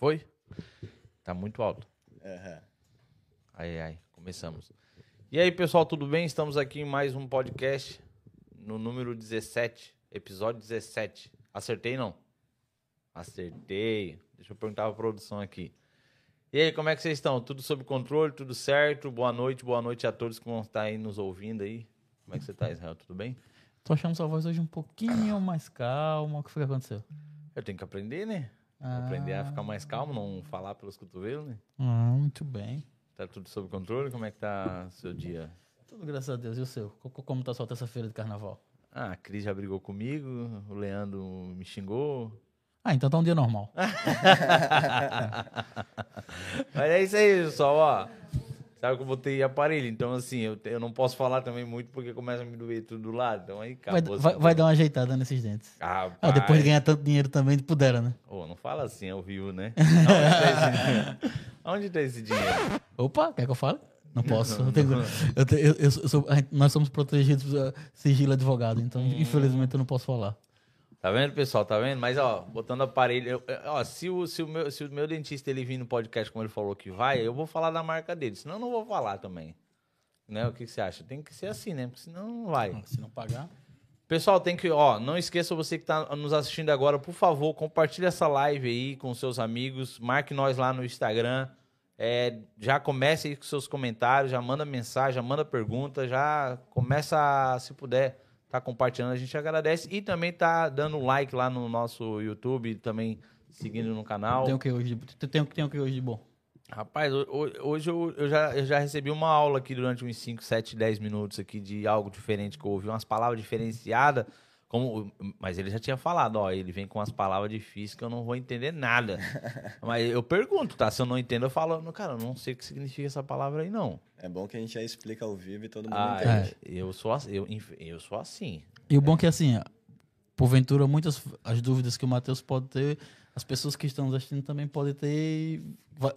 Foi? Tá muito alto. Aham. Ai, ai, começamos. E aí, pessoal, tudo bem? Estamos aqui em mais um podcast, no número 17, episódio 17. Acertei, não? Acertei. Deixa eu perguntar pra produção aqui. E aí, como é que vocês estão? Tudo sob controle? Tudo certo? Boa noite, boa noite a todos que vão estar aí nos ouvindo aí. Como é que você tá, Israel? Tudo bem? Tô achando sua voz hoje um pouquinho mais calma. O que foi que aconteceu? Eu tenho que aprender, né? Aprender a ficar mais calmo, não falar pelos cotovelos, né? Ah, muito bem. Tá tudo sob controle? Como é que tá seu dia? Tudo graças a Deus. E o seu? Co- co- Como tá sua terça-feira de carnaval? Ah, a Cris já brigou comigo, o Leandro me xingou. Ah, então tá um dia normal. Mas é isso aí, pessoal, ó. Sabe que eu botei aparelho, então assim, eu, eu não posso falar também muito porque começa a me doer tudo do lado. Então aí Vai, acabou. vai, assim. vai dar uma ajeitada nesses dentes. Ah, Ah, depois de ganhar tanto dinheiro também, pudera, né? Ô, não fala assim ao vivo, né? Aonde tá esse, tá esse dinheiro? Opa, quer que eu fale? Não posso. Eu tenho- eu te- eu- eu sou- a gente- nós somos protegidos uh, sigilo advogado, então Hum. infelizmente eu não posso falar. Tá vendo, pessoal? Tá vendo? Mas, ó, botando aparelho. eu- ó, se o, se, o meu, se o meu dentista ele vir no podcast, como ele falou que vai, eu vou falar da marca dele. Senão eu não vou falar também. Né? O que, que você acha? Tem que ser assim, né? Porque senão não vai. Se não pagar. Pessoal, tem que, ó, não esqueça você que tá nos assistindo agora, por favor, compartilhe essa live aí com seus amigos, marque nós lá no Instagram, é, já comece aí com seus comentários, já manda mensagem, já manda pergunta, já começa, se puder, tá compartilhando, a gente agradece e também tá dando like lá no nosso YouTube, também seguindo no canal. Tem o que hoje de, tem, tem o que hoje de bom? Rapaz, ho- ho- hoje eu, eu já, eu já recebi uma aula aqui durante uns 5, 7, 10 minutos aqui de algo diferente que eu ouvi, umas palavras diferenciadas. Como, mas ele já tinha falado, ó, ele vem com umas palavras difíceis que eu não vou entender nada. mas eu pergunto, tá? Se eu não entendo, eu falo, "Não, cara, eu não sei o que significa essa palavra aí, não. É bom que a gente já explica ao vivo e todo mundo Ah, entende. é, eu, sou, eu, eu sou assim. E o bom é que assim, porventura muitas as dúvidas que o Matheus pode ter, as pessoas que estão nos assistindo também podem ter e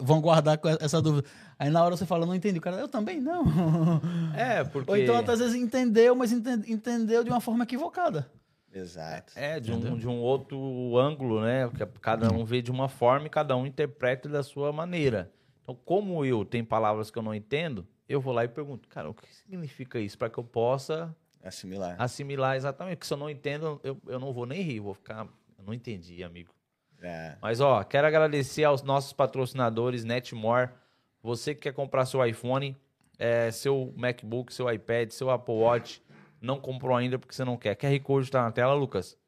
vão guardar com essa dúvida. Aí na hora você fala, não entendi. O cara, eu também não. É, porque... Ou então às vezes entendeu, mas enten- entendeu de uma forma equivocada. Exato. É, de um, de um outro ângulo, né? Porque cada um vê de uma forma e cada um interpreta da sua maneira. Então, como eu tenho palavras que eu não entendo, eu vou lá e pergunto, cara, o que significa isso? Para que eu possa Assimilar. assimilar exatamente. Porque se eu não entendo, eu, eu não vou nem rir, vou ficar. Eu não entendi, amigo. É. Mas, ó, quero agradecer aos nossos patrocinadores, Netmore. Você que quer comprar seu iPhone, é, seu MacBook, seu iPad, seu Apple Watch, não comprou ainda porque você não quer. QR Code tá na tela, Lucas?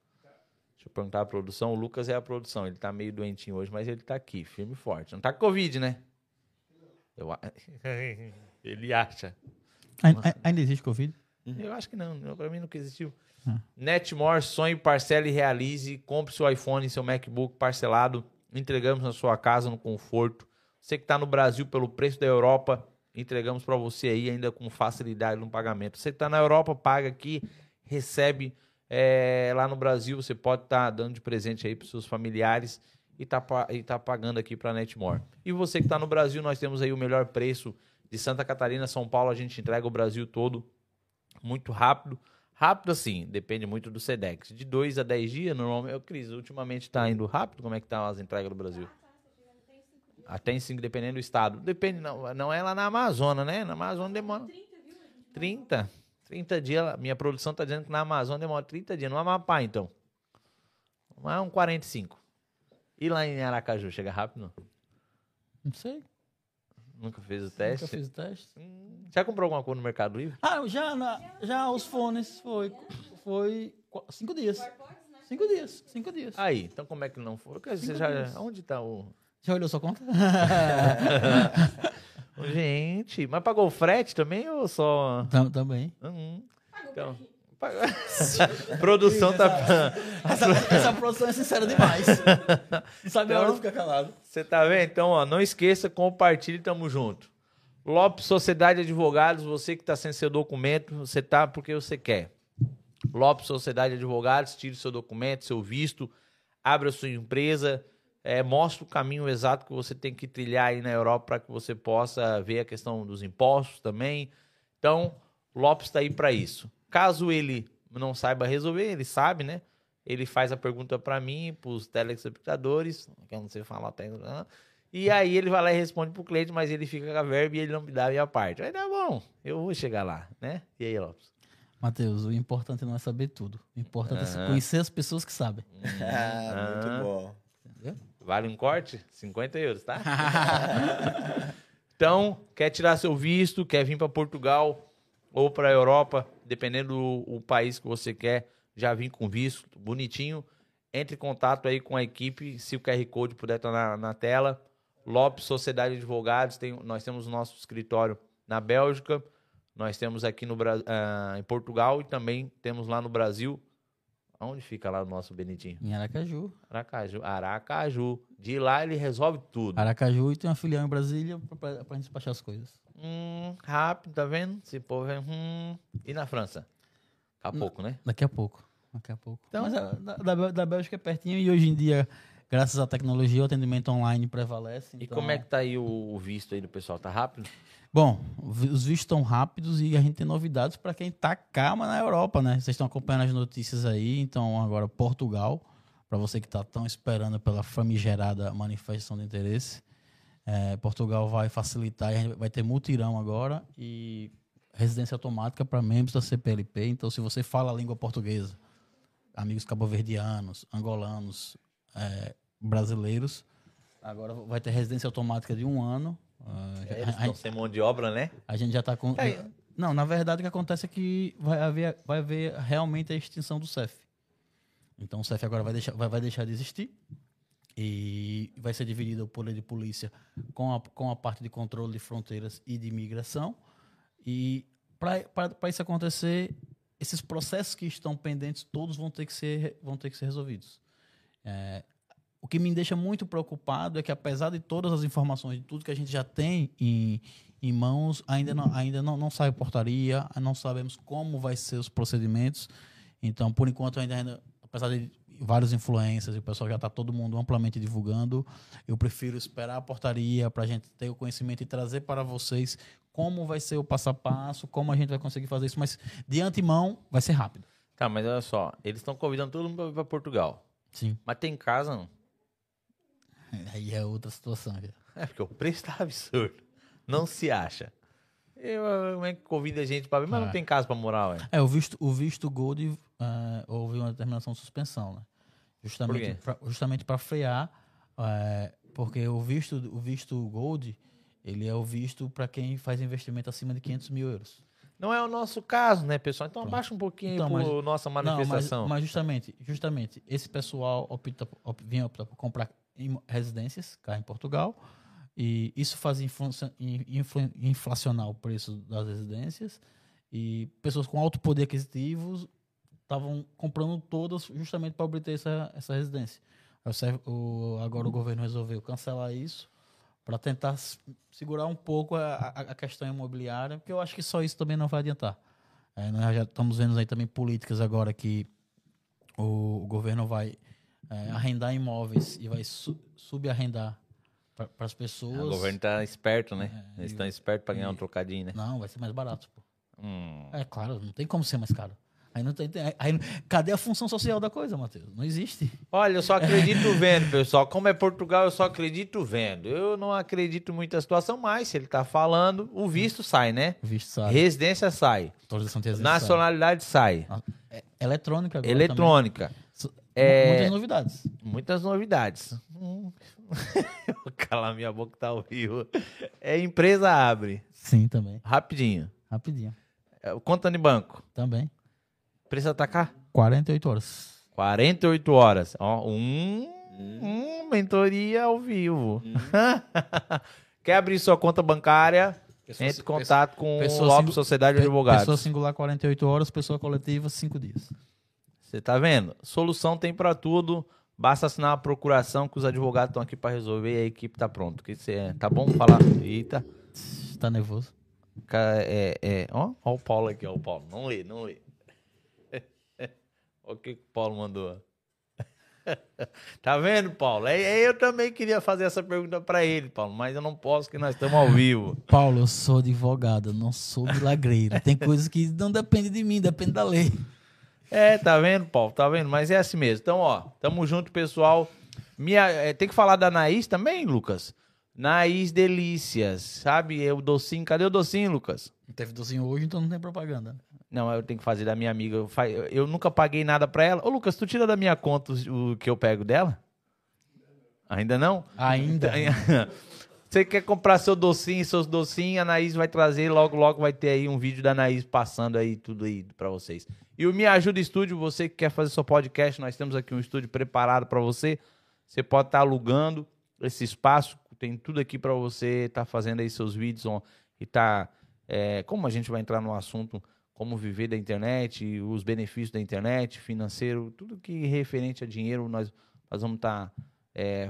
Deixa eu perguntar a produção. O Lucas é a produção. Ele tá meio doentinho hoje, mas ele tá aqui, firme e forte. Não tá com Covid, né? Eu... a- ele acha. Ai- ai- Ainda existe Covid? Eu acho que não. Pra mim nunca existiu. Hum. Netmore, sonhe, parcele e realize. Compre seu iPhone, seu MacBook parcelado. Entregamos na sua casa no conforto. Você que está no Brasil pelo preço da Europa, entregamos para você aí ainda com facilidade no pagamento. Você que está na Europa, paga aqui, recebe é, lá no Brasil. Você pode estar dando de presente aí para seus familiares e tá, pa- e tá pagando aqui para Netmore. E você que está no Brasil, nós temos aí o melhor preço de Santa Catarina, São Paulo. A gente entrega o Brasil todo muito rápido. Rápido assim, depende muito do Sedex. De 2 a 10 dias, normalmente. Cris, ultimamente tá indo rápido? Como é que tá as entregas do Brasil? Até em 5, dependendo do estado. Depende, não, não é lá na Amazônia, né? Na Amazônia demora. 30. 30 dias. Minha produção tá dizendo que na Amazônia demora 30 dias. No Amapá, então. Mas é um 45. E lá em Aracaju, chega rápido? Não sei. Nunca fez o Nunca teste? fiz o teste. Hum, Já comprou alguma coisa no Mercado Livre? Ah, já, na, já os fones foi, foi cinco dias. Cinco dias, cinco dias. Aí, então como é que não foi? Você Cinco já, dias. onde tá o. Já olhou sua conta? Gente, mas pagou o frete também ou só. Tam- Também. Hum, então. Produção tá. Essa, essa produção é sincera demais. Não sabe a hora de ficar calado. Você tá vendo? Então, ó, não esqueça, compartilhe, tamo junto. Lopes Sociedade de Advogados, você que tá sem seu documento, você tá porque você quer. Lopes Sociedade de Advogados, tire seu documento, seu visto, abra sua empresa, é, mostra o caminho exato que você tem que trilhar aí na Europa para que você possa ver a questão dos impostos também. Então, Lopes está aí para isso. Caso ele não saiba resolver, ele sabe, né? Ele faz a pergunta para mim, para os telespectadores, que eu não sei falar até. né? E aí ele vai lá e responde pro cliente, mas ele fica com a verba e ele não me dá a minha parte. Aí tá bom, eu vou chegar lá, né? E aí, Lopes? Matheus, o importante não é saber tudo. O importante é conhecer as pessoas que sabem. Ah, Ah. muito bom. Entendeu? Vale um corte? 50 euros, tá? então, quer tirar seu visto, quer vir para Portugal ou para Europa, dependendo do país que você quer, já vim com visto, bonitinho. Entre em contato aí com a equipe, se o QR Code puder estar na, na tela. Lopes Sociedade de Advogados, tem, nós temos o nosso escritório na Bélgica, nós temos aqui no, ah, em Portugal e também temos lá no Brasil. Onde fica lá o nosso Benitinho? Em Aracaju. Aracaju. Aracaju. De lá ele resolve tudo. Aracaju e tem uma filial em Brasília gente despachar as coisas. Hum, rápido, tá vendo? Esse povo é. Hum. E na França? Daqui a pouco, né? Daqui a pouco. Daqui a pouco. Então- Mas a, da, da, Bélgica é pertinho e hoje em dia, graças à tecnologia, o atendimento online prevalece. E então- como é que tá aí o, o visto aí do pessoal? Tá rápido? Bom, os vistos estão rápidos e a gente tem novidades para quem tá calma na Europa, né? Vocês estão acompanhando as notícias aí, então agora Portugal, para você que tá tão esperando pela famigerada manifestação de interesse, é, Portugal vai facilitar, vai ter mutirão agora e residência automática para membros da CPLP. Então, se você fala a língua portuguesa, amigos cabo-verdianos, angolanos, é, brasileiros, agora vai ter residência automática de um ano. É, eles a- estão sem mão de obra, né? a gente já está com. É. Não, na verdade o que acontece é que vai haver, vai haver realmente a extinção do CEF. Então o CEF agora vai deixar, vai, vai deixar de existir e vai ser dividido o poder de polícia com a, com a parte de controle de fronteiras e de imigração. E para isso acontecer, esses processos que estão pendentes todos vão ter que ser, vão ter que ser resolvidos. É, o que me deixa muito preocupado é que, apesar de todas as informações, de tudo que a gente já tem em, em mãos, ainda, não, ainda não, não sai portaria, não sabemos como vai ser os procedimentos. Então, por enquanto, ainda, ainda apesar de vários influências e o pessoal já está todo mundo amplamente divulgando, eu prefiro esperar a portaria para a gente ter o conhecimento e trazer para vocês como vai ser o passo a passo, como a gente vai conseguir fazer isso, mas de antemão vai ser rápido. Tá, mas olha só, eles estão convidando todo mundo pra Portugal. Sim. Mas tem casa, não? Aí é outra situação. É, porque o preço tá absurdo. Não se acha. Eu, como é que convida a gente pra vir? Mas não Ah. tem casa pra morar, ué. É, o visto, o visto Gold eh, houve uma determinação de suspensão, né? Justamente pra, justamente para frear, eh, porque o visto, o visto Gold, ele é o visto para quem faz investimento acima de 500 mil euros. Não é o nosso caso, né, pessoal? Então Pronto. abaixa um pouquinho Então, mas- nossa Não, mas, manifestação. mas justamente, justamente, esse pessoal opta, op, vinha optar por comprar im- residências cá em Portugal, e isso faz influ, influ, inflacionar o preço das residências, e pessoas com alto poder aquisitivo estavam comprando todas justamente para obter essa, essa residência. O agora o governo resolveu cancelar isso para tentar segurar um pouco a, a- a questão imobiliária, porque eu acho que só isso também não vai adiantar. É, nós já estamos vendo aí também políticas agora que o, o governo vai é, arrendar imóveis e vai su, subarrendar para as pessoas. Ah, O governo tá esperto, né? É, Eles estão espertos pra ganhar um e- trocadinho, né? Não, vai ser mais barato. Hum. É claro, não tem como ser mais caro. Aí não tem, aí, cadê a função social da coisa, Matheus? Não existe. Olha, eu só acredito vendo, pessoal. Como é Portugal, eu só acredito vendo. Eu não acredito muito na situação, mas se ele tá falando, o visto sai, né? O visto sabe. Residência sai. Autorização de residência Nacionalidade sai. sabe. É, eletrônica agora Eletrônica. É- Muitas novidades. Muitas novidades. Hum. Vou calar minha boca, tá horrível. É empresa abre. Sim, também. Rapidinho. Rapidinho. É, Conta de banco. Também. Precisa atacar? 48 horas. 48 horas. Ó, um, um mentoria ao vivo. Quer abrir sua conta bancária? Pessoa- Entre em contato com o Lobby Sociedade de Advogados. Pessoa singular 48 horas, pessoa coletiva 5 dias. Você tá vendo? Solução tem pra tudo. Basta assinar a procuração que os advogados estão aqui pra resolver e a equipe tá pronta. Que cê, tá bom falar? Eita. Tá nervoso? Cara, é, é, ó, ó o Paulo aqui, ó, o Paulo. Não lê, não lê. Olha o que, que o Paulo mandou. tá vendo, Paulo? É, é, eu também queria fazer essa pergunta pra ele, Paulo, mas eu não posso, que nós estamos ao vivo. Paulo, eu sou advogado, eu não sou milagreiro. Tem coisas que não dependem de mim, depende da lei. É, tá vendo, Paulo? Tá vendo? Mas é assim mesmo. Então, ó, tamo junto, pessoal. Minha, é, tem que falar da Naís também, Lucas? Naís Delícias, sabe? É o docinho. Cadê o docinho, Lucas? Não teve docinho hoje, então não tem propaganda. Não, eu tenho que fazer da minha amiga. Eu, fa- eu nunca paguei nada pra ela. Ô, Lucas, tu tira da minha conta o que eu pego dela? Ainda não? Ainda. Você quer comprar seu docinho, seus docinhos, a Anaís vai trazer, logo, logo vai ter aí um vídeo da Anaís passando aí tudo aí pra vocês. E o Me Ajuda Estúdio, você que quer fazer seu podcast, nós temos aqui um estúdio preparado pra você. Você pode estar alugando esse espaço, tem tudo aqui pra você estar fazendo aí seus vídeos ó, e tá é, como a gente vai entrar no assunto como viver da internet, os benefícios da internet, financeiro, tudo que referente a dinheiro, nós, nós vamos estar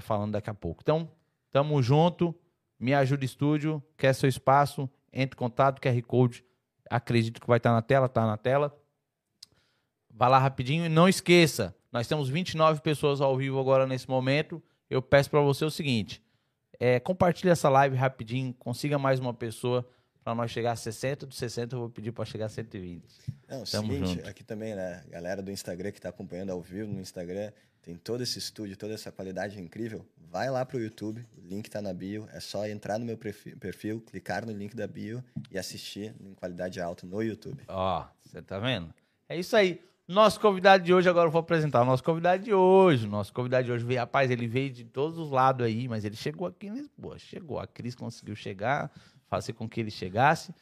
falando daqui a pouco. Então, tamo junto. Me ajuda estúdio, quer seu espaço, entre em contato, QR Code. Acredito que vai estar na tela, tá na tela. Vai lá rapidinho e não esqueça, nós temos 29 pessoas ao vivo agora nesse momento. Eu peço para você o seguinte: é, compartilhe essa live rapidinho, consiga mais uma pessoa para nós chegar a 60 de 60, eu vou pedir para chegar a 120. Não, Tamo seguinte, junto. aqui também, né? Galera do Instagram que tá acompanhando ao vivo no Instagram, tem todo esse estúdio, toda essa qualidade incrível. Vai lá pro YouTube, o link tá na bio. É só entrar no meu perfil, clicar no link da bio e assistir em qualidade alta no YouTube. Ó, você tá vendo? É isso aí. Nosso convidado de hoje, agora eu vou apresentar o nosso convidado de hoje. Nosso convidado de hoje veio, rapaz, ele veio de todos os lados aí, mas ele chegou aqui em Lisboa. Chegou. A Cris conseguiu chegar, fazer com que ele chegasse.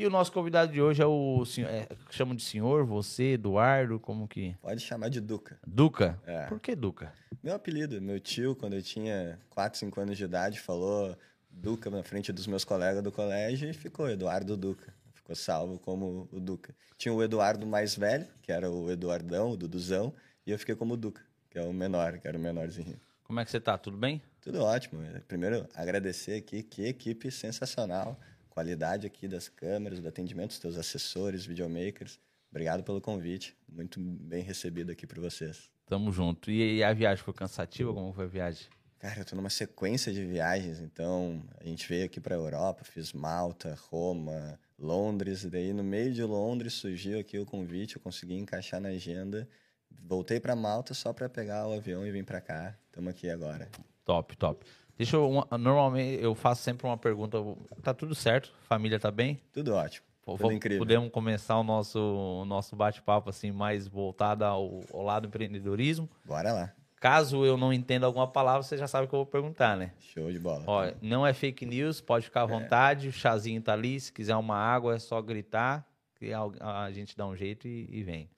E o nosso convidado de hoje é o senhor, é, chamo de senhor, você, Eduardo, como que. Pode chamar de Duca. Duca? É. Por que Duca? Meu apelido, meu tio, quando eu tinha 4, 5 anos de idade, falou Duca na frente dos meus colegas do colégio e ficou Eduardo Duca. Ficou salvo como o Duca. Tinha o Eduardo mais velho, que era o Eduardão, o Duduzão, e eu fiquei como o Duca, que é o menor, que era o menorzinho. Como é que você tá? Tudo bem? Tudo ótimo. Primeiro, agradecer aqui, que equipe sensacional. Qualidade aqui das câmeras, do atendimento dos teus assessores, videomakers. Obrigado pelo convite. Muito bem recebido aqui por vocês. Tamo junto. E a viagem foi cansativa? Como foi a viagem? Cara, eu tô numa sequência de viagens, então a gente veio aqui pra Europa, fiz Malta, Roma, Londres, e daí no meio de Londres surgiu aqui o convite, eu consegui encaixar na agenda. Voltei pra Malta só pra pegar o avião e vir pra cá. Estamos aqui agora. Top, top. Deixa eu. uma- normalmente eu faço sempre uma pergunta. Tá tudo certo? Família tá bem? Tudo ótimo. Pô, Tudo incrível. Podemos começar o nosso, o nosso bate-papo assim, mais voltado ao, ao lado do empreendedorismo. Bora lá. Caso eu não entenda alguma palavra, você já sabe o que eu vou perguntar, né? Show de bola. Ó, não é fake news, pode ficar à vontade, o chazinho tá ali, se quiser uma água é só gritar, que a, a gente dá um jeito e, e vem.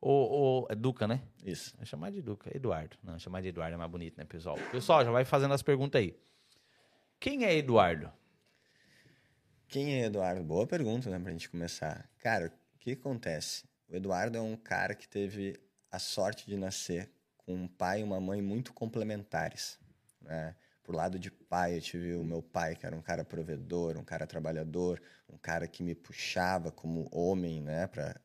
O, o, é Duca, né? Isso. Vou chamar de Duca. Eduardo. Não, chamar de Eduardo é mais bonito, né, pessoal? Pessoal, já vai fazendo as perguntas aí. Quem é Eduardo? Quem é Eduardo? Boa pergunta, né, pra gente começar. Cara, o que acontece? O Eduardo é um cara que teve a sorte de nascer com um pai e uma mãe muito complementares, né? Por lado de pai, eu tive o meu pai, que era um cara provedor, um cara trabalhador, um cara que me puxava como homem, né, para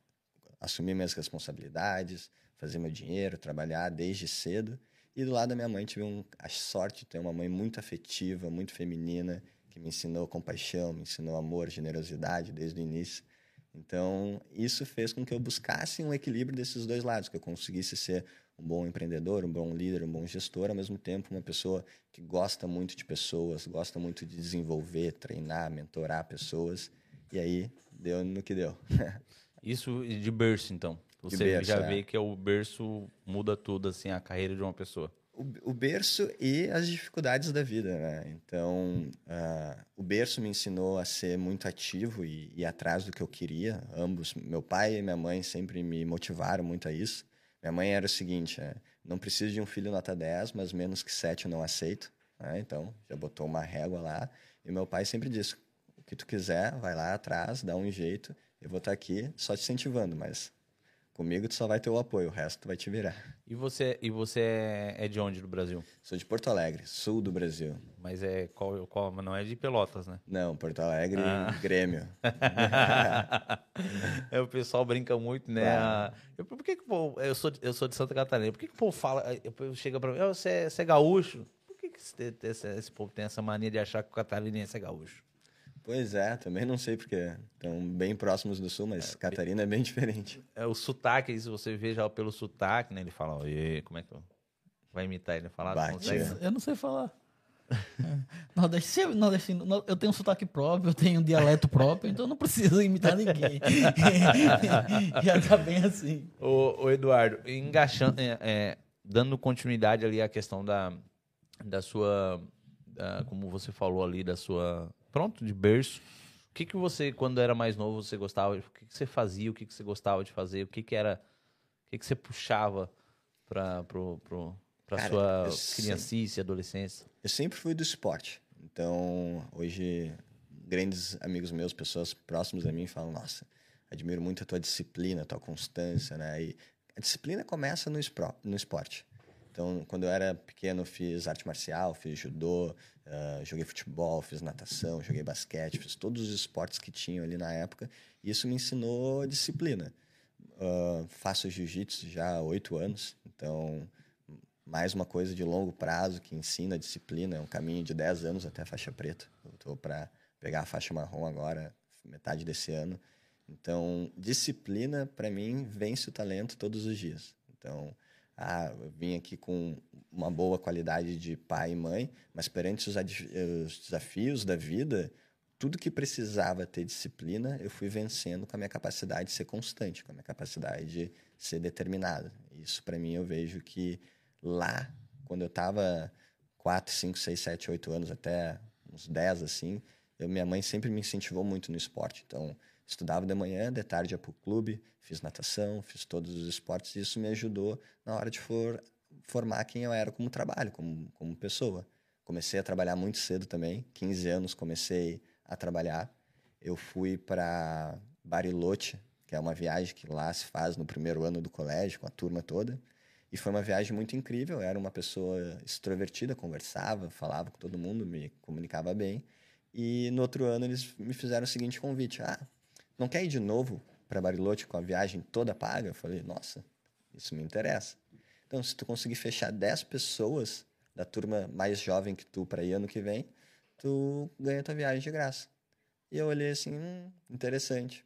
assumir minhas responsabilidades, fazer meu dinheiro, trabalhar desde cedo. E do lado da minha mãe, tive um, a sorte de ter uma mãe muito afetiva, muito feminina, que me ensinou compaixão, me ensinou amor, generosidade desde o início. Então, isso fez com que eu buscasse um equilíbrio desses dois lados, que eu conseguisse ser um bom empreendedor, um bom líder, um bom gestor, ao mesmo tempo uma pessoa que gosta muito de pessoas, gosta muito de desenvolver, treinar, mentorar pessoas. E aí, deu no que deu. Isso de berço, então. Você berço, já é. vê que o berço muda tudo, assim, a carreira de uma pessoa. o, o berço e as dificuldades da vida, né? Então, ah, o berço me ensinou a ser muito ativo e ir atrás do que eu queria. Ambos, meu pai e minha mãe sempre me motivaram muito a isso. Minha mãe era o seguinte, é, não preciso de um filho nota 10, mas menos que 7 eu não aceito. né? Então, já botou uma régua lá. E meu pai sempre disse, o que tu quiser, vai lá atrás, dá um jeito. Eu vou estar aqui só te incentivando, mas comigo tu só vai ter o apoio, o resto tu vai te virar. E você, e você é, de onde do Brasil? Sou de Porto Alegre, sul do Brasil. Mas é qual, qual mas não é de Pelotas, né? Não, Porto Alegre, Ah. Grêmio. é, o pessoal brinca muito, né? Ah, Eu, por que, que o povo, eu, sou, de- eu sou de Santa Catarina, por que, que o povo fala, chega pra mim, "Ah, você, é, você é gaúcho? Por que, que esse, esse, esse povo tem essa mania de achar que o catarinense é gaúcho? Pois é, também não sei porque estão bem próximos do sul, mas Catarina é bem diferente. É o sotaque, se você vê já pelo sotaque, né? Ele fala, "Oi, como é que eu... vai imitar ele falar? Eu não sei falar. É. Nordestino, nordestino, no- eu tenho um sotaque próprio, eu tenho um dialeto próprio, então eu não preciso imitar ninguém. Já tá bem assim. Ô, ô, Eduardo, engaixando, é, é, dando continuidade ali à questão da, da sua, da- como você falou ali, da sua, pronto, de berço. O que que você, quando era mais novo, você gostava, o que que você fazia, o que que você gostava de fazer, o que que era, o que que você puxava para pro, pro, pra Cara, sua criancice, adolescência? Eu sempre fui do esporte. Então, hoje, grandes amigos meus, pessoas próximas a mim, falam: Nossa, admiro muito a tua disciplina, a tua constância, né? E a disciplina começa no, espro- no esporte. Então, quando eu era pequeno, fiz arte marcial, fiz judô, ah, joguei futebol, fiz natação, joguei basquete, fiz todos os esportes que tinham ali na época. E isso me ensinou disciplina. Ah, faço jiu-jitsu já há oito anos, então mais uma coisa de longo prazo que ensina disciplina, é um caminho de 10 anos até a faixa preta. Eu estou para pegar a faixa marrom agora, metade desse ano. Então, disciplina para mim vence o talento todos os dias. Então, ah, vim aqui com uma boa qualidade de pai e mãe, mas perante os, os desafios da vida, tudo que precisava ter disciplina, eu fui vencendo com a minha capacidade de ser constante, com a minha capacidade de ser determinado. Isso para mim eu vejo que lá, quando eu estava 4, 5, 6, 7, 8 anos, até uns 10 assim, eu, minha mãe sempre me incentivou muito no esporte. Então, estudava de manhã, de tarde ia para o clube, fiz natação, fiz todos os esportes, e isso me ajudou na hora de for, formar quem eu era como trabalho, como, como pessoa. Comecei a trabalhar muito cedo também, 15 anos comecei a trabalhar. Eu fui para Bariloche, que é uma viagem que lá se faz no primeiro ano do colégio, com a turma toda. E foi uma viagem muito incrível. Eu era uma pessoa extrovertida, conversava, falava com todo mundo, me comunicava bem. E no outro ano eles me fizeram o seguinte convite: Ah, não quer ir de novo para Bariloche com a viagem toda paga? Eu falei: Nossa, isso me interessa. Então, se tu conseguir fechar 10 pessoas da turma mais jovem que tu para ir ano que vem, tu ganha tua viagem de graça. E eu olhei assim, hum, interessante.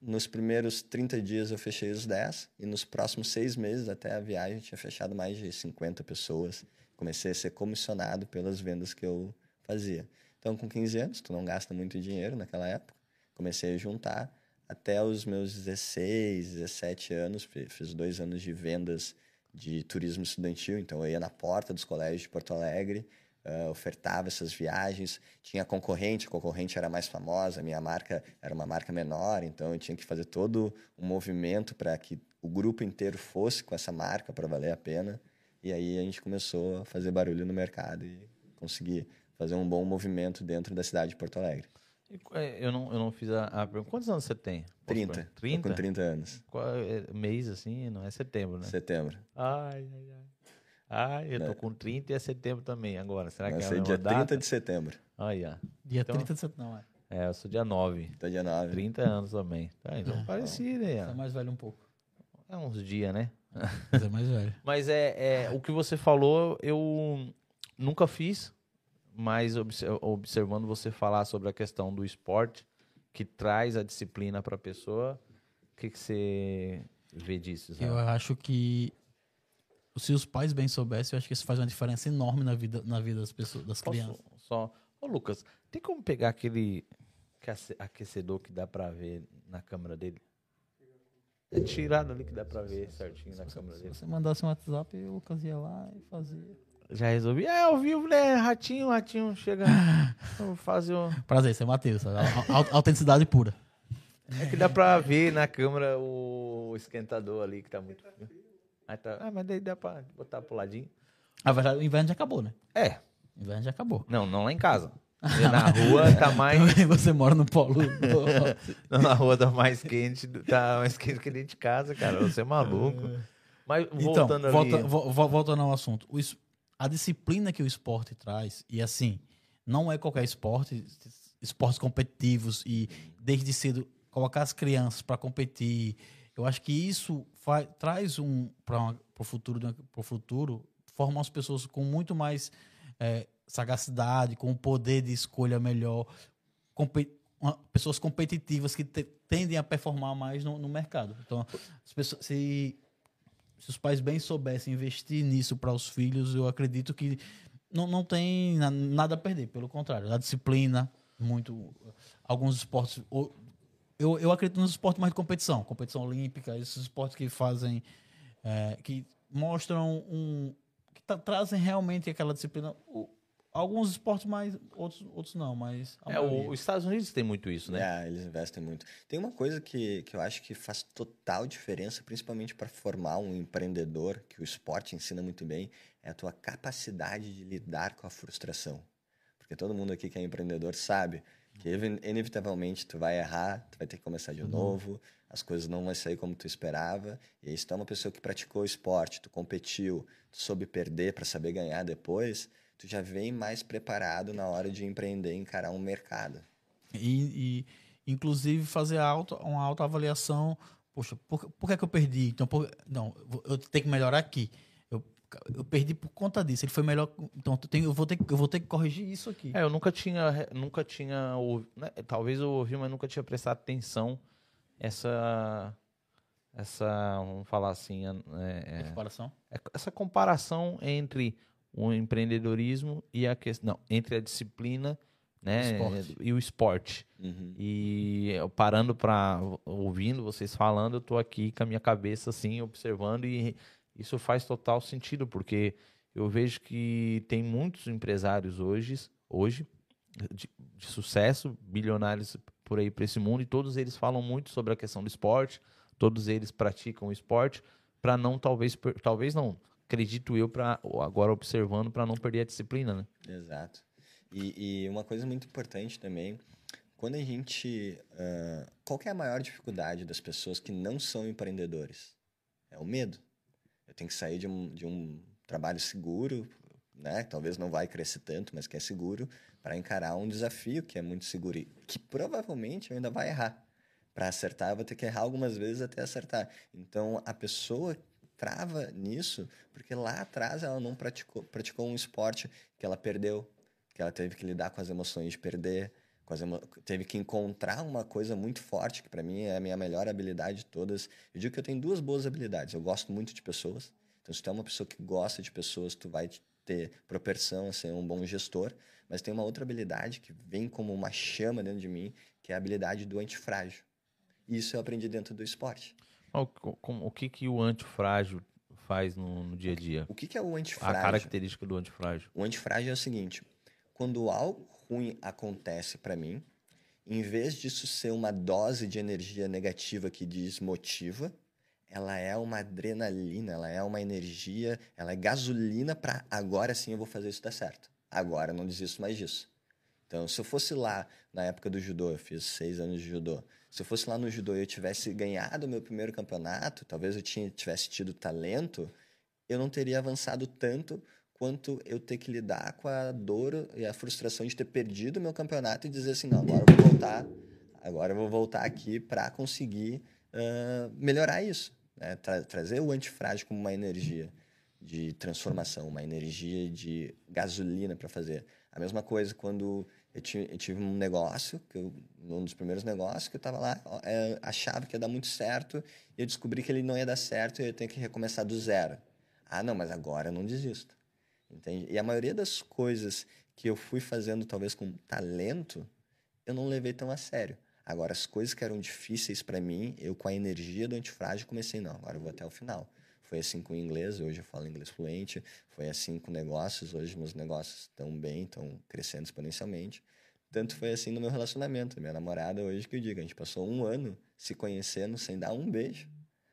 Nos primeiros 30 dias eu fechei os 10 e nos próximos seis meses até a viagem eu tinha fechado mais de 50 pessoas. Comecei a ser comissionado pelas vendas que eu fazia. Então, com 15 anos, tu não gasta muito dinheiro naquela época. Comecei a juntar até os meus 16, 17 anos. fi- Fiz dois anos de vendas de turismo estudantil. Então, eu ia na porta dos colégios de Porto Alegre, ah, ofertava essas viagens. Tinha concorrente, a concorrente era mais famosa, a minha marca era uma marca menor, então eu tinha que fazer todo um movimento para que o grupo inteiro fosse com essa marca para valer a pena. E aí a gente começou a fazer barulho no mercado e conseguir fazer um bom movimento dentro da cidade de Porto Alegre. É, Eu não, eu não fiz a, a pergunta. Quantos anos você tem? Posso 30. perguntar? Tô 30? com 30 anos. Qual é, mês assim? Não é setembro, né? Setembro. Ai, ai, ai. Ai, eu tô Né? com 30 e é setembro também agora. Será que é a dia data? 30 de setembro. Olha. Dia Então- 30 de setembro, não é? É, eu sou dia 9. Tá dia 9. 30 anos também. Tá, então parecido aí, Você é ó. mais velho um pouco. É uns dias, né? Você é mais velho. Mas é, é o que você falou, eu nunca fiz, mas obse- observando você falar sobre a questão do esporte que traz a disciplina para a pessoa, o que, que você vê disso? Zé? Eu acho que se os pais bem soubessem, eu acho que isso faz uma diferença enorme na vida, na vida das pessoas, das Posso crianças. só. Ô, Lucas, tem como pegar aquele aquece- aquecedor que dá pra ver na câmera dele? É tirado ali que dá pra ver certinho na câmera Se dele. você mandasse um WhatsApp, o Lucas ia lá e fazia. Já resolvi. É, ao vivo, né? Ratinho, ratinho, chega. Fazer um. Prazer, esse é Matheus. Autenticidade pura. É que dá pra ver na câmera o esquentador ali que tá muito. Aí tá... Ah, mas daí dá pra botar pro ladinho. Na verdade, o inverno já acabou, né? É. O inverno já acabou. Não, não lá em casa. Na rua tá mais. Você mora no polo. Não, na rua tá mais quente, tá mais quente que dentro de casa, cara. Você é maluco. Mas Então, voltando ali. volta, vo- vo- voltando ao assunto. O a disciplina que o esporte traz, e assim, não é qualquer esporte, esportes competitivos e desde cedo colocar as crianças para competir, eu acho que isso fa- traz um para o futuro, para o futuro, forma as pessoas com muito mais eh, sagacidade, com um poder de escolha melhor. uma- pessoas competitivas que te- tendem a performar mais no, no mercado. Então, as pessoas, se, se os pais bem soubessem investir nisso para os filhos, eu acredito que não, não tem na- nada a perder. Pelo contrário, a disciplina, muito. Alguns esportes. Eu, eu acredito nos esportes mais de competição, competição olímpica, esses esportes que fazem. é, que mostram um. que tra- trazem realmente aquela disciplina. O- alguns esportes mais, outros, outros não, mas. a É, maioria. os Estados Unidos tem muito isso, né? É, eles investem muito. Tem uma coisa que, que eu acho que faz total diferença, principalmente para formar um empreendedor, que o esporte ensina muito bem, é a tua capacidade de lidar com a frustração. Porque todo mundo aqui que é empreendedor sabe que inevitavelmente tu vai errar, tu vai ter que começar de novo, as coisas não vão sair como tu esperava. E aí se tu é uma pessoa que praticou esporte, tu competiu, tu soube perder para saber ganhar depois, tu já vem mais preparado na hora de empreender e encarar um mercado. E, e, inclusive fazer auto, uma autoavaliação. Poxa, por, por que, é que eu perdi? Então, por- não, eu tenho que melhorar aqui. Eu, eu perdi por conta disso. Ele foi melhor. Então, eu, tenho- eu vou ter, que- eu vou ter que corrigir isso aqui. É, eu nunca tinha, nunca tinha, né, talvez eu ouvi, mas nunca tinha prestado atenção essa, essa, vamos falar assim, é, A comparação. é, essa comparação entre o empreendedorismo e a questão, não, entre a disciplina, né, Esporte. e o esporte. Uhum. E eu parando para ouvindo vocês falando, eu tô aqui com a minha cabeça assim observando e isso faz total sentido porque eu vejo que tem muitos empresários hoje, hoje de, de sucesso, bilionários por aí para esse mundo e todos eles falam muito sobre a questão do esporte, todos eles praticam o esporte para não talvez talvez não, acredito eu para agora observando para não perder a disciplina, né? Exato. E, e uma coisa muito importante também, quando a gente. ah, qual é a maior dificuldade das pessoas que não são empreendedores? É o medo. Eu tenho que sair de um, de um trabalho seguro, né? Talvez não vai crescer tanto, mas que é seguro, para encarar um desafio que é muito seguro e que provavelmente eu ainda vai errar. Para acertar, eu vou ter que errar algumas vezes até acertar. Então, a pessoa trava nisso porque lá atrás ela não praticou, praticou um esporte que ela perdeu, que ela teve que lidar com as emoções de perder, emo... teve que encontrar uma coisa muito forte, que para mim é a minha melhor habilidade de todas. Eu digo que eu tenho duas boas habilidades. Eu gosto muito de pessoas. Então, se tu é uma pessoa que gosta de pessoas, tu vai ter propensão a ser um bom gestor. Mas tem uma outra habilidade que vem como uma chama dentro de mim, que é a habilidade do antifrágil. Isso eu aprendi dentro do esporte. O, o que que o antifrágil faz no, no dia a dia? O que, que é o A antifrágil? característica do antifrágil. O antifrágil é o seguinte: quando algo ruim acontece para mim, em vez disso ser uma dose de energia negativa que desmotiva, ela é uma adrenalina, ela é uma energia, ela é gasolina para agora sim eu vou fazer isso dar certo. Agora eu não desisto mais disso. Então, se eu fosse lá na época do judô, eu fiz seis anos de judô. Se eu fosse lá no judô e eu tivesse ganhado o meu primeiro campeonato, talvez eu tinha, tivesse tido talento, eu não teria avançado tanto quanto eu ter que lidar com a dor e a frustração de ter perdido o meu campeonato e dizer assim, não, agora eu vou voltar, agora eu vou voltar aqui para conseguir ah, melhorar isso, né? Tra- trazer o antifrágil como uma energia de transformação, uma energia de gasolina para fazer. A mesma coisa quando eu, eu tive um negócio, que eu, um dos primeiros negócios, que eu estava lá, é, achava que ia dar muito certo, e eu descobri que ele não ia dar certo e eu tenho que recomeçar do zero. Ah, não, mas agora eu não desisto. Entende? E a maioria das coisas que eu fui fazendo, talvez com talento, eu não levei tão a sério. Agora, as coisas que eram difíceis para mim, eu com a energia do antifrágil comecei, não, agora eu vou até o final. Foi assim com o inglês, hoje eu falo inglês fluente. Foi assim com negócios, hoje meus negócios estão bem, estão crescendo exponencialmente. Tanto foi assim no meu relacionamento. Minha namorada, hoje que eu digo, a gente passou um ano se conhecendo sem dar um beijo,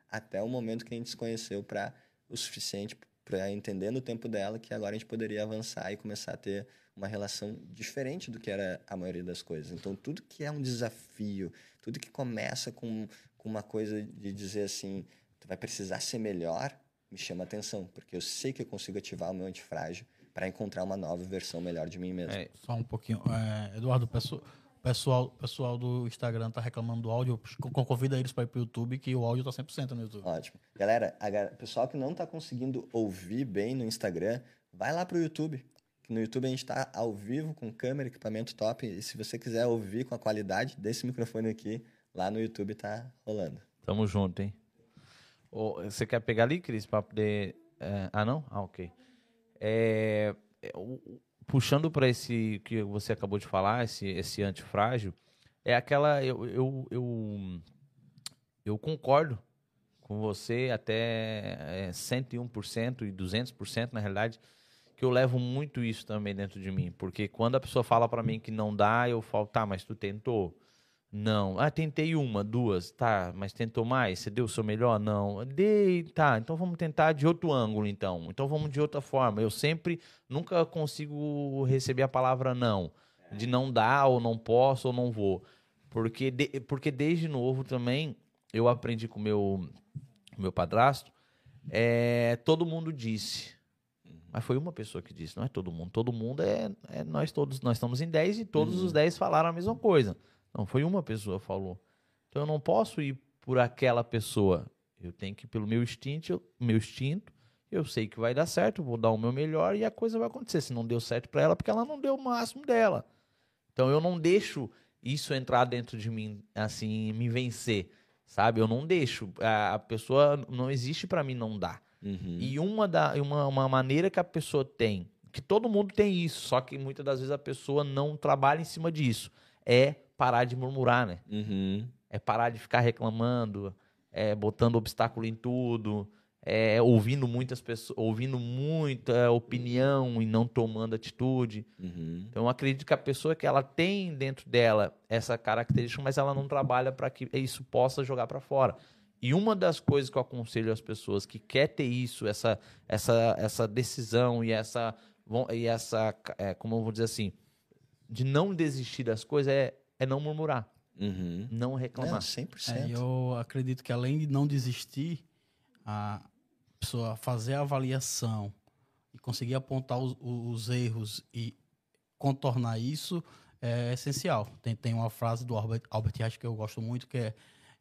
até o momento que a gente se conheceu para o suficiente para entender no tempo dela que agora a gente poderia avançar e começar a ter uma relação diferente do que era a maioria das coisas. Então, tudo que é um desafio, tudo que começa com, com uma coisa de dizer assim, vai precisar ser melhor, me chama atenção, porque eu sei que eu consigo ativar o meu antifrágil para encontrar uma nova versão melhor de mim mesmo. É, Só um pouquinho. É, Eduardo, o pesso- pessoal, pessoal do Instagram tá reclamando do áudio. Co- Convida eles para ir pro YouTube, que o áudio tá 100% no YouTube. Ótimo. Galera, a pessoal que não está conseguindo ouvir bem no Instagram, vai lá pro YouTube. que no YouTube a gente está ao vivo com câmera, equipamento top. E se você quiser ouvir com a qualidade desse microfone aqui, lá no YouTube tá rolando. Tamo junto, hein? Você quer pegar ali, Cris, para poder. é, ah, não? Ah, ok. É, é, puxando para esse que você acabou de falar, esse, esse antifrágil, é aquela. Eu, eu, eu, eu concordo com você até é, 101% e 200% na realidade, que eu levo muito isso também dentro de mim. Porque quando a pessoa fala para mim que não dá, eu falo, tá, mas tu tentou? Não. Ah, tentei uma, duas, tá, mas tentou mais? Você deu o seu melhor? Não. Dei, tá, então vamos tentar de outro ângulo, então. Então vamos de outra forma. Eu sempre, nunca consigo receber a palavra não. De não dar, ou não posso, ou não vou. Porque, de- porque desde novo também, eu aprendi com o meu, meu padrasto, é, todo mundo disse. Mas foi uma pessoa que disse, não é todo mundo. Todo mundo é, é nós todos, nós estamos em 10 e todos os 10 falaram a mesma coisa. Não, foi uma pessoa que falou. Então eu não posso ir por aquela pessoa. Eu tenho que ir pelo meu instinto, eu- meu instinto. Eu sei que vai dar certo, eu vou dar o meu melhor e a coisa vai acontecer. Se não deu certo para ela, porque ela não deu o máximo dela. Então eu não deixo isso entrar dentro de mim, assim, me vencer, sabe? Eu não deixo. A, a pessoa não existe para mim não dar. Uhum. E uma, da, uma, uma maneira que a pessoa tem, que todo mundo tem isso, só que muitas das vezes a pessoa não trabalha em cima disso, é parar de murmurar, né? Uhum. É parar de ficar reclamando, é botando obstáculo em tudo, é ouvindo muitas pessoas, ouvindo muita opinião e não tomando atitude. Uhum. Então eu acredito que a pessoa que ela tem dentro dela essa característica, mas ela não trabalha para que isso possa jogar para fora. E uma das coisas que eu aconselho às pessoas que quer ter isso, essa essa essa decisão e essa e essa é, como eu vou dizer assim, de não desistir das coisas é é não murmurar, Uhum. não Não, reclamar. 100%. É, eu acredito que além de não desistir, a pessoa fazer a avaliação e conseguir apontar os, os erros e contornar isso é essencial. Tem, tem uma frase do Albert, Albert Einstein que eu gosto muito que é,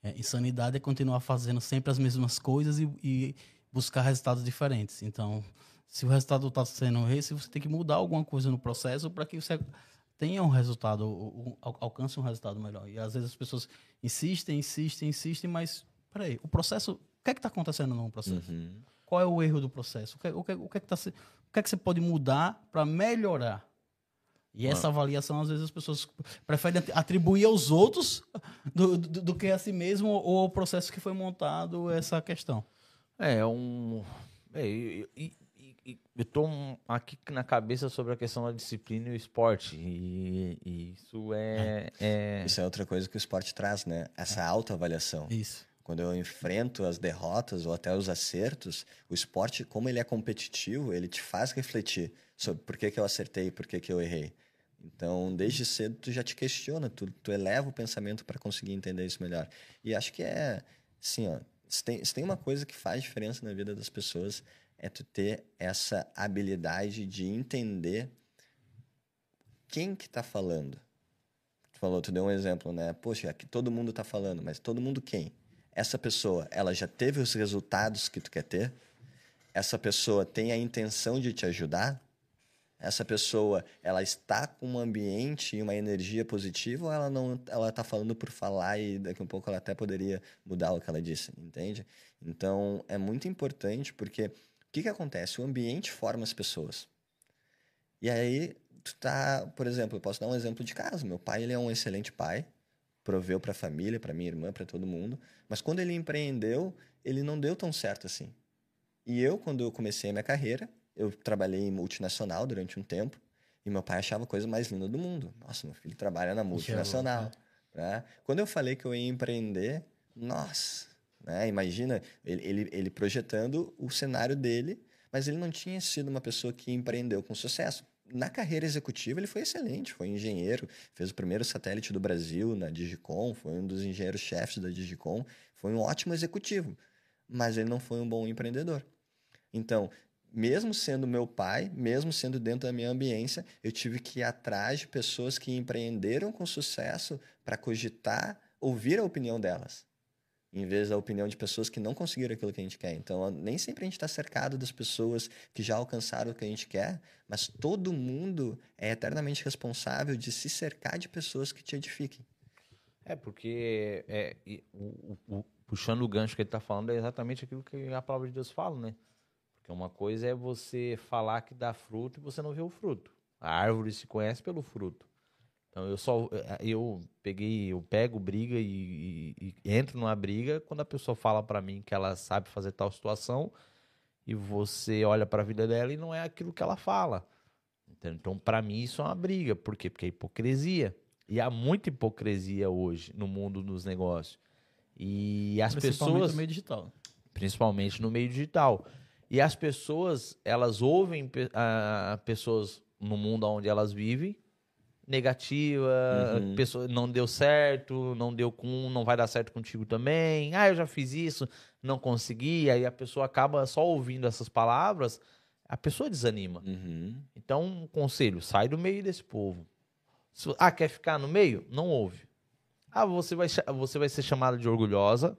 é, insanidade é continuar fazendo sempre as mesmas coisas e, e buscar resultados diferentes. Então, se o resultado está sendo esse, você tem que mudar alguma coisa no processo para que você tenha um resultado, um- al- alcance um resultado melhor. E às vezes as pessoas insistem, insistem, insistem, mas peraí, o processo, o que é que está acontecendo no processo? Uhum. Qual é o erro do processo? O que, o que, o que, é, que tá o que é que você pode mudar para melhorar? E essa avaliação, às vezes, as pessoas preferem at- atribuir aos outros do, do, do que a si mesmo ou ao processo que foi montado essa questão. É um é, e eu tô aqui na cabeça sobre a questão da disciplina e o esporte e, e isso é, é Isso é outra coisa que o esporte traz, né? Essa autoavaliação. Isso. Quando eu enfrento as derrotas ou até os acertos, o esporte, como ele é competitivo, ele te faz refletir sobre por que, que eu acertei e por que, que eu errei. Então, desde cedo, tu já te questiona, tu, tu eleva o pensamento para conseguir entender isso melhor. E acho que é, assim, ó, se tem, se tem uma coisa que faz diferença na vida das pessoas, é tu ter essa habilidade de entender quem que tá falando. Tu falou, tu deu um exemplo, né? Poxa, aqui todo mundo tá falando, mas todo mundo quem? Essa pessoa, ela já teve os resultados que tu quer ter? Essa pessoa tem a intenção de te ajudar? Essa pessoa, ela está com um ambiente e uma energia positiva ou ela não, ela tá falando por falar e daqui a um pouco ela até poderia mudar o que ela disse, entende? Então, é muito importante porque que que acontece? O ambiente forma as pessoas. E aí, tu tá, por exemplo, eu posso dar um exemplo de casa. Meu pai, ele é um excelente pai, proveu para a família, para minha irmã, para todo mundo, mas quando ele empreendeu, ele não deu tão certo assim. E eu, quando eu comecei a minha carreira, eu trabalhei em multinacional durante um tempo, e meu pai achava a coisa mais linda do mundo. Nossa, meu filho trabalha na multinacional. né? Quando eu falei que eu ia empreender, nossa, né? imagina ele, ele, ele projetando o cenário dele, mas ele não tinha sido uma pessoa que empreendeu com sucesso. Na carreira executiva, ele foi excelente, foi engenheiro, fez o primeiro satélite do Brasil na Digicom, foi um dos engenheiros-chefes da Digicom, foi um ótimo executivo, mas ele não foi um bom empreendedor. Então, mesmo sendo meu pai, mesmo sendo dentro da minha ambiência, eu tive que ir atrás de pessoas que empreenderam com sucesso para cogitar, ouvir a opinião delas. Em vez da opinião de pessoas que não conseguiram aquilo que a gente quer. Então, nem sempre a gente está cercado das pessoas que já alcançaram o que a gente quer, mas todo mundo é eternamente responsável de se cercar de pessoas que te edifiquem. É, porque é, o, o, o, puxando o gancho que ele está falando é exatamente aquilo que a palavra de Deus fala, né? Porque uma coisa é você falar que dá fruto e você não vê o fruto. A árvore se conhece pelo fruto. Então eu só eu peguei, eu pego briga e, e, e entro numa briga quando a pessoa fala para mim que ela sabe fazer tal situação e você olha para a vida dela e não é aquilo que ela fala. Então, para mim isso é uma briga, por quê? Porque é hipocrisia. E há muita hipocrisia hoje no mundo dos negócios. E as Principalmente pessoas no meio digital. Principalmente no meio digital. E as pessoas, elas ouvem uh, pessoas no mundo onde elas vivem negativa, uhum. pessoa não deu certo, não deu com, não vai dar certo contigo também. Ah, eu já fiz isso, não consegui. Aí a pessoa acaba só ouvindo essas palavras, a pessoa desanima. Uhum. Então, um conselho: sai do meio desse povo. Ah, quer ficar no meio? Não ouve. Ah, você vai, você vai ser chamada de orgulhosa.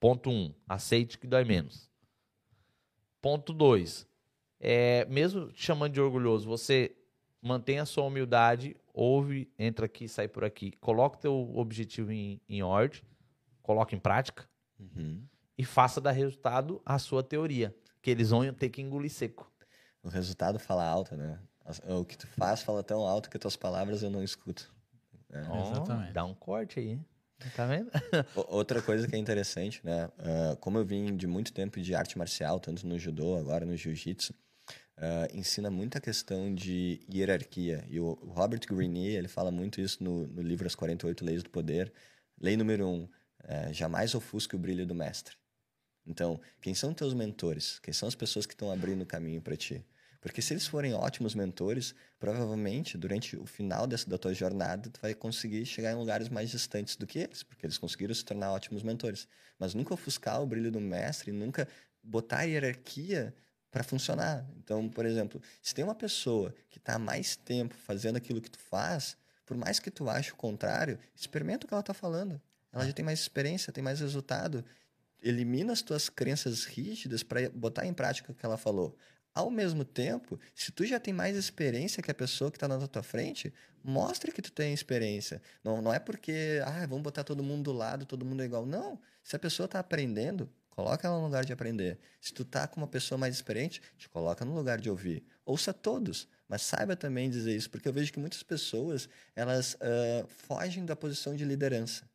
Ponto 1. Um, aceite que dói menos. Ponto 2. É, mesmo te chamando de orgulhoso, você mantenha a sua humildade, ouve, entra aqui, sai por aqui. Coloca o teu objetivo em, em ordem, coloca em prática uhum. e faça dar resultado a sua teoria, que eles vão ter que engolir seco. O resultado fala alto, né? O que tu faz fala tão alto que tuas palavras eu não escuto. É. Oh, Exatamente. Dá um corte aí. Tá vendo? Outra coisa que é interessante, né? Uh, como eu vim de muito tempo de arte marcial, tanto no judô, agora no jiu-jitsu, uh, ensina muita questão de hierarquia. E o Robert Greene, ele fala muito isso no, no livro As 48 Leis do Poder. Lei número um, uh, jamais ofusque o brilho do mestre. Então, quem são teus mentores? Quem são as pessoas que estão abrindo o caminho para ti? Porque se eles forem ótimos mentores, provavelmente durante o final dessa da tua jornada tu vai conseguir chegar em lugares mais distantes do que eles, porque eles conseguiram se tornar ótimos mentores. Mas nunca ofuscar o brilho do mestre, nunca botar a hierarquia para funcionar. Então, por exemplo, se tem uma pessoa que está mais tempo fazendo aquilo que tu faz, por mais que tu ache o contrário, experimenta o que ela está falando. Ela já tem mais experiência, tem mais resultado. Elimina as tuas crenças rígidas para botar em prática o que ela falou. Ao mesmo tempo, se tu já tem mais experiência que a pessoa que está na tua frente, mostre que tu tem experiência. Não, não é porque, ah, vamos botar todo mundo do lado, todo mundo é igual. Não. Se a pessoa está aprendendo, Coloca ela no lugar de aprender. Se tu tá com uma pessoa mais experiente, te coloca no lugar de ouvir. Ouça todos, mas saiba também dizer isso, porque eu vejo que muitas pessoas elas uh, fogem da posição de liderança.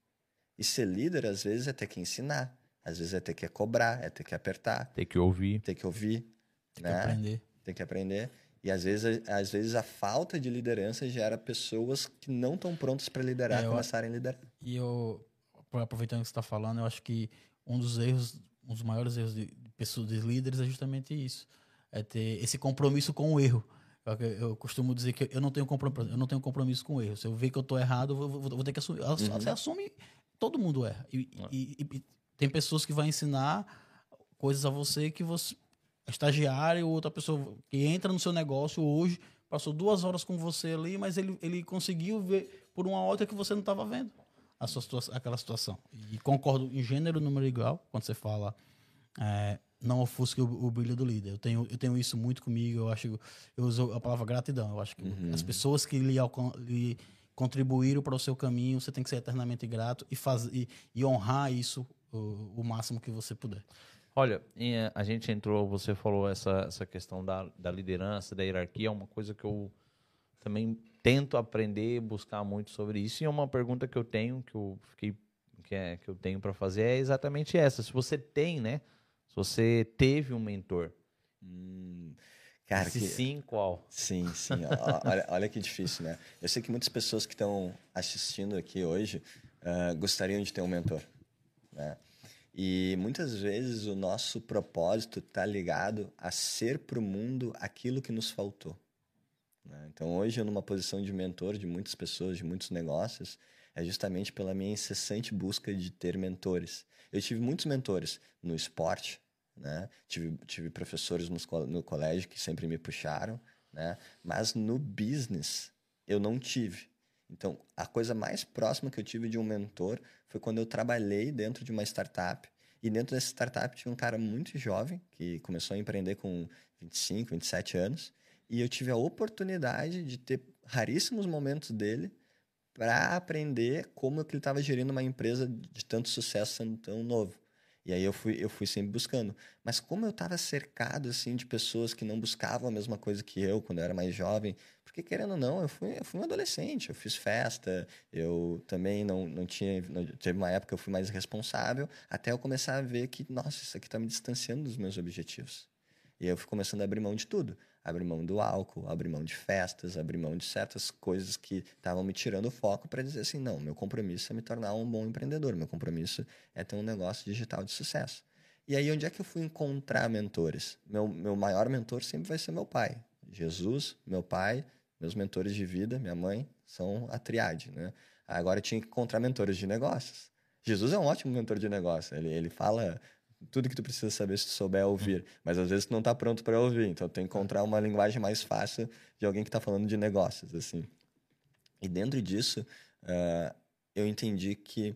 E ser líder, às vezes, é ter que ensinar. Às vezes é ter que cobrar, é ter que apertar. Tem que ouvir. Tem que ouvir. Tem né? que aprender. Tem que aprender. E às vezes, às vezes a falta de liderança gera pessoas que não estão prontas para liderar, é, começarem a liderar. E eu, aproveitando que você está falando, eu acho que um dos erros um dos maiores erros de, pessoas, de líderes é justamente isso. É ter esse compromisso com o erro. Eu, eu costumo dizer que eu não tenho compromisso, eu não tenho compromisso com o erro. Se eu ver que eu estou errado, eu vou, vou, ter que assumir. Uhum. Você assume, todo mundo erra. E, uhum. e, e, tem pessoas que vão ensinar coisas a você que você, estagiário ou outra pessoa que entra no seu negócio hoje, passou duas horas com você ali, mas ele, ele conseguiu ver por uma outra que você não estava vendo a sua situação, aquela situação. E concordo em gênero, número igual, quando você fala é, não ofusque o, o, brilho do líder. Eu tenho, eu tenho isso muito comigo, eu acho, eu uso a palavra gratidão. Eu acho que uhum. as pessoas que lhe, lhe contribuíram para o seu caminho, você tem que ser eternamente grato e, faz, e, e honrar isso o, o, máximo que você puder. Olha, a gente entrou, você falou essa, essa questão da, da liderança, da hierarquia, é uma coisa que eu também tento aprender, buscar muito sobre isso. E uma pergunta que eu tenho, que eu fiquei, que, é, que eu tenho para fazer é exatamente essa. Se você tem, né? Se você teve um mentor. Hum, cara, Se que... sim, qual? Sim, sim. olha, olha que difícil, né? Eu sei que muitas pessoas que estão assistindo aqui hoje uh, gostariam de ter um mentor, né? E muitas vezes o nosso propósito está ligado a ser para o mundo aquilo que nos faltou. Né? Então, hoje, eu numa posição de mentor de muitas pessoas, de muitos negócios, é justamente pela minha incessante busca de ter mentores. Eu tive muitos mentores no esporte, né? tive, tive professores no, colégio que sempre me puxaram, né? mas no business eu não tive. Então, a coisa mais próxima que eu tive de um mentor foi quando eu trabalhei dentro de uma startup. E dentro dessa startup tinha um cara muito jovem, que começou a empreender com 25, 27 anos. E eu tive a oportunidade de ter raríssimos momentos dele para aprender como que ele estava gerindo uma empresa de tanto sucesso sendo tão novo. E aí eu fui, eu fui sempre buscando. Mas como eu estava cercado assim de pessoas que não buscavam a mesma coisa que eu quando eu era mais jovem, porque querendo ou não, eu fui, eu fui um adolescente, eu fiz festa, eu também não, não tinha, não, teve uma época que eu fui mais responsável, até eu começar a ver que, nossa, isso aqui está me distanciando dos meus objetivos. E aí eu fui começando a abrir mão de tudo abrir mão do álcool, abrir mão de festas, abrir mão de certas coisas que estavam me tirando o foco para dizer assim, não, meu compromisso é me tornar um bom empreendedor, meu compromisso é ter um negócio digital de sucesso. E aí, onde é que eu fui encontrar mentores? Meu, meu maior mentor sempre vai ser meu pai. Jesus, meu pai, meus mentores de vida, minha mãe, são a triade, né? Agora eu tinha que encontrar mentores de negócios. Jesus é um ótimo mentor de negócio. Ele, ele fala tudo que tu precisa saber se tu souber ouvir. Mas às vezes tu não está pronto para ouvir, então tem que encontrar uma linguagem mais fácil de alguém que está falando de negócios, assim. E dentro disso, uh, eu entendi que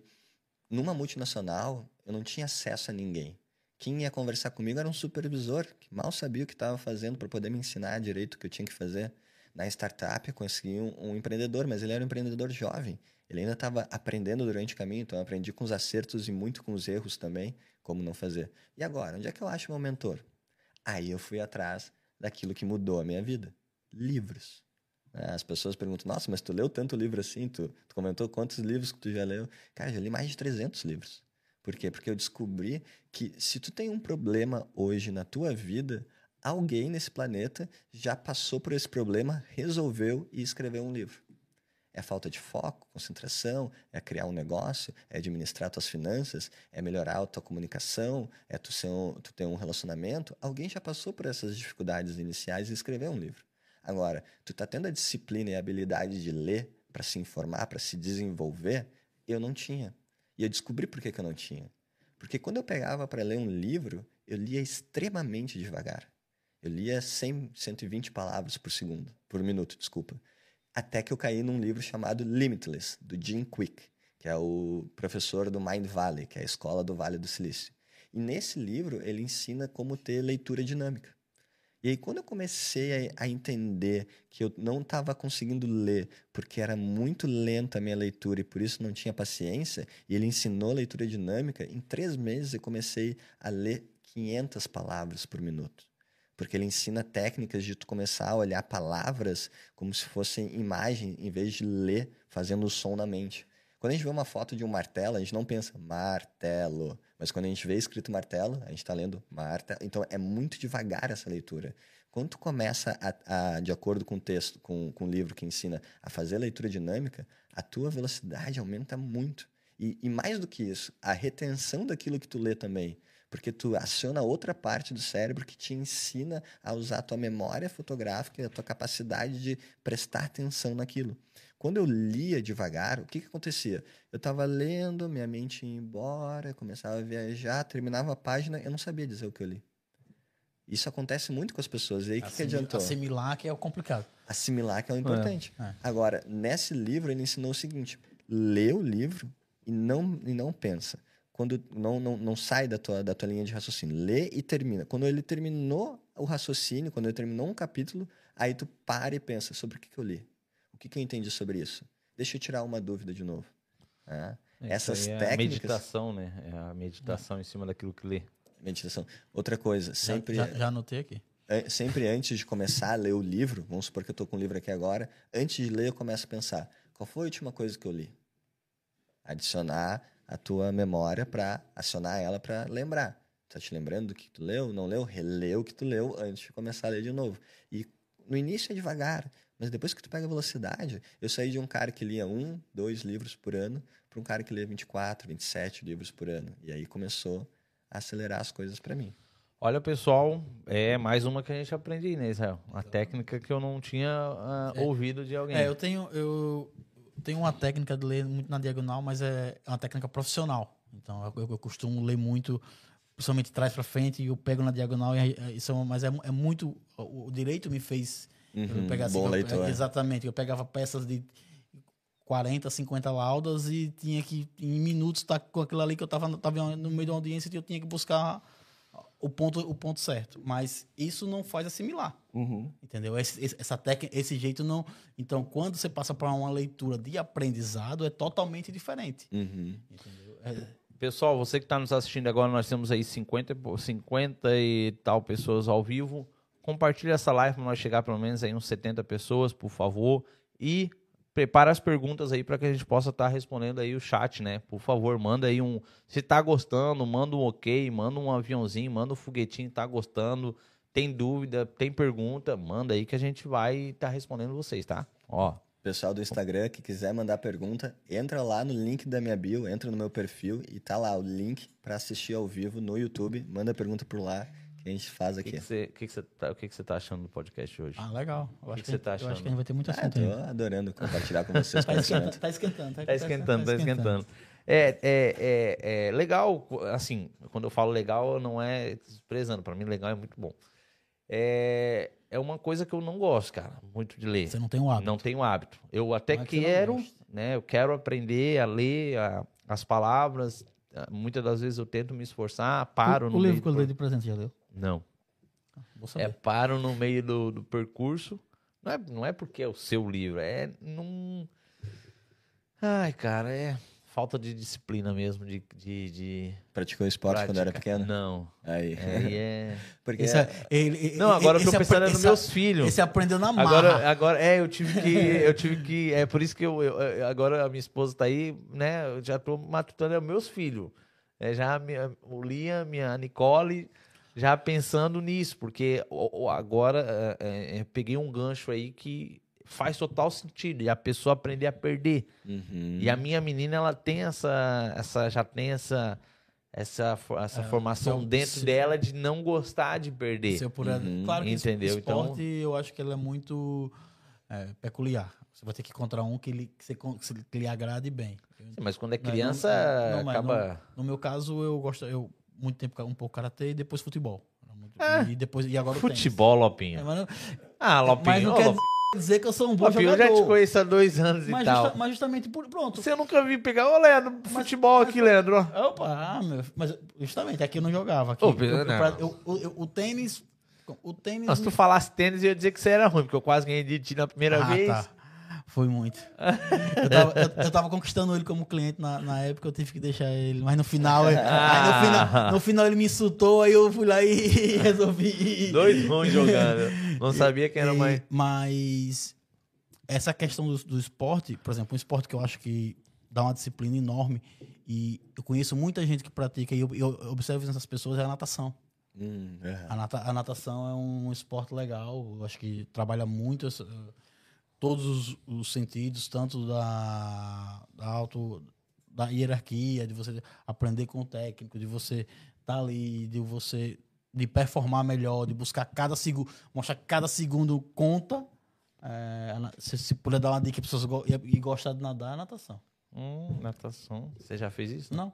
numa multinacional eu não tinha acesso a ninguém. Quem ia conversar comigo era um supervisor que mal sabia o que estava fazendo para poder me ensinar direito o que eu tinha que fazer. Na startup eu consegui um, um empreendedor, mas ele era um empreendedor jovem. Ele ainda estava aprendendo durante o caminho, então eu aprendi com os acertos e muito com os erros também como não fazer. E agora, onde é que eu acho meu mentor? Aí eu fui atrás daquilo que mudou a minha vida: livros. É, as pessoas perguntam: Nossa, mas tu leu tanto livro assim? Tu, tu comentou quantos livros que tu já leu? Cara, já li mais de 300 livros. Por quê? Porque eu descobri que se tu tem um problema hoje na tua vida, alguém nesse planeta já passou por esse problema, resolveu e escreveu um livro. É falta de foco, concentração, é criar um negócio, é administrar tuas finanças, é melhorar a tua comunicação, é tu, ser um, tu ter um relacionamento. Alguém já passou por essas dificuldades iniciais e escreveu um livro. Agora, tu tá tendo a disciplina e a habilidade de ler para se informar, para se desenvolver? Eu não tinha. E eu descobri por que, que eu não tinha. Porque quando eu pegava para ler um livro, eu lia extremamente devagar. Eu lia 100, 120 palavras por segundo, por minuto, desculpa. Até que eu caí num livro chamado Limitless, do Jim Quick, que é o professor do Mind Valley, que é a escola do Vale do Silício. E nesse livro ele ensina como ter leitura dinâmica. E aí, quando eu comecei a, entender que eu não estava conseguindo ler porque era muito lenta a minha leitura e por isso não tinha paciência, e ele ensinou leitura dinâmica, em três meses eu comecei a ler 500 palavras por minuto porque ele ensina técnicas de tu começar a olhar palavras como se fossem imagem, em vez de ler fazendo o som na mente. Quando a gente vê uma foto de um martelo, a gente não pensa martelo, mas quando a gente vê escrito martelo, a gente está lendo martelo. Então é muito devagar essa leitura. Quando tu começa, a, a, de acordo com o texto, com, com o livro que ensina, a fazer a leitura dinâmica, a tua velocidade aumenta muito. E, e mais do que isso, a retenção daquilo que tu lê também porque tu aciona outra parte do cérebro que te ensina a usar a tua memória fotográfica e a tua capacidade de prestar atenção naquilo. Quando eu lia devagar, o que, que acontecia? Eu estava lendo, minha mente ia embora, começava a viajar, terminava a página, eu não sabia dizer o que eu li. Isso acontece muito com as pessoas. E aí, o que, que adiantou? Assimilar que é o complicado. Assimilar que é o importante. É, é. Agora, nesse livro, ele ensinou o seguinte: lê o livro e não, e não pensa quando não, não, não sai da tua, da tua linha de raciocínio. Lê e termina. Quando ele terminou o raciocínio, quando ele terminou um capítulo, aí tu para e pensa sobre o que, que eu li. O que, que eu entendi sobre isso? Deixa eu tirar uma dúvida de novo. É. Essas é técnicas... A meditação, né? É a meditação é. em cima daquilo que lê. Meditação. Outra coisa, sempre... Já, já, já anotei aqui. Sempre antes de começar a ler o livro, vamos supor que eu estou com o livro aqui agora, antes de ler eu começo a pensar, qual foi a última coisa que eu li? Adicionar a tua memória para acionar ela para lembrar. Tá te lembrando do que tu leu? Não leu? Releu o que tu leu antes de começar a ler de novo. E no início é devagar, mas depois que tu pega a velocidade, eu saí de um cara que lia um, dois livros por ano para um cara que lia 24, 27 livros por ano. E aí começou a acelerar as coisas para mim. Olha, pessoal, é mais uma que a gente aprende, né, Israel? A técnica que eu não tinha uh, é, ouvido de alguém. É, eu tenho, eu, tenho uma técnica de ler muito na diagonal, mas é, uma técnica profissional. Então eu, eu costumo ler muito, principalmente trás para frente, e eu pego na diagonal. E, isso, é mas é, é muito. O direito me fez uhum, pegar assim, bom eu, leitor. É, exatamente. Eu pegava peças de 40, 50 laudas e tinha que, em minutos, estar com aquilo ali que eu estava tava no meio de uma audiência e eu tinha que buscar o ponto, o ponto certo. Mas isso não faz assimilar. Uhum. Entendeu? Esse, esse- essa técnica, esse jeito não. Então, quando você passa para uma leitura de aprendizado, é totalmente diferente. Uhum. Entendeu? É- Pessoal, você que está nos assistindo agora, nós temos aí 50, e po- 50 e tal pessoas ao vivo. Compartilha essa live para nós chegar pelo menos aí uns 70 pessoas, por favor. E prepara as perguntas aí para que a gente possa estar respondendo aí o chat, né? Por favor, manda aí um. Se tá gostando, manda um ok, manda um aviãozinho, manda um foguetinho, tá gostando. Tem dúvida, tem pergunta, manda aí que a gente vai estar respondendo vocês, tá? Ó, Pessoal do Instagram que quiser mandar pergunta, entra lá no link da minha bio, entra no meu perfil e tá lá o link para assistir ao vivo no YouTube. Manda pergunta por lá que a gente faz o que aqui. que você que que você tá, o que que você tá achando do podcast hoje? Ah, legal. Eu acho que você tá Eu acho achando? que a gente vai ter muito Ah, assunto tô ainda. adorando compartilhar com vocês Tá esquentando, conhecimento. tá esquentando. Tá esquentando, tá esquentando. É, é, é, é legal, assim, quando eu falo legal, não é desprezando. Pra mim, legal é muito bom. É, é uma coisa que eu não gosto, cara, muito de ler. Você não tem o hábito. Não tenho hábito. Eu até é que quero, né? Eu quero aprender a ler a- as palavras. Ah, Muitas das vezes eu tento me esforçar, paro o, no o livro que eu dei de presente já leu? Não. É, paro no meio do, do percurso. Não é, não é porque é o seu livro, é num. Ai, cara, é falta de disciplina mesmo, de. de, de Praticou esporte quando era prática. pequeno? Não. Aí. Aí é. Porque Esse é- ele- Não, agora eu tô pensando apre- nos esse meus filhos. Esse aprendeu na marra. Agora, agora, é, eu tive que. Eu tive que. É por isso que eu, eu- agora a minha esposa tá aí, né? Eu já tô matutando é os meus filhos. É já a minha, o Liam, minha Nicole, já pensando nisso, porque agora é, é, é, peguei um gancho aí que faz total sentido. E a pessoa aprender a perder. Uhum. E a minha menina, ela tem essa. essa já tem essa. Essa, essa É, formação eu- dentro se- dela de não gostar de perder. Se eu puder- Uhum. Claro que Entendeu? esporte, eu acho que ele é muito é, peculiar. Você vai ter que encontrar um que lhe, que você que lhe agrade bem. Sim, Mas quando é Não, criança, não, não, mas acaba. No meu caso, eu gosto, eu muito tempo um pouco karatê e depois futebol. É. E depois e agora. Futebol, É, Lopinho. mas não, Ah, Lopinho. mas não ô, quer Lopinho. dizer que eu sou um bom Lopinho, eu jogador. já te conheço há dois anos e mas, tal. justa- mas justamente por pronto. Você nunca vi pegar. Ô, Leandro, futebol aqui, Leandro. Opa, ah, meu, mas justamente aqui eu não jogava. Aqui, Ô, eu- eu- não. pra- eu- eu- eu- o tênis, o tênis. Não, se tu falasse tênis, eu ia dizer que você era ruim, porque eu quase ganhei de ti na primeira Ah, vez. tá. Foi muito. eu, tava, eu- eu tava conquistando ele como cliente na, na época, eu tive que deixar ele. Mas no final, aí no final, no final ele me insultou, aí eu fui lá e resolvi. Dois ruins jogando. Não sabia quem era mais. Mas essa questão do, do esporte, por exemplo, um esporte que eu acho que dá uma disciplina enorme e eu conheço muita gente que pratica e eu, eu observo nessas pessoas é a natação. Hum, é. A, nata- a natação é um esporte legal, eu acho que trabalha muito essa- todos os, os sentidos, tanto da, da auto da hierarquia, de você aprender com o técnico, de você estar ali, de você de performar melhor, de buscar cada segundo, mostrar que cada segundo conta. É, se, se puder dar uma dica para pessoas e, gostar de nadar, é natação. Hum, natação. Você já fez isso? Não.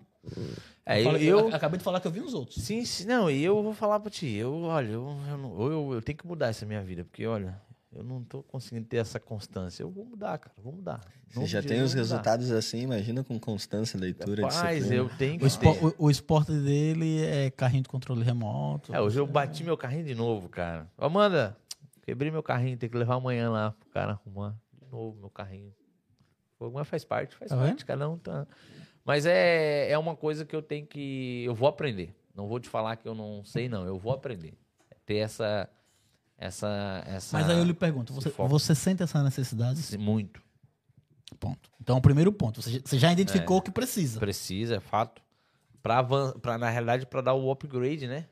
É, eu, eu- a- acabei de falar que eu vi nos outros. Sim, sim, não, e eu vou falar pra ti. Eu, olha, eu, eu, eu, eu tenho que mudar essa minha vida, porque, olha, eu não tô conseguindo ter essa constância. Eu vou mudar, cara, vou mudar. Você já tem os vou mudar. resultados assim, imagina com constância, leitura, Rapaz, eu tenho O, que espo- ter. o- o esporte dele é carrinho de controle remoto. É, hoje eu bati meu carrinho de novo, cara. Amanda, quebrei meu carrinho, tem que levar amanhã lá pro cara arrumar de novo meu carrinho. Mas faz parte, faz Tá parte, vendo? cada um tá. Mas é, é uma coisa que eu tenho que. Eu vou aprender. Não vou te falar que eu não sei, não. Eu vou aprender. Ter essa. Essa. essa Mas aí eu lhe pergunto, você, você sente essa necessidade? Muito. Ponto. Então, o primeiro ponto, você já- você já É. identificou o que precisa. Precisa, é fato. Pra, pra, na realidade, para dar o upgrade, né?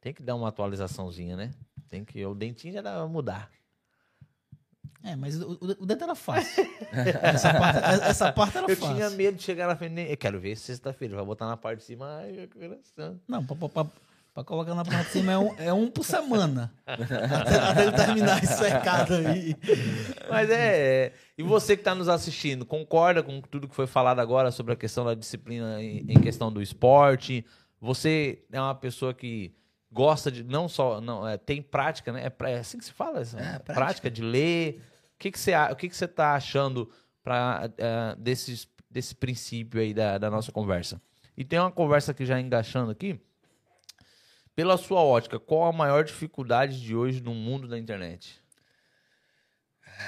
Tem que dar uma atualizaçãozinha, né? Tem que. O dentinho já dá mudar. É, mas o, o, o dedo era fácil. essa, parte, essa parte era Eu fácil. tinha medo de chegar na frente. Eu quero ver sexta-feira. Vai botar na parte de cima. Ai. Não, pra, pra, pra- colocar na parte de cima é um, é um por semana. até, até ele terminar esse secado aí. Mas é, é. E você que está nos assistindo, concorda com tudo que foi falado agora sobre a questão da disciplina em, em questão do esporte? Você é uma pessoa que gosta de não só não é, tem prática, né? É, é assim que se fala, essa É, prática. prática. de ler. O que que você o que que está achando pra, eh, desses, desse princípio aí da, da nossa conversa. E tem uma conversa que já engaixando aqui. Pela sua ótica, qual a maior dificuldade de hoje no mundo da internet?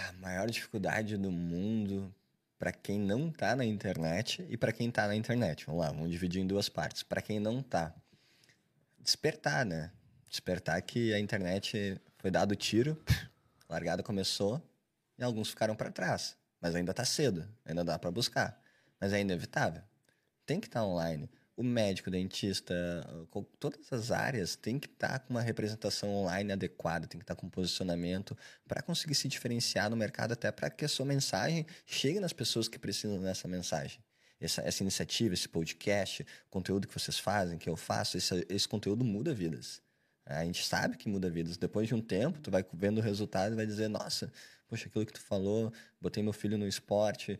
A maior dificuldade do mundo para quem não tá na internet e para quem tá na internet. Vamos lá, vamos dividir em duas partes. Para quem não tá, despertar, né? Despertar que a internet foi dado tiro, a largada começou e alguns ficaram para trás. Mas ainda tá cedo, ainda dá para buscar. Mas é inevitável. Tem que estar online. O médico, o dentista, todas as áreas tem que estar com uma representação online adequada, tem que estar com um posicionamento para conseguir se diferenciar no mercado, até para que a sua mensagem chegue nas pessoas que precisam dessa mensagem. Essa, essa iniciativa, esse podcast, conteúdo que vocês fazem, que eu faço, esse, esse conteúdo muda vidas. A gente sabe que muda vidas. Depois de um tempo, tu vai vendo o resultado e vai dizer, nossa, poxa, aquilo que tu falou, botei meu filho no esporte.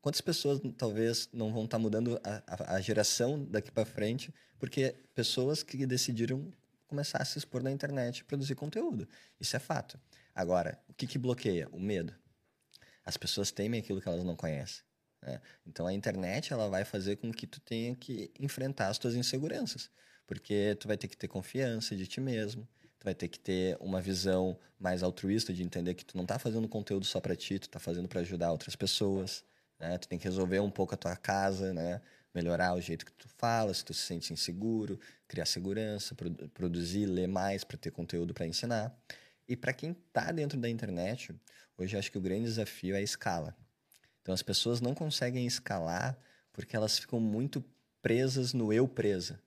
Quantas pessoas talvez não vão estar mudando a, a, geração daqui para frente, porque pessoas que decidiram começar a se expor na internet e produzir conteúdo. Isso é fato. Agora, o que, que bloqueia? O medo. As pessoas temem aquilo que elas não conhecem. né? Então a internet ela vai fazer com que tu tenha que enfrentar as tuas inseguranças, porque tu vai ter que ter confiança de ti mesmo, tu vai ter que ter uma visão mais altruísta de entender que tu não tá fazendo conteúdo só para ti, tu tá fazendo para ajudar outras pessoas, né? Tu tem que resolver um pouco a tua casa, né? Melhorar o jeito que tu fala, se tu se sente inseguro, criar segurança, produ- produzir, ler mais para ter conteúdo para ensinar. E para quem tá dentro da internet, hoje acho que o grande desafio é a escala. Então as pessoas não conseguem escalar porque elas ficam muito presas no eu presa.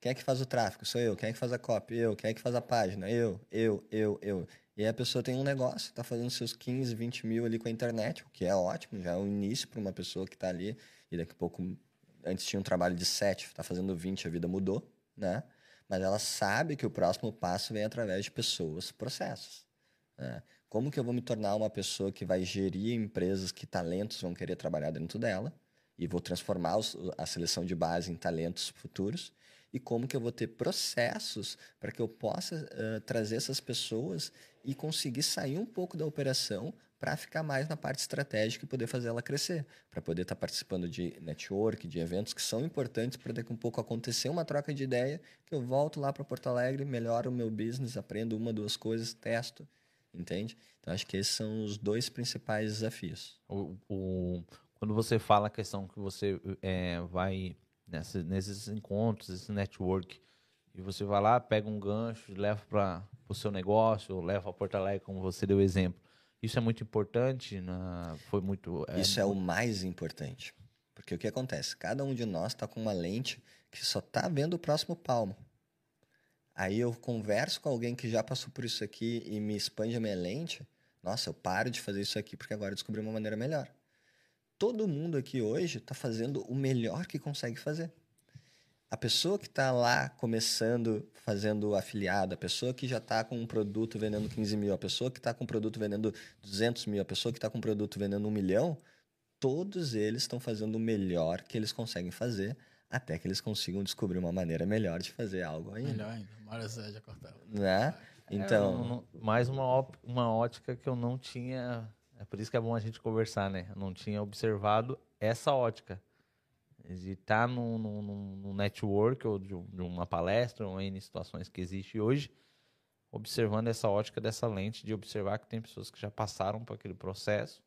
Quem é que faz o tráfego? Sou eu. Quem é que faz a copy? Eu. Quem é que faz a página? Eu, eu, eu, eu. E aí a pessoa tem um negócio, tá fazendo seus 15, 20 mil ali com a internet, o que é ótimo, já é o início para uma pessoa que tá ali e daqui a pouco, antes tinha um trabalho de 7, tá fazendo 20, a vida mudou, né? Mas ela sabe que o próximo passo vem através de pessoas, processos. né? Como que eu vou me tornar uma pessoa que vai gerir empresas que talentos vão querer trabalhar dentro dela e vou transformar a seleção de base em talentos futuros? E como que eu vou ter processos para que eu possa eh, trazer essas pessoas e conseguir sair um pouco da operação para ficar mais na parte estratégica e poder fazer ela crescer, para poder estar participando de network, de eventos que são importantes para daqui um pouco acontecer uma troca de ideia, que eu volto lá para Porto Alegre, melhoro o meu business, aprendo uma, duas coisas, testo, entende? Então acho que esses são os dois principais desafios. O, o- quando você fala a questão que você é, vai nessa- nesses encontros, esse network, e você vai lá, pega um gancho, leva para o seu negócio, ou leva a Porto Alegre, como você deu exemplo. Isso é muito importante, na, foi muito... Isso é o mais importante. Porque o que acontece? Cada um de nós está com uma lente que só está vendo o próximo palmo. Aí eu converso com alguém que já passou por isso aqui e me expande a minha lente. Nossa, eu paro de fazer isso aqui porque agora eu descobri uma maneira melhor. Todo mundo aqui hoje está fazendo o melhor que consegue fazer. A pessoa que está lá começando, fazendo afiliado, a pessoa que já está com um produto vendendo 15 mil, a pessoa que está com um produto vendendo 200 mil, a pessoa que está com um produto vendendo um milhão, todos eles estão fazendo o melhor que eles conseguem fazer até que eles consigam descobrir uma maneira melhor de fazer algo ainda. Melhor ainda. Mário Sérgio Cortella. Né? É, Então, não- não- mais uma, op- uma ótica que eu não tinha. É por isso que é bom a gente conversar, né? Eu não tinha observado essa ótica. De estar num, num, num- num network ou de, de uma palestra ou em situações que existe hoje, observando essa ótica dessa lente, de observar que tem pessoas que já passaram por aquele processo.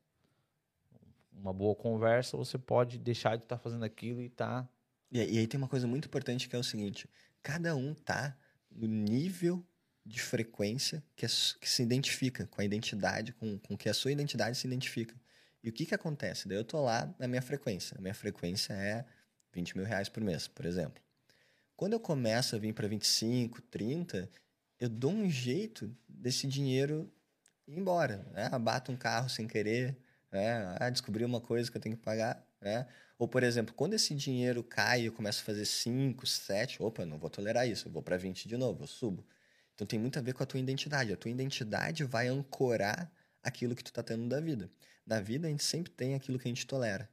Uma boa conversa, você pode deixar de estar fazendo aquilo e tá. E, e aí tem uma coisa muito importante que é o seguinte: cada um tá no nível de frequência que, é que se identifica com a identidade, com, com que a sua identidade se identifica. E o que que acontece? Daí eu tô lá na minha frequência. A minha frequência é 20 mil reais por mês, por exemplo. Quando eu começo a vir para 25, 30, eu dou um jeito desse dinheiro ir embora. Né? Abato um carro sem querer, né? ah, descobri uma coisa que eu tenho que pagar. Né? Ou, por exemplo, quando esse dinheiro cai eu começo a fazer 5, 7, opa, não vou tolerar isso, eu vou para 20 de novo, eu subo. Então tem muito a ver com a tua identidade. A tua identidade vai ancorar aquilo que tu tá tendo da vida. Na vida a gente sempre tem aquilo que a gente tolera.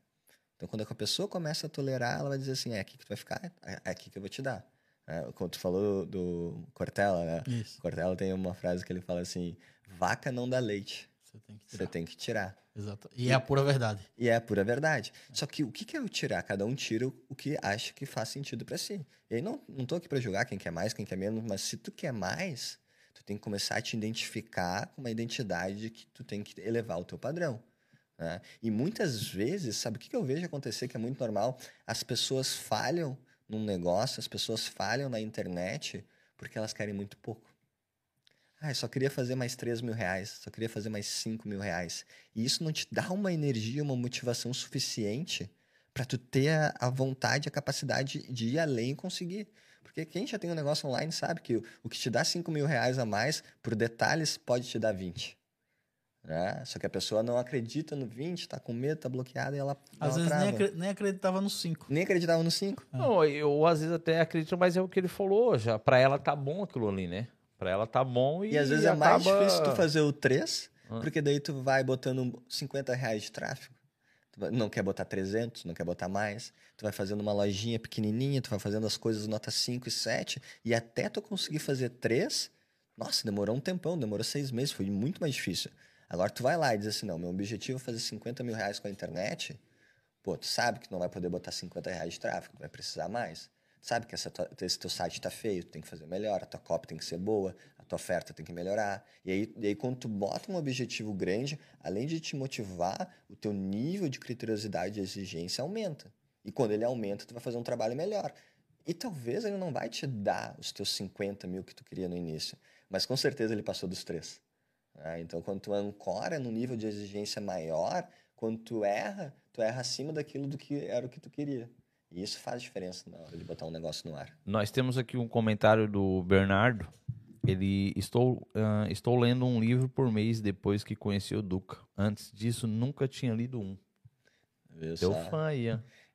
Então quando a pessoa começa a tolerar, ela vai dizer assim, é aqui que tu vai ficar, é é aqui que eu vou te dar. É, quando tu falou do Cortella, né? Isso. Cortella tem uma frase que ele fala assim, vaca não dá leite. Você tem que Você tirar. tem que tirar. Exato. E é a pura verdade. E é a pura verdade. Só que o que é o tirar? Cada um tira o- que acha que faz sentido pra si. E aí não, não tô aqui pra julgar quem quer mais, quem quer menos, mas se tu quer mais, tu tem que começar a te identificar com uma identidade de que tu tem que elevar o teu padrão. né? E muitas vezes, sabe o que que eu vejo acontecer que é muito normal? As pessoas falham num negócio, as pessoas falham na internet porque elas querem muito pouco. Ah, eu só queria fazer mais 3 mil reais, só queria fazer mais 5 mil reais. E isso não te dá uma energia, uma motivação suficiente para tu ter a, a vontade, a capacidade de ir além e conseguir. Porque quem já tem um negócio online sabe que o, o que te dá 5 mil reais a mais, por detalhes, pode te dar 20. Né? Só que a pessoa não acredita no 20, tá com medo, tá bloqueada e ela, Às ela vezes nem, acre- nem acreditava nos cinco. Nem acreditava no 5. Não, eu às vezes até acredito, mas é o que ele falou já. Pra ela tá bom aquilo ali, né? Pra ela tá bom e. E às vezes é mais difícil tu fazer o 3, Ah. porque daí tu vai botando 50 reais de tráfego. Tu vai- não quer botar 300, não quer botar mais. Tu vai fazendo uma lojinha pequenininha, tu vai fazendo as coisas nota 5 e 7, e até tu conseguir fazer 3, nossa, demorou um tempão, demorou seis meses, foi muito mais difícil. Agora tu vai lá e diz assim, não, meu objetivo é fazer 50 mil reais com a internet, pô, tu sabe que não vai poder botar 50 reais de tráfego, vai precisar mais. Sabe que essa tua- esse teu site tá feio, tu tem que fazer melhor, a tua copy tem que ser boa, a tua oferta tem que melhorar. E aí, e aí quando tu bota um objetivo grande, além de te motivar, o teu nível de criteriosidade e exigência aumenta. E quando ele aumenta, tu vai fazer um trabalho melhor. E talvez ele não vai te dar os teus 50 mil que tu queria no início, mas com certeza ele passou dos três. né? Então, quando tu ancora no nível de exigência maior, quando tu erra, tu erra acima daquilo do que era o que tu queria. E isso faz diferença na hora de botar um negócio no ar. Nós temos aqui um comentário do Bernardo. Ele estou, ah, estou lendo um livro por mês depois que conheci o Duca. Antes disso, nunca tinha lido um. Viu Teu só? fã aí.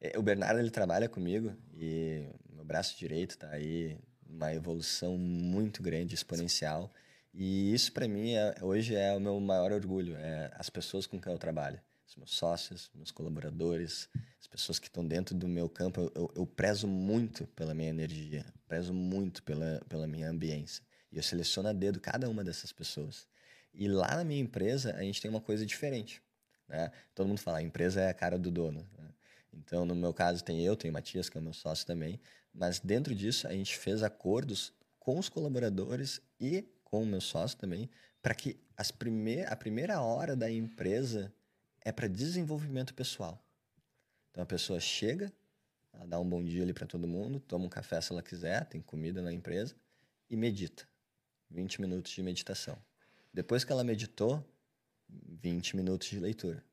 É, O Bernardo ele trabalha comigo e meu braço direito tá aí uma evolução muito grande, exponencial. E isso para mim é- hoje é o meu maior orgulho, é as pessoas com quem eu trabalho, os meus sócios, meus colaboradores, as pessoas que estão dentro do meu campo. Eu, eu, prezo muito pela minha energia, prezo muito pela, pela minha ambiência. E eu seleciono a dedo cada uma dessas pessoas. E lá na minha empresa a gente tem uma coisa diferente. Né? Todo mundo fala, a empresa é a cara do dono. né? Então, no meu caso, tem eu, tem o Matias, que é o meu sócio também. Mas dentro disso, a gente fez acordos com os colaboradores e com o meu sócio também, para que as primeir, a primeira hora da empresa é para desenvolvimento pessoal. Então, a pessoa chega, ela dá um bom dia ali para todo mundo, toma um café se ela quiser, tem comida na empresa, e medita. 20 minutos de meditação. Depois que ela meditou, 20 minutos de leitura.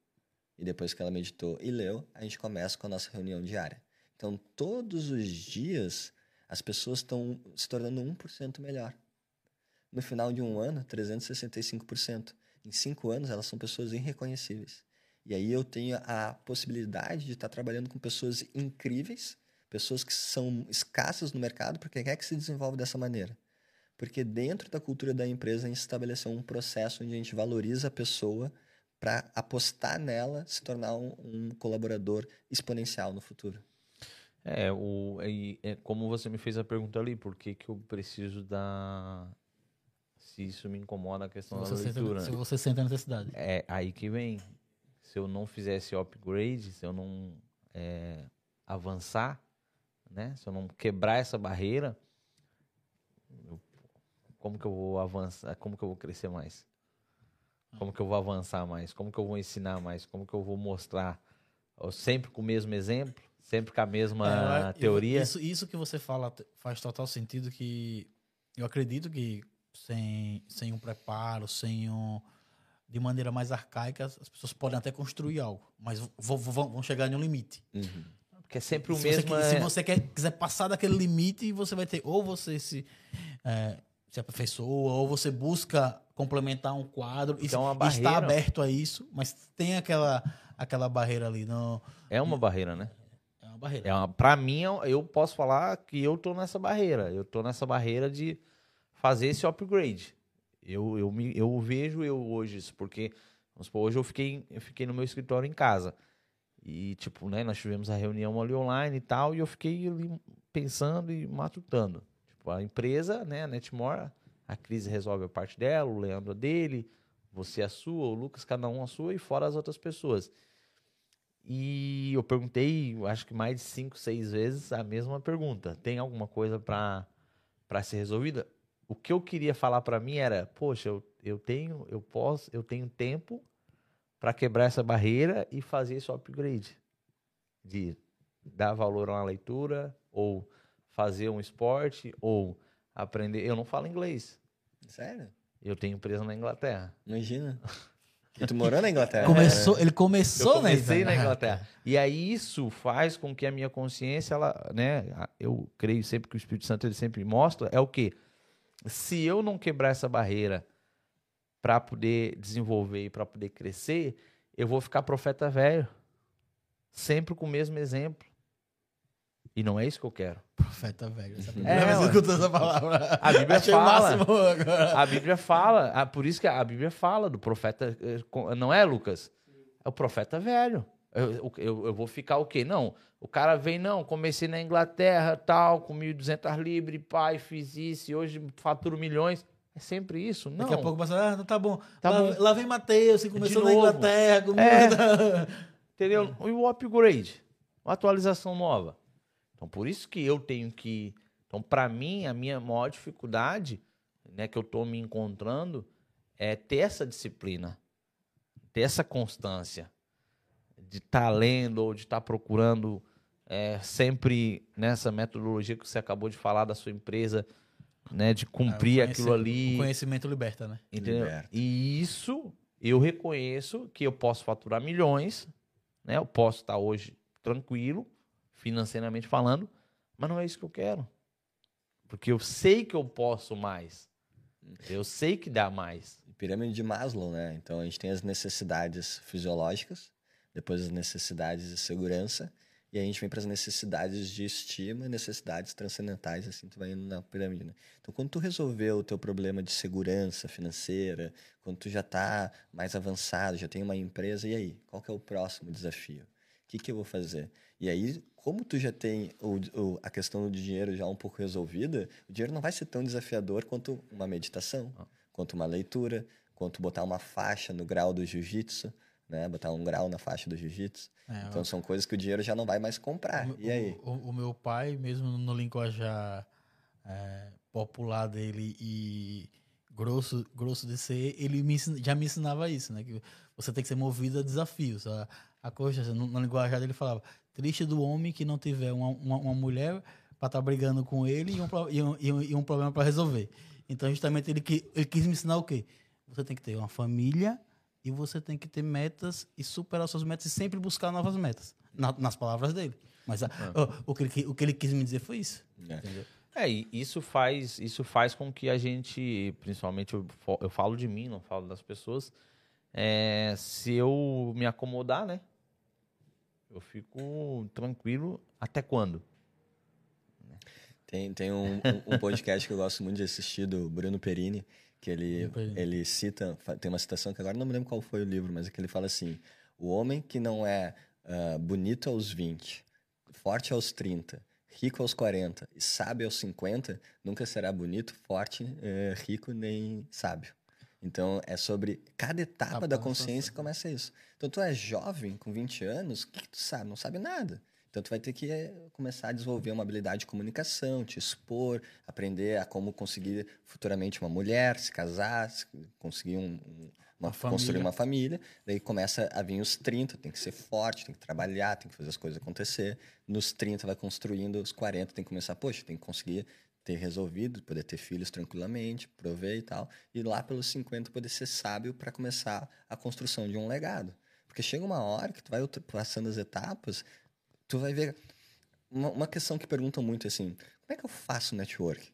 E depois que ela meditou e leu, a gente começa com a nossa reunião diária. Então, todos os dias, as pessoas estão se tornando 1% melhor. No final de um ano, 365%. Em cinco anos, elas são pessoas irreconhecíveis. E aí eu tenho a possibilidade de estar trabalhando com pessoas incríveis, pessoas que são escassas no mercado, porque quem é que se desenvolve dessa maneira? Porque dentro da cultura da empresa, a gente estabeleceu um processo onde a gente valoriza a pessoa para apostar nela, se tornar um, um colaborador exponencial no futuro. É, o, é, é como você me fez a pergunta ali, por que, que eu preciso da. Se isso me incomoda a Se questão da você, sente, leitura. se né? você sente a necessidade. É aí que vem. Se eu não fizesse upgrade, se eu não é, avançar, né? Se eu não quebrar essa barreira, eu- como que eu vou avançar? Como que eu vou crescer mais? Como que eu vou avançar mais? Como que eu vou ensinar mais? Como que eu vou mostrar? Eu sempre com o mesmo exemplo? Sempre com a mesma É, eu- teoria? Isso, isso que você fala faz total sentido que eu acredito que sem, sem um preparo, sem um de maneira mais arcaica, as pessoas podem até construir algo, mas vão, vão, vão chegar em um limite. Porque é sempre o se mesmo. Você, é- Se você quer, quiser passar daquele limite, você vai ter ou você se é, se aperfeiçoa, ou você busca complementar um quadro e, é uma e está barreira. aberto a isso, mas tem aquela aquela barreira ali, não É uma barreira, né? é uma barreira. É uma, pra mim, eu- eu posso falar que eu tô nessa barreira. Eu tô nessa barreira de fazer esse upgrade. Eu, eu, me, eu vejo eu hoje isso, porque vamos supor, hoje eu fiquei, eu fiquei no meu escritório em casa. E, tipo, né, nós tivemos a reunião ali online e tal, e eu fiquei ali pensando e matutando. Tipo, a empresa, né, a Netmore, a Cris resolve a parte dela, o Leandro a dele, Você a sua, o Lucas, cada um a sua e fora as outras pessoas. E eu perguntei, acho que mais de cinco, seis vezes a mesma pergunta. Tem alguma coisa para ser resolvida? O que eu queria falar para mim era, poxa, eu, eu tenho, eu posso, eu tenho tempo para quebrar essa barreira e fazer esse upgrade de dar valor a uma leitura ou fazer um esporte ou aprender. Eu não falo inglês. Sério? Eu tenho empresa na Inglaterra. Imagina. E tu morou na Inglaterra? Começou, ele começou eu na comecei na Inglaterra. Inglaterra. E aí isso faz com que a minha consciência, ela, né, eu creio sempre que o Espírito Santo ele sempre mostra, é o quê? Se eu não quebrar essa barreira para poder desenvolver e para poder crescer, eu vou ficar profeta velho. Sempre com o mesmo exemplo. E não é isso que eu quero. Profeta velho. Essa É, primeira vez que eu ué. escuto essa palavra. A Bíblia Achei fala. A Bíblia fala, ah, por isso que a Bíblia fala do profeta, eh, não é, Lucas? É o profeta velho. Eu, eu, eu vou ficar o quê? Não, o cara vem, não, comecei na Inglaterra, tal, com 1.200 libras, pai, fiz isso, e hoje faturo milhões. É sempre isso? Não. Daqui a pouco passa, ah, tá bom. Tá lá, bom. lá vem Mateus, que começou na. Inglaterra. Com É. Entendeu? E o upgrade, uma atualização nova. Então, por isso que eu tenho que. Então, para mim, a minha maior dificuldade, né, que eu estou me encontrando, é ter essa disciplina, ter essa constância de estar lendo ou de estar procurando é, sempre nessa metodologia que você acabou de falar da sua empresa, né, de cumprir Ah, o aquilo ali. O conhecimento liberta, né? Entendeu? Liberta. E isso eu reconheço que eu posso faturar milhões, né? Eu posso estar hoje tranquilo, financeiramente falando, mas não é isso que eu quero. Porque eu sei que eu posso mais. Eu sei que dá mais. Pirâmide de Maslow, né? Então a gente tem as necessidades fisiológicas, depois as necessidades de segurança, e a gente vem para as necessidades de estima necessidades transcendentais, assim, tu vai indo na pirâmide, né? Então quando tu resolveu o teu problema de segurança financeira, quando tu já tá mais avançado, já tem uma empresa, e aí? Qual que é o próximo desafio? O que, que eu vou fazer? E aí, como tu já tem o, o- a questão do dinheiro já um pouco resolvida, o dinheiro não vai ser tão desafiador quanto uma meditação, quanto uma leitura, quanto botar uma faixa no grau do jiu-jitsu, né? Botar um grau na faixa do jiu-jitsu. É, Então são coisas que o dinheiro já não vai mais comprar. O- E aí? O, o- meu pai, mesmo no linguajar é, popular dele e grosso, grosso de ser, ele me já me ensinava isso, né? Que você tem que ser movido a desafios. A, a coisa, no, no linguajar dele falava, triste do homem que não tiver uma, uma, uma mulher para estar brigando com ele e um, e um, e um, e um problema para resolver. Então, justamente, ele, que, ele quis me ensinar o quê? Você tem que ter uma família e você tem que ter metas e superar suas metas e sempre buscar novas metas. Na- nas palavras dele. Mas a- o, o que ele, o que ele quis me dizer foi isso. É. Entendeu? É, e isso faz, isso faz com que a gente, principalmente eu, eu falo de mim, não falo das pessoas, é, se eu me acomodar, né? Eu fico tranquilo até quando? Tem, tem um, um- um podcast que eu gosto muito de assistir, do Bruno Perini, que ele, ele cita, tem uma citação que agora não me lembro qual foi o livro, mas é que ele fala assim: o homem que não é ah, bonito aos 20, forte aos 30, rico aos 40 e sábio aos 50, nunca será bonito, forte, eh, rico nem sábio. Então é sobre cada etapa da consciência começa isso. Então tu é jovem, com 20 anos, o que, que tu sabe? Não sabe nada. Então, tu vai ter que eh, começar a desenvolver uma habilidade de comunicação, te expor, aprender a como conseguir futuramente uma mulher, se casar, se- conseguir um, um- uma, Uma construir uma família. Daí começa a vir os 30, tem que ser forte, tem que trabalhar, tem que fazer as coisas acontecer. Nos 30 vai construindo, os 40 tem que começar, poxa, tem que conseguir ter resolvido, poder ter filhos tranquilamente, prover e tal. E lá pelos 50 poder ser sábio para começar a construção de um legado. Porque chega uma hora que tu vai passando as etapas, tu vai ver uma, questão que perguntam muito assim, como é que eu faço network?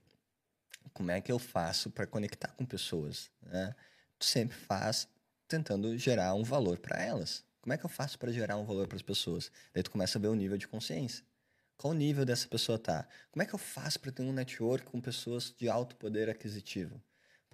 Como é que eu faço para conectar com pessoas? Né? Tu sempre faz tentando gerar um valor para elas. Como é que eu faço para gerar um valor para as pessoas? Daí tu começa a ver o nível de consciência. Qual o nível dessa pessoa tá? Como é que eu faço para ter um network com pessoas de alto poder aquisitivo?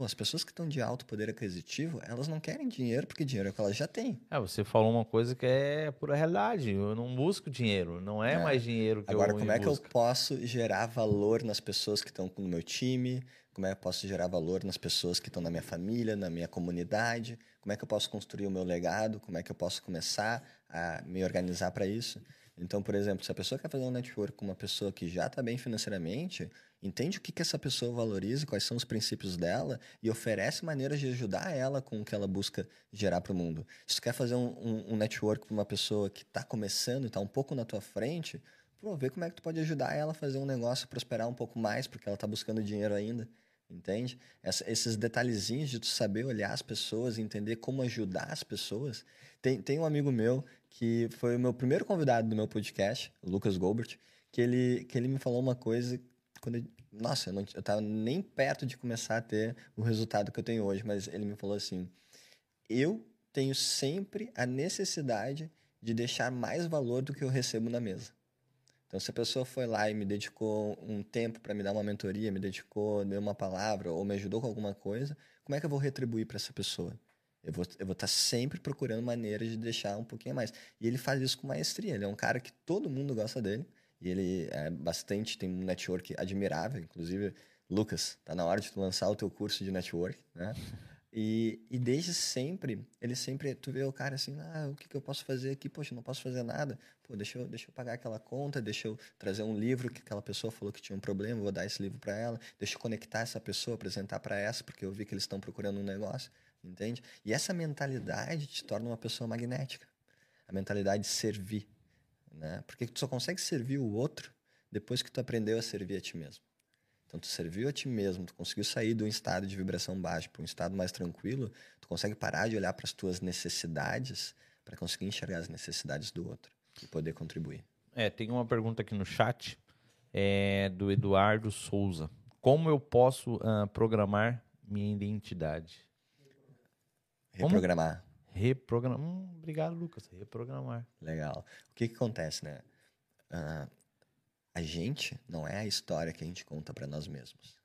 Pô, as pessoas que estão de alto poder aquisitivo, elas não querem dinheiro porque dinheiro é o que elas já têm. É, você falou uma coisa que é pura realidade. Eu não busco dinheiro. Não é, É. mais dinheiro que Agora, eu como é que eu posso gerar valor nas pessoas que estão no meu time, como é que eu posso gerar valor nas pessoas que estão na minha família, na minha comunidade, como é que eu posso construir o meu legado, como é que eu posso começar a me organizar para isso. Então, por exemplo, se a pessoa quer fazer um network com uma pessoa que já está bem financeiramente, entende o que, que essa pessoa valoriza, quais são os princípios dela e oferece maneiras de ajudar ela com o que ela busca gerar para o mundo. Se tu quer fazer um, um, um network com uma pessoa que está começando e está um pouco na tua frente, pô, vê como é que tu pode ajudar ela a fazer um negócio prosperar um pouco mais, porque ela está buscando dinheiro ainda entende? Essa, esses detalhezinhos de tu saber olhar as pessoas, entender como ajudar as pessoas. Tem, tem um amigo meu que foi o meu primeiro convidado do meu podcast, o Lucas Goldberg, que ele, que ele me falou uma coisa quando eu, nossa, eu, não, eu tava nem perto de começar a ter o resultado que eu tenho hoje, mas ele me falou assim: eu tenho sempre a necessidade de deixar mais valor do que eu recebo na mesa. Então, se a pessoa foi lá e me dedicou um tempo para me dar uma mentoria, me dedicou, deu uma palavra ou me ajudou com alguma coisa, como é que eu vou retribuir para essa pessoa? Eu vou estar tá sempre procurando maneiras de deixar um pouquinho mais. E ele faz isso com maestria. Ele é um cara que todo mundo gosta dele. E ele é bastante, tem um network admirável. Inclusive, Lucas, tá na hora de tu lançar o teu curso de network, né? E, e desde sempre, ele sempre, tu vê o cara assim, ah, o que, que eu posso fazer aqui? Poxa, não posso fazer nada. Pô, deixa eu, deixa eu pagar aquela conta, deixa eu trazer um livro que aquela pessoa falou que tinha um problema, vou dar esse livro para ela, deixa eu conectar essa pessoa, apresentar para essa, porque eu vi que eles estão procurando um negócio, entende? E essa mentalidade te torna uma pessoa magnética. A mentalidade de servir, né? Porque tu só consegue servir o outro depois que tu aprendeu a servir a ti mesmo. Então, tu serviu a ti mesmo, tu conseguiu sair de um estado de vibração baixa para um estado mais tranquilo, tu consegue parar de olhar para as tuas necessidades para conseguir enxergar as necessidades do outro e poder contribuir. É, tem uma pergunta aqui no chat é, do Eduardo Souza. Como eu posso uh, programar minha identidade? Reprogramar. Como? Reprogramar. Hum, obrigado, Lucas. Reprogramar. Legal. O que, que acontece, né? Uh, a gente não é a história que a gente conta para nós mesmos.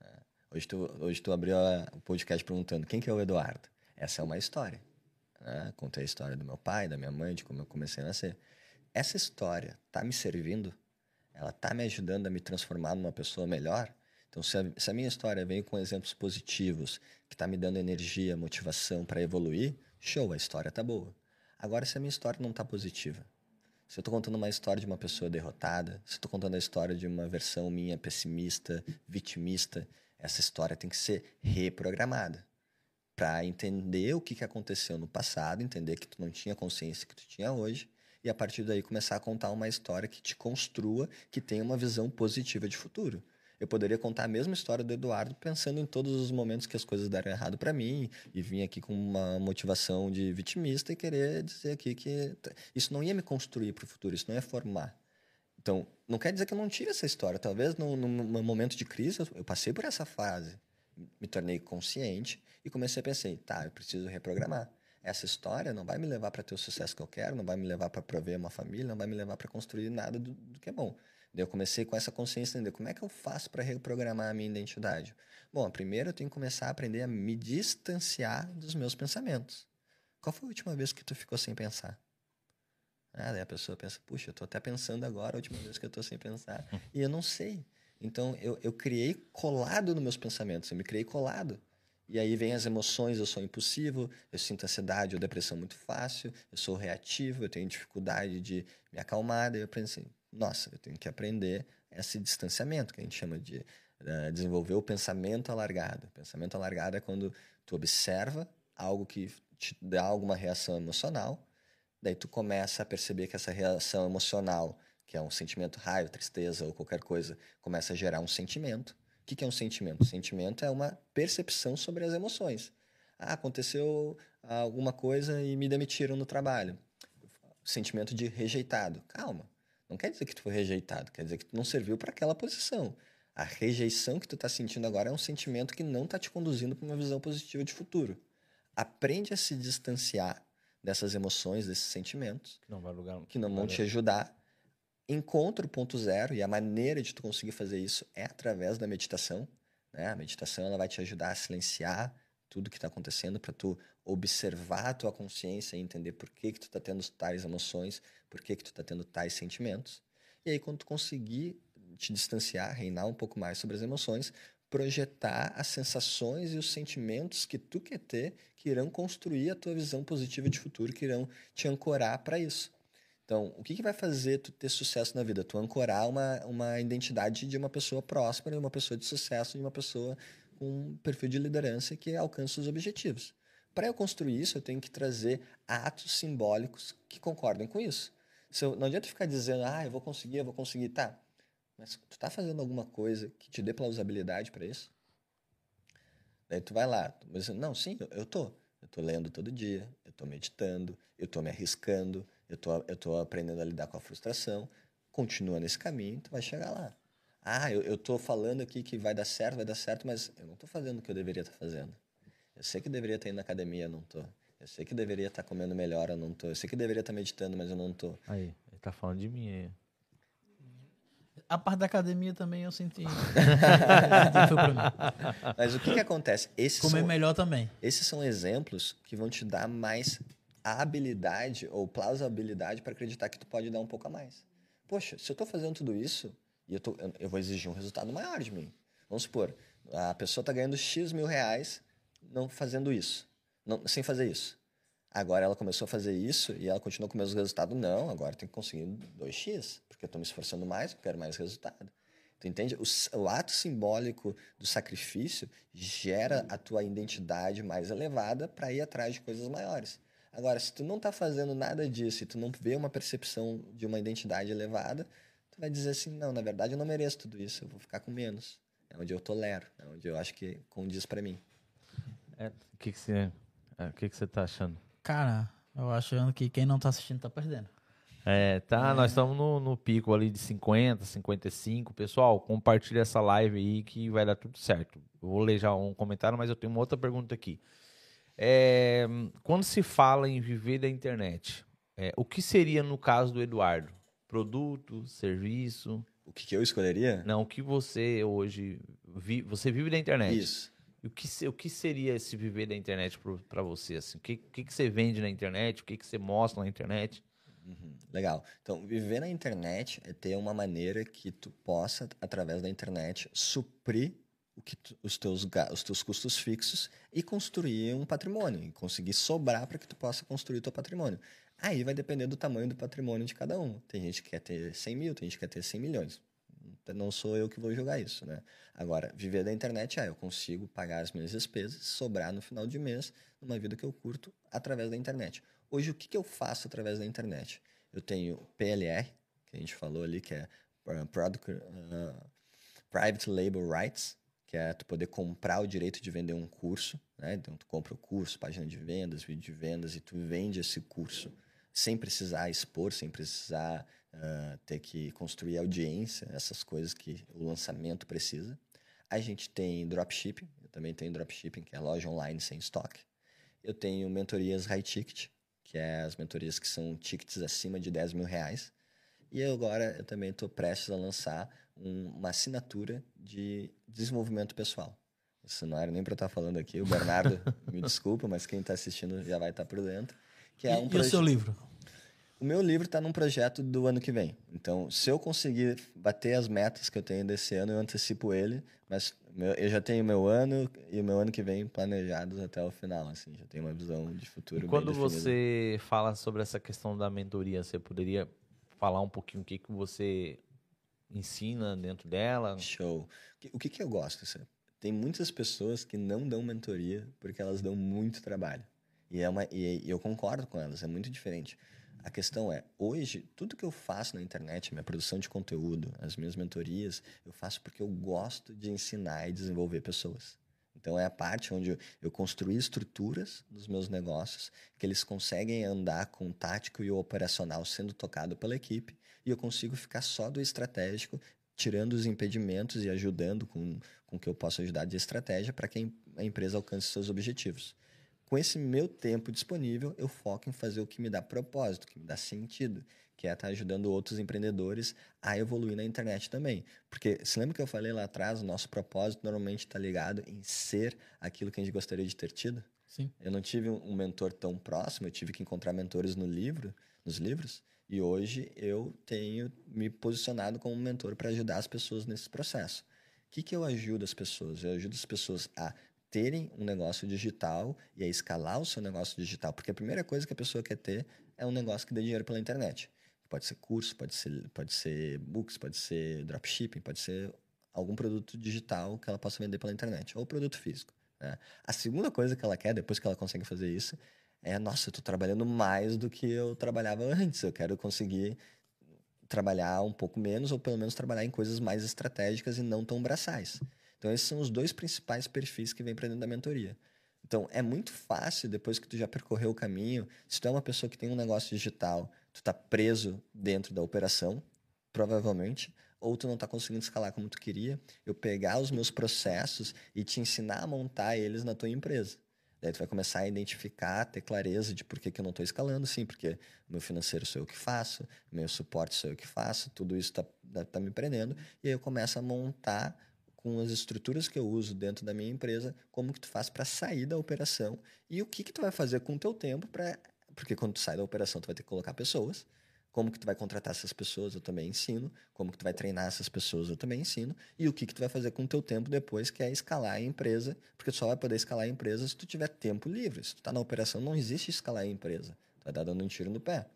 É. Hoje, tu, hoje tu abriu o podcast perguntando quem que é o Eduardo. Essa é uma história. Né? Contei a história do meu pai, da minha mãe, de como eu comecei a nascer. Essa história tá me servindo? Ela tá me ajudando a me transformar numa pessoa melhor? Então, se a, se a minha história vem com exemplos positivos, que está me dando energia, motivação para evoluir, show, a história tá boa. Agora, se a minha história não tá positiva, se eu estou contando uma história de uma pessoa derrotada, se eu estou contando a história de uma versão minha pessimista, vitimista, essa história tem que ser reprogramada para entender o que, que aconteceu no passado, entender que tu não tinha consciência que tu tinha hoje e a partir daí começar a contar uma história que te construa, que tenha uma visão positiva de futuro. Eu poderia contar a mesma história do Eduardo pensando em todos os momentos que as coisas deram errado para mim e vim aqui com uma motivação de vitimista e querer dizer aqui que isso não ia me construir para o futuro, isso não ia formar. Então, não quer dizer que eu não tive essa história. Talvez no, no momento de crise eu passei por essa fase, me tornei consciente e comecei a pensar, tá, eu preciso reprogramar. Essa história não vai me levar para ter o sucesso que eu quero, não vai me levar para prover uma família, não vai me levar para construir nada do, do que é bom. Eu comecei com essa consciência, entender como é que eu faço para reprogramar a minha identidade. Bom, primeiro eu tenho que começar a aprender a me distanciar dos meus pensamentos. Qual foi a última vez que tu ficou sem pensar? Ah, daí a pessoa pensa, puxa, eu estou até pensando agora, a última vez que eu estou sem pensar. E eu não sei. Então, eu, eu criei colado nos meus pensamentos, eu me criei colado. E aí vem as emoções, eu sou impulsivo, eu sinto ansiedade ou depressão muito fácil, eu sou reativo, eu tenho dificuldade de me acalmar. Daí eu pensei, nossa, eu tenho que aprender esse distanciamento, que a gente chama de uh, desenvolver o pensamento alargado. Pensamento alargado é quando tu observa algo que te dá alguma reação emocional, daí tu começa a perceber que essa reação emocional, que é um sentimento raiva, tristeza ou qualquer coisa, começa a gerar um sentimento. O que, que é um sentimento? Sentimento é uma percepção sobre as emoções. Ah, aconteceu alguma coisa e me demitiram no trabalho. Sentimento de rejeitado. Calma, não quer dizer que tu foi rejeitado, quer dizer que tu não serviu para aquela posição. A rejeição que tu está sentindo agora é um sentimento que não está te conduzindo para uma visão positiva de futuro. Aprende a se distanciar dessas emoções, desses sentimentos, que não, vai lugar, que não vão te ajudar. Encontra o ponto zero e a maneira de tu conseguir fazer isso é através da meditação. Né? A meditação ela vai te ajudar a silenciar tudo que está acontecendo para tu observar a tua consciência e entender por que que tu está tendo tais emoções, por que que tu está tendo tais sentimentos. E aí quando tu conseguir te distanciar, reinar um pouco mais sobre as emoções, projetar as sensações e os sentimentos que tu quer ter, que irão construir a tua visão positiva de futuro, que irão te ancorar para isso. Então, o que, que vai fazer tu ter sucesso na vida? Tu ancorar uma, uma identidade de uma pessoa próspera, uma pessoa de sucesso, de uma pessoa um perfil de liderança que alcança os objetivos. Para eu construir isso, eu tenho que trazer atos simbólicos que concordem com isso. Se eu, não adianta ficar dizendo, ah, eu vou conseguir, eu vou conseguir. Tá, mas tu tá fazendo alguma coisa que te dê plausibilidade para isso? Daí tu vai lá, mas não, sim, eu, eu tô. Eu tô lendo todo dia, eu tô meditando, eu tô me arriscando, eu tô, eu tô aprendendo a lidar com a frustração. Continua nesse caminho, tu vai chegar lá. Ah, eu, eu tô falando aqui que vai dar certo, vai dar certo, mas eu não tô fazendo o que eu deveria estar tá fazendo. Eu sei que deveria estar indo na academia, eu não tô. Eu sei que deveria estar tá comendo melhor, eu não tô. Eu sei que deveria estar tá meditando, mas eu não tô. Aí, ele tá falando de mim aí. A parte da academia também eu senti. mas o que que acontece? Esses Comer são, melhor também. Esses são exemplos que vão te dar mais a habilidade ou plausibilidade para acreditar que tu pode dar um pouco a mais. Poxa, se eu estou fazendo tudo isso e eu, tô, eu vou exigir um resultado maior de mim. Vamos supor, a pessoa está ganhando X mil reais não fazendo isso, não, sem fazer isso. Agora ela começou a fazer isso e ela continua com o mesmo resultado. Não, agora tem que conseguir 2x, porque eu estou me esforçando mais, eu quero mais resultado. Tu entende? O, o, ato simbólico do sacrifício gera a tua identidade mais elevada para ir atrás de coisas maiores. Agora, se tu não está fazendo nada disso e tu não vê uma percepção de uma identidade elevada, tu vai dizer assim, não, na verdade eu não mereço tudo isso, eu vou ficar com menos. É onde eu tolero, é onde eu acho que condiz para mim. É, o que que você, é, que que você tá achando? Cara, eu achando que quem não tá assistindo tá perdendo. É, tá, é. nós estamos no, no, pico ali de 50, 55. Pessoal, compartilha essa live aí que vai dar tudo certo. Eu vou ler já um comentário, mas eu tenho uma outra pergunta aqui. É, quando se fala em viver da internet, é, o que seria no caso do Eduardo? Produto, serviço? O que, que eu escolheria? Não, o que você hoje vi, você vive da internet? Isso. O que, o que seria esse viver da internet para você? Assim? O que, que, que você vende na internet? O que, que você mostra na internet? Uhum, legal. Então, viver na internet é ter uma maneira que tu possa, através da internet, suprir o que tu, os, teus, os teus custos fixos e construir um patrimônio, e conseguir sobrar para que tu possa construir o teu patrimônio. Aí vai depender do tamanho do patrimônio de cada um. Tem gente que quer ter 100 mil, tem gente que quer ter 100 milhões. Não sou eu que vou julgar isso, né? Agora, viver da internet é, eu consigo pagar as minhas despesas, sobrar no final de mês, numa vida que eu curto, através da internet. Hoje, o que, que eu faço através da internet? Eu tenho PLR, que a gente falou ali, que é uh, Product, uh, Private Label Rights, que é tu poder comprar o direito de vender um curso, né? Então tu compra o curso, página de vendas, vídeo de vendas e tu vende esse curso sem precisar expor, sem precisar uh, ter que construir audiência, essas coisas que o lançamento precisa. A gente tem dropshipping, eu também tenho dropshipping, que é loja online sem estoque. Eu tenho mentorias high ticket, que é as mentorias que são tickets acima de 10 mil reais. E agora eu também estou prestes a lançar um, uma assinatura de desenvolvimento pessoal. Isso não era nem para estar falando aqui. O Bernardo, me desculpa, mas quem está assistindo já vai estar por dentro. Que é um e, e o seu livro? O meu livro está num projeto do ano que vem. Então, se eu conseguir bater as metas que eu tenho desse ano, eu antecipo ele. Mas eu já tenho meu ano e o meu ano que vem planejados até o final. Assim, já tenho uma visão de futuro. E quando você fala sobre essa questão da mentoria, você poderia falar um pouquinho o que, que você ensina dentro dela? Show. O que, que eu gosto? Tem muitas pessoas que não dão mentoria porque elas dão muito trabalho. E, é uma, e eu concordo com elas, é muito diferente. A questão é, hoje, tudo que eu faço na internet, minha produção de conteúdo, as minhas mentorias, eu faço porque eu gosto de ensinar e desenvolver pessoas. Então é a parte onde eu construí estruturas dos meus negócios que eles conseguem andar com o tático e o operacional sendo tocado pela equipe e eu consigo ficar só do estratégico, tirando os impedimentos e ajudando com, com que eu possa ajudar de estratégia para que a empresa alcance seus objetivos. Com esse meu tempo disponível, eu foco em fazer o que me dá propósito, o que me dá sentido, que é estar ajudando outros empreendedores a evoluir na internet também. Porque, se lembra que eu falei lá atrás, o nosso propósito normalmente está ligado em ser aquilo que a gente gostaria de ter tido? Sim. Eu não tive um mentor tão próximo, eu tive que encontrar mentores no livro, nos livros, e hoje eu tenho me posicionado como mentor para ajudar as pessoas nesse processo. que, que eu ajudo as pessoas? Eu ajudo as pessoas a terem um negócio digital e a escalar o seu negócio digital. Porque a primeira coisa que a pessoa quer ter é um negócio que dê dinheiro pela internet. Pode ser curso, pode ser, pode ser books, pode ser dropshipping, pode ser algum produto digital que ela possa vender pela internet, ou produto físico. Né? A segunda coisa que ela quer, depois que ela consegue fazer isso, é: nossa, eu estou trabalhando mais do que eu trabalhava antes. Eu quero conseguir trabalhar um pouco menos, ou pelo menos trabalhar em coisas mais estratégicas e não tão braçais. Então, esses são os dois principais perfis que vêm para dentro da mentoria. Então, é muito fácil, depois que tu já percorreu o caminho, se tu é uma pessoa que tem um negócio digital, tu está preso dentro da operação, provavelmente, ou tu não está conseguindo escalar como tu queria, eu pegar os meus processos e te ensinar a montar eles na tua empresa. Daí tu vai começar a identificar, ter clareza de por que, que eu não estou escalando, sim, porque meu financeiro sou eu que faço, meu suporte sou eu que faço, tudo isso está tá me prendendo, e aí eu começo a montar com as estruturas que eu uso dentro da minha empresa, como que tu faz para sair da operação e o que que tu vai fazer com o teu tempo para porque quando tu sai da operação tu vai ter que colocar pessoas, como que tu vai contratar essas pessoas, eu também ensino. Como que tu vai treinar essas pessoas, eu também ensino. E o que, que tu vai fazer com o teu tempo depois, que é escalar a empresa, porque tu só vai poder escalar a empresa se tu tiver tempo livre. Se tu tá na operação, não existe escalar a empresa. Tu vai dar dando um tiro no pé.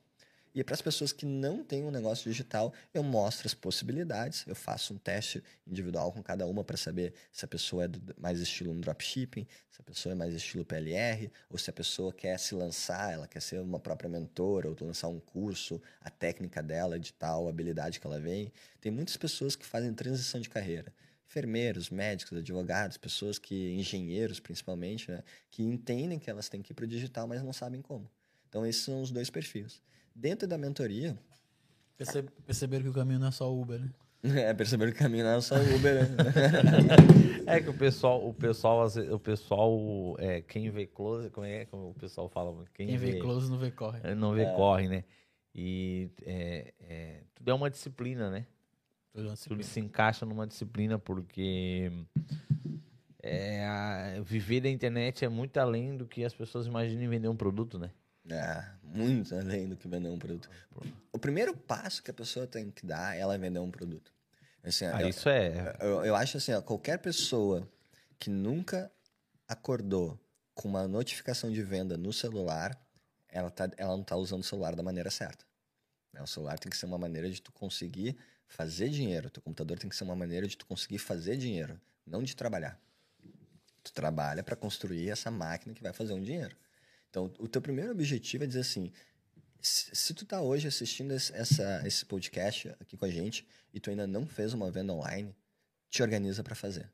E para as pessoas que não têm um negócio digital, eu mostro as possibilidades, eu faço um teste individual com cada uma para saber se a pessoa é mais estilo um dropshipping, se a pessoa é mais estilo PLR, ou se a pessoa quer se lançar, ela quer ser uma própria mentora, ou lançar um curso, a técnica dela, de tal habilidade que ela vem. Tem muitas pessoas que fazem transição de carreira enfermeiros, médicos, advogados, pessoas que engenheiros principalmente, né, que entendem que elas têm que ir para o digital, mas não sabem como. Então esses são os dois perfis. Dentro da mentoria. Perce perceberam que o caminho não é só Uber, né? É, perceberam que o caminho não é só Uber, né? é que o pessoal, o pessoal, o pessoal, é, quem vê close, como é que o pessoal fala? Quem, quem vê, vê, close não vê corre. É, não vê é. corre, né? E é, é, tudo é uma disciplina, né? Tudo, é disciplina. tudo se encaixa numa disciplina porque é, a, viver da internet é muito além do que as pessoas imaginam vender um produto, né? É, muito além do que vender um produto. O primeiro passo que a pessoa tem que dar é ela vender um produto. Assim, ah, eu, isso é. Eu, eu acho assim, ó, qualquer pessoa que nunca acordou com uma notificação de venda no celular, ela, tá, ela não está usando o celular da maneira certa. Né? O celular tem que ser uma maneira de tu conseguir fazer dinheiro. O teu computador tem que ser uma maneira de tu conseguir fazer dinheiro, não de trabalhar. Tu trabalha para construir essa máquina que vai fazer um dinheiro. Então, o teu primeiro objetivo é dizer assim, se, tu tá hoje assistindo essa, esse podcast aqui com a gente e tu ainda não fez uma venda online, te organiza para fazer.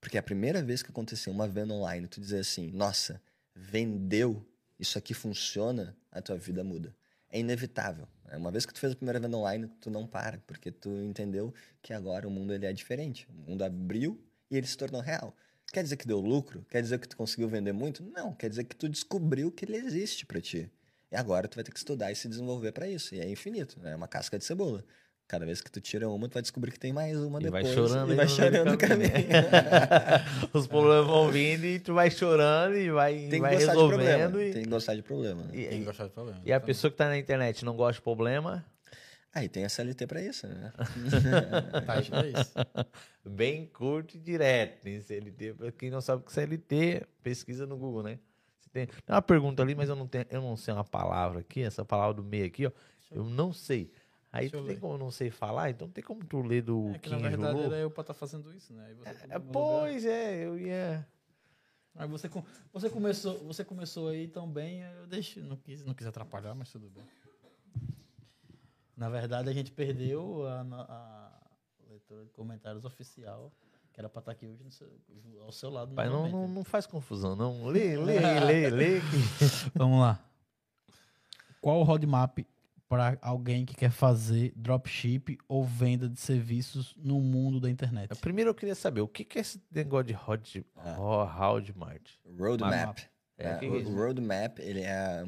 Porque a primeira vez que aconteceu uma venda online, tu dizer assim, nossa, vendeu, isso aqui funciona, a tua vida muda. É inevitável. Né? Uma vez que tu fez a primeira venda online, tu não para, porque tu entendeu que agora o mundo ele é diferente. O mundo abriu e ele se tornou real. Quer dizer que deu lucro? Quer dizer que tu conseguiu vender muito? Não, quer dizer que tu descobriu que ele existe para ti. E agora tu vai ter que estudar e se desenvolver para isso. E é infinito, né? é uma casca de cebola. Cada vez que tu tira uma, tu vai descobrir que tem mais uma e depois. Vai chorando e vai chorando no caminho. Os problemas vão vindo e tu vai chorando e vai, tem vai resolvendo. E... Tem que gostar de problema. Né? E, tem que gostar de problema. E a pessoa que tá na internet não gosta de problema, Aí tem a CLT para isso, né? tá, é isso. Bem curto e direto. Tem CLT, para quem não sabe o que é CLT, pesquisa no Google, né? Tem, tem, uma pergunta ali, mas eu não, tenho, eu não sei uma palavra aqui, essa palavra do meio aqui, ó. Eu não sei. Aí tu tem como eu não sei falar, então tem como tu ler do é que, na verdade era eu pra estar tá fazendo isso, né? É, pois lugar. é, eu ia. Aí você, você, começou, você começou aí também, eu deixo, não quis, não quis atrapalhar, mas tudo bem. Na verdade, a gente perdeu a, a leitura de comentários oficial, que era para estar tá aqui hoje seu, ao seu lado. Pai, não, não, não, faz confusão, não. Lê, lê, lê, lê. Vamos lá. Qual o roadmap para alguém que quer fazer dropship ou venda de serviços no mundo da internet? Primeiro eu queria saber, o que é esse negócio de road, ah. roadmap? Roadmap. É, é, o roadmap, ele é,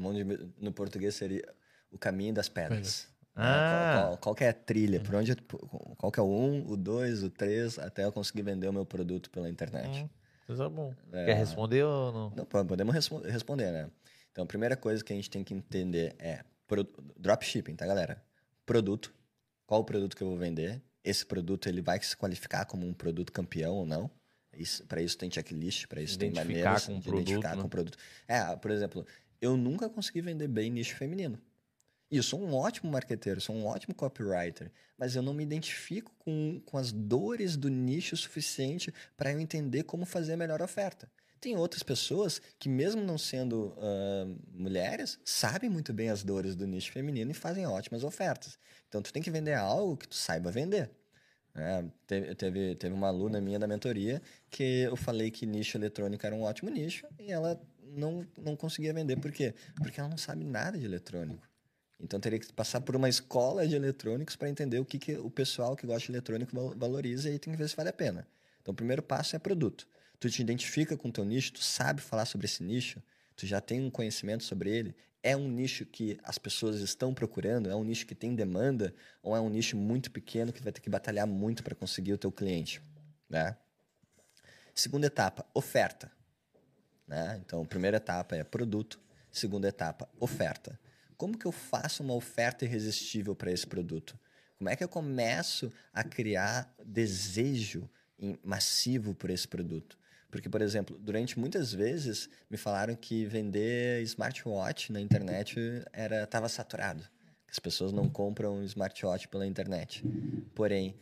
no português seria o caminho das pedras. Ah. Qual, qual, qual é a trilha? Por onde, qual que é o 1, um, o 2, o 3, até eu conseguir vender o meu produto pela internet. Hum, coisa bom. É, Quer responder ou não? Não, podemos responder, né? Então, a primeira coisa que a gente tem que entender é dropshipping, tá, galera? Produto. Qual o produto que eu vou vender esse produto ele vai se qualificar como um produto campeão ou não. Para isso tem checklist, para isso tem maneiras com de produto, identificar né? com o produto. É, por exemplo, eu nunca consegui vender bem nicho feminino. E eu sou um ótimo marqueteiro, sou um ótimo copywriter, mas eu não me identifico com, com as dores do nicho suficiente para eu entender como fazer a melhor oferta. Tem outras pessoas que, mesmo não sendo uh, mulheres, sabem muito bem as dores do nicho feminino e fazem ótimas ofertas. Então, tu tem que vender algo que tu saiba vender. É, teve, teve, teve uma aluna minha da mentoria que eu falei que nicho eletrônico era um ótimo nicho e ela não, não conseguia vender. Por quê? Porque ela não sabe nada de eletrônico. Então teria que passar por uma escola de eletrônicos para entender o que, que o pessoal que gosta de eletrônico valoriza e tem que ver se vale a pena. Então o primeiro passo é produto. Tu te identifica com o teu nicho, tu sabe falar sobre esse nicho, tu já tem um conhecimento sobre ele, é um nicho que as pessoas estão procurando, é um nicho que tem demanda ou é um nicho muito pequeno que vai ter que batalhar muito para conseguir o teu cliente, né? Segunda etapa, oferta. Né? Então, primeira etapa é produto, segunda etapa, oferta. Como que eu faço uma oferta irresistível para esse produto? Como é que eu começo a criar desejo massivo por esse produto? Porque, por exemplo, durante muitas vezes me falaram que vender smartwatch na internet era estava saturado. As pessoas não compram smartwatch pela internet. Porém,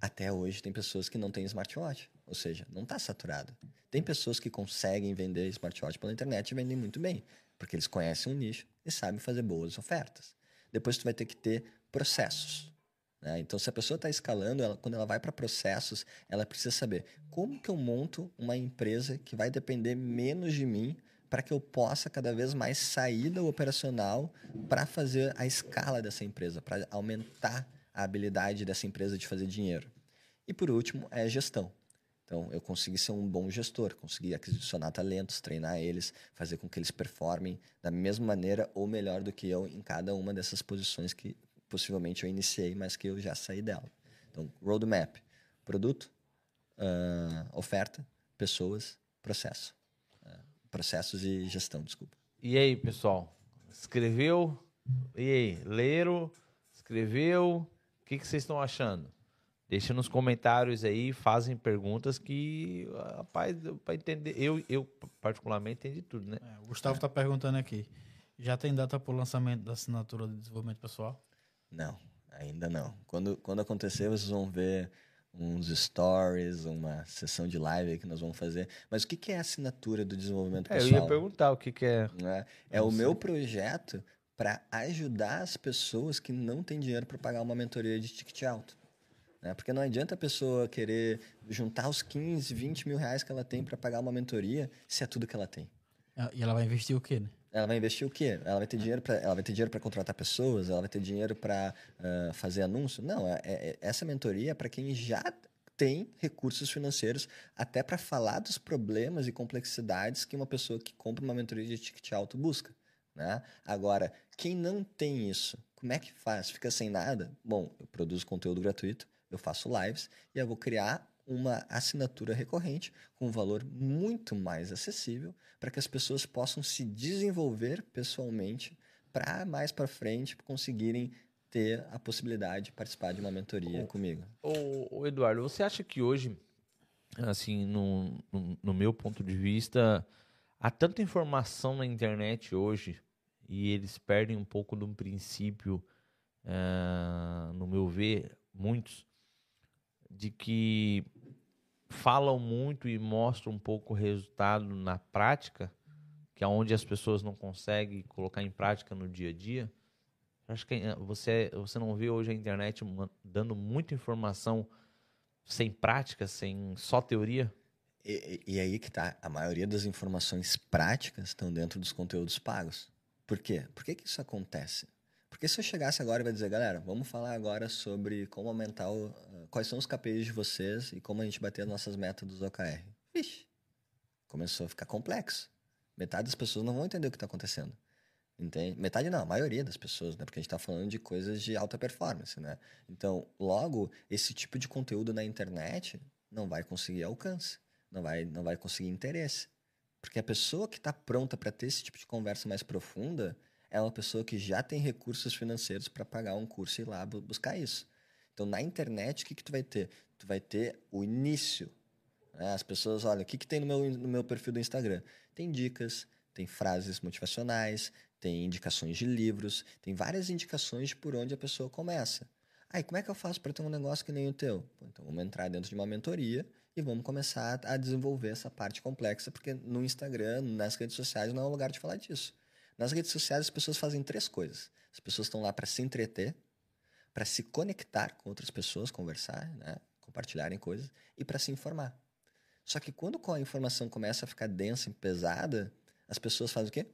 até hoje tem pessoas que não têm smartwatch, ou seja, não está saturado. Tem pessoas que conseguem vender smartwatch pela internet e vendem muito bem, porque eles conhecem o nicho e sabem fazer boas ofertas. Depois tu vai ter que ter processos. Né? Então, se a pessoa está escalando, ela, quando ela vai para processos, ela precisa saber como que eu monto uma empresa que vai depender menos de mim para que eu possa cada vez mais sair do operacional para fazer a escala dessa empresa, para aumentar a habilidade dessa empresa de fazer dinheiro. E por último, é a gestão. Então, eu consegui ser um bom gestor, consegui aquisicionar talentos, treinar eles, fazer com que eles performem da mesma maneira ou melhor do que eu em cada uma dessas posições que possivelmente eu iniciei, mas que eu já saí dela. Então, roadmap, produto, uh, oferta, pessoas, processo. Uh, processos e gestão, desculpa. E aí, pessoal? Escreveu? E aí, leram? Escreveu? O que, que vocês estão achando? Deixa nos comentários aí, fazem perguntas que, rapaz, para entender, eu, eu particularmente entendi tudo, né? É, o Gustavo está perguntando aqui, já tem data para o lançamento da assinatura de desenvolvimento pessoal? Não, ainda não. Quando, quando acontecer, vocês vão ver uns stories, uma sessão de live que nós vamos fazer. Mas o que, que é a assinatura do desenvolvimento é, pessoal? Eu ia perguntar o que, que é. É, é o meu projeto para ajudar as pessoas que não têm dinheiro para pagar uma mentoria de ticket alto. Né? Porque não adianta a pessoa querer juntar os 15, 20 mil reais que ela tem para pagar uma mentoria se é tudo que ela tem. E ela vai investir o quê, né? Ela vai investir o quê? Ela vai ter dinheiro para ela vai ter dinheiro para contratar pessoas, ela vai ter dinheiro para uh, fazer anúncio? Não, é, é, essa mentoria é para quem já tem recursos financeiros até para falar dos problemas e complexidades que uma pessoa que compra uma mentoria de ticket alto busca. Né? Agora, quem não tem isso, como é que faz? Fica sem nada? Bom, eu produzo conteúdo gratuito, eu faço lives e eu vou criar uma assinatura recorrente com um valor muito mais acessível para que as pessoas possam se desenvolver pessoalmente para mais para frente conseguirem ter a possibilidade de participar de uma mentoria comigo. O, Eduardo, você acha que hoje, assim, no, no, no, meu ponto de vista, há tanta informação na internet hoje e eles perdem um pouco um princípio, uh, no meu ver, muitos, de que falam muito e mostram um pouco o resultado na prática, que é onde as pessoas não conseguem colocar em prática no dia a dia. Acho que eh, você, você não vê hoje a internet dando muita informação sem prática, sem só teoria? E, e aí que tá, a maioria das informações práticas estão dentro dos conteúdos pagos. Por quê? Por que, que isso acontece? Porque se eu chegasse agora e vai dizer, galera, vamos falar agora sobre como aumentar o, uh, quais são os KPIs de vocês e como a gente bater as nossas metas dos OKR. Vixe, começou a ficar complexo. Metade das pessoas não vão entender o que está acontecendo. Entende? Metade não, a maioria das pessoas, né? Porque a gente está falando de coisas de alta performance, né? Então, logo, esse tipo de conteúdo na internet não vai conseguir alcance, não vai, não vai conseguir interesse. Porque a pessoa que está pronta para ter esse tipo de conversa mais profunda, é uma pessoa que já tem recursos financeiros para pagar um curso e ir lá buscar isso. Então, na internet, o que, que tu vai ter? Tu vai ter o início. Né? As pessoas, olha, o que, que tem no meu, no meu perfil do Instagram? Tem dicas, tem frases motivacionais, tem indicações de livros, tem várias indicações de por onde a pessoa começa. Aí, como é que eu faço para ter um negócio que nem o teu? Pô, então, vamos entrar dentro de uma mentoria e vamos começar a desenvolver essa parte complexa, porque no Instagram, nas redes sociais, não é o lugar de falar disso. Nas redes sociais, as pessoas fazem três coisas. As pessoas estão lá para se entreter, para se conectar com outras pessoas, conversar, né? compartilharem coisas, e para se informar. Só que quando a informação começa a ficar densa e pesada, as pessoas fazem o quê?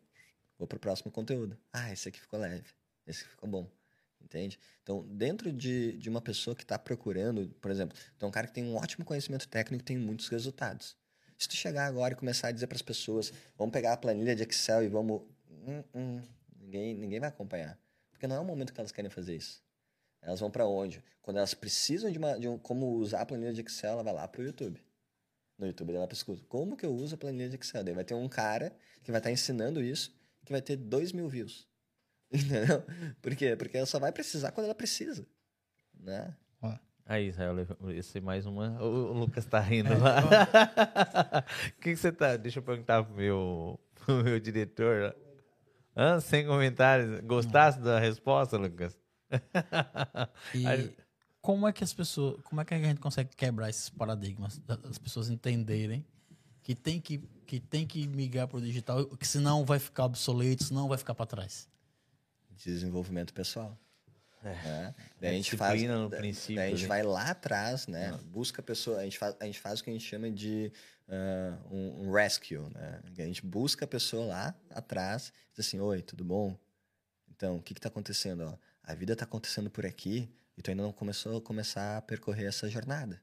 Vou para o próximo conteúdo. Ah, esse aqui ficou leve, esse aqui ficou bom. Entende? Então, dentro de, de uma pessoa que está procurando, por exemplo, tem um cara que tem um ótimo conhecimento técnico e tem muitos resultados. Se tu chegar agora e começar a dizer para as pessoas, vamos pegar a planilha de Excel e vamos. Hum, hum, ninguém, ninguém vai acompanhar. Porque não é o momento que elas querem fazer isso. Elas vão para onde? Quando elas precisam de, uma, de um, como usar a planilha de Excel, ela vai lá para o YouTube. No YouTube ela pesquisa, como que eu uso a planilha de Excel? Daí vai ter um cara que vai estar tá ensinando isso, que vai ter 2 mil views. Entendeu? Por quê? Porque ela só vai precisar quando ela precisa. Né? Aí, Israel, esse é mais uma. O Lucas tá rindo lá. O que, que você tá. Deixa eu perguntar pro meu, pro meu diretor. Hã? Sem comentários. Gostasse da resposta, Lucas? E como é que as pessoas. Como é que a gente consegue quebrar esses paradigmas? As pessoas entenderem que tem que, que, tem que migrar para o digital, que senão vai ficar obsoleto, senão vai ficar para trás desenvolvimento pessoal. É. Né? Daí a gente faz, no princípio. A gente né? vai lá atrás, né? Busca a pessoa, a gente faz, a gente faz o que a gente chama de uh, um, um, rescue, né? A gente busca a pessoa lá atrás, diz assim, oi, tudo bom? Então, o que está acontecendo? Ó, a vida está acontecendo por aqui e tu ainda não começou a começar a percorrer essa jornada.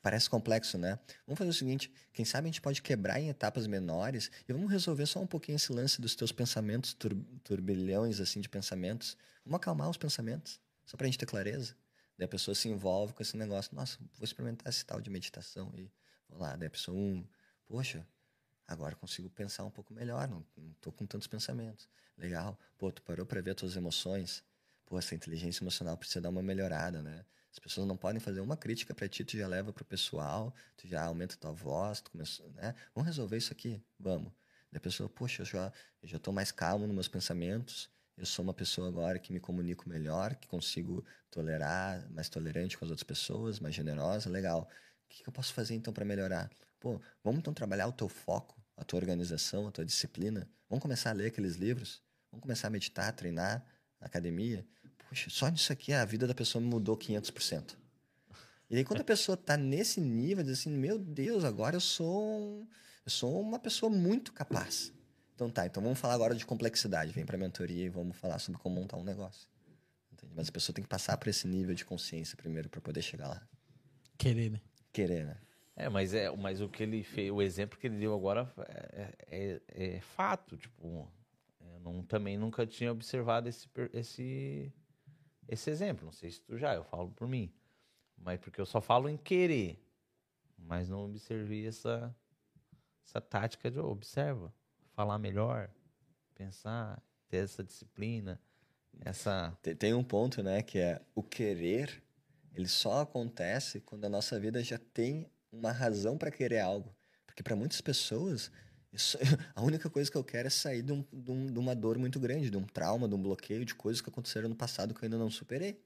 Parece complexo, né? Vamos fazer o seguinte: quem sabe a gente pode quebrar em etapas menores e vamos resolver só um pouquinho esse lance dos teus pensamentos, tur turbilhões assim de pensamentos. Vamos acalmar os pensamentos, só para a gente ter clareza. Daí a pessoa se envolve com esse negócio: nossa, vou experimentar esse tal de meditação. E vou lá, daí a pessoa, um, poxa, agora consigo pensar um pouco melhor, não, não tô com tantos pensamentos. Legal, pô, tu parou para ver as tuas emoções. Pô, essa inteligência emocional precisa dar uma melhorada, né? As pessoas não podem fazer uma crítica para ti, tu já leva para o pessoal, tu já aumenta tua voz, tu começou, né? Vamos resolver isso aqui, vamos. Da pessoa, poxa, eu já eu já estou mais calmo nos meus pensamentos, eu sou uma pessoa agora que me comunico melhor, que consigo tolerar, mais tolerante com as outras pessoas, mais generosa, legal. Que, que eu posso fazer então para melhorar? Pô, vamos então trabalhar o teu foco, a tua organização, a tua disciplina. Vamos começar a ler aqueles livros. Vamos começar a meditar, treinar na academia. Poxa, só nisso aqui a vida da pessoa mudou 500%. E aí quando a pessoa está nesse nível, diz assim, meu Deus, agora eu sou, um, eu sou uma pessoa muito capaz. Então tá, então vamos falar agora de complexidade. Vem para a mentoria e vamos falar sobre como montar um negócio. Entende? Mas a pessoa tem que passar por esse nível de consciência primeiro para poder chegar lá. Querer, né? Querer, né? É, mas é, mas o que ele fez, o exemplo que ele deu agora é, é, é fato, tipo, eu não, também nunca tinha observado esse, esse esse exemplo. Não sei se tu já, eu falo por mim. Mas porque eu só falo em querer. Mas não observei essa, essa tática de observa. Falar melhor, pensar, ter essa disciplina, essa... Tem um ponto, né, que é o querer, ele só acontece quando a nossa vida já tem uma razão para querer algo. Porque para muitas pessoas, isso, a única coisa que eu quero é sair de, um, de, um, de, uma dor muito grande, de um trauma, de um bloqueio, de coisas que aconteceram no passado que eu ainda não superei.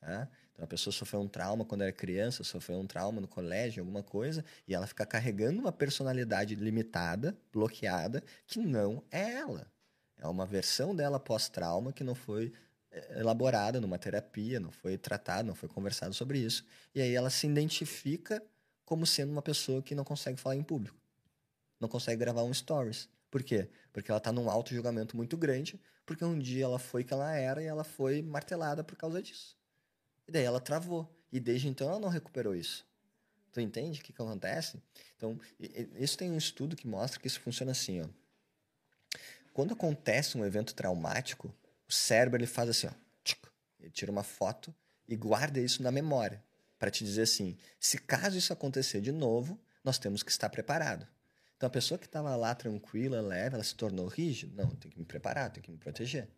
Né? Então a pessoa sofreu um trauma quando era criança, sofreu um trauma no colégio, alguma coisa, e ela fica carregando uma personalidade limitada, bloqueada, que não é ela. É uma versão dela pós-trauma que não foi elaborada numa terapia, não foi tratada, não foi conversado sobre isso. E aí ela se identifica como sendo uma pessoa que não consegue falar em público não consegue gravar um stories. Por quê? Porque ela está num auto-julgamento muito grande, porque um dia ela foi que ela era e ela foi martelada por causa disso. E daí ela travou. E desde então ela não recuperou isso. Tu entende o que, que acontece? Então, isso tem um estudo que mostra que isso funciona assim, ó. Quando acontece um evento traumático, o cérebro ele faz assim, ó, ele tira uma foto e guarda isso na memória para te dizer assim, se caso isso acontecer de novo, nós temos que estar preparado. Então a pessoa que estava lá tranquila, leve, ela se tornou rígida? Não, tem que me preparar, tem que me proteger.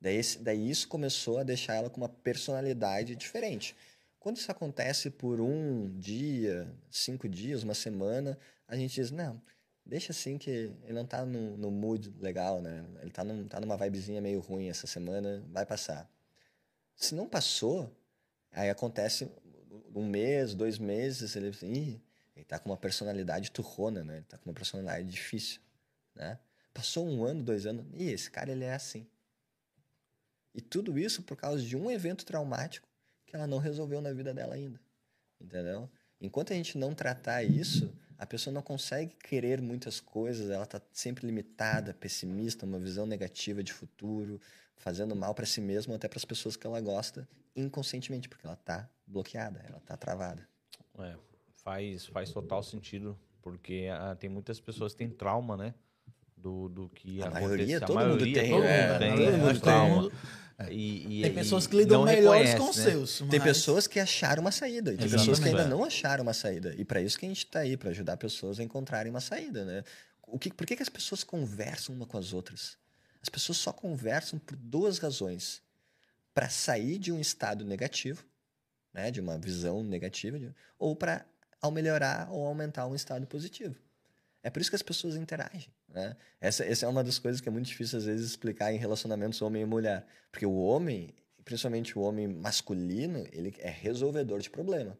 Daí, daí isso começou a deixar ela com uma personalidade diferente. Quando isso acontece por um dia, cinco dias, uma semana, a gente diz, não, deixa assim que ele não tá no, no mood legal, né? Ele tá, num, tá numa vibezinha meio ruim essa semana, vai passar. Se não passou, aí acontece um mês, dois meses, ele Ih, ele tá com uma personalidade turrona, né? Ele tá com uma personalidade difícil, né? Passou um ano, dois anos, e esse cara ele é assim. E tudo isso por causa de um evento traumático que ela não resolveu na vida dela ainda. Entendeu? Enquanto a gente não tratar isso, a pessoa não consegue querer muitas coisas, ela está sempre limitada, pessimista, uma visão negativa de futuro, fazendo mal para si mesma, até para as pessoas que ela gosta, inconscientemente, porque ela está bloqueada, ela está travada. É, faz, faz total sentido, porque ah, tem muitas pessoas que têm trauma, né? Do, do que A aconteceu. maioria, A todo mundo maioria, tem, todo é, mundo tem, todo é, mundo trauma. Tem. E, e- Tem pessoas que lidam melhores com os né? seus. Tem mas- pessoas que acharam uma saída, e tem pessoas que Exatamente. ainda É. não acharam uma saída. E para isso que a gente está aí, para ajudar pessoas a encontrarem uma saída, né? O que, por que, que as pessoas conversam uma com as outras? As pessoas só conversam por duas razões. Para sair de um estado negativo, né, de uma visão negativa, de- ou para melhorar ou aumentar um estado positivo. É por isso que as pessoas interagem. Né? Essa, essa é uma das coisas que é muito difícil, às vezes, explicar em relacionamentos homem e mulher. Porque o homem, principalmente o homem masculino, ele é resolvedor de problema.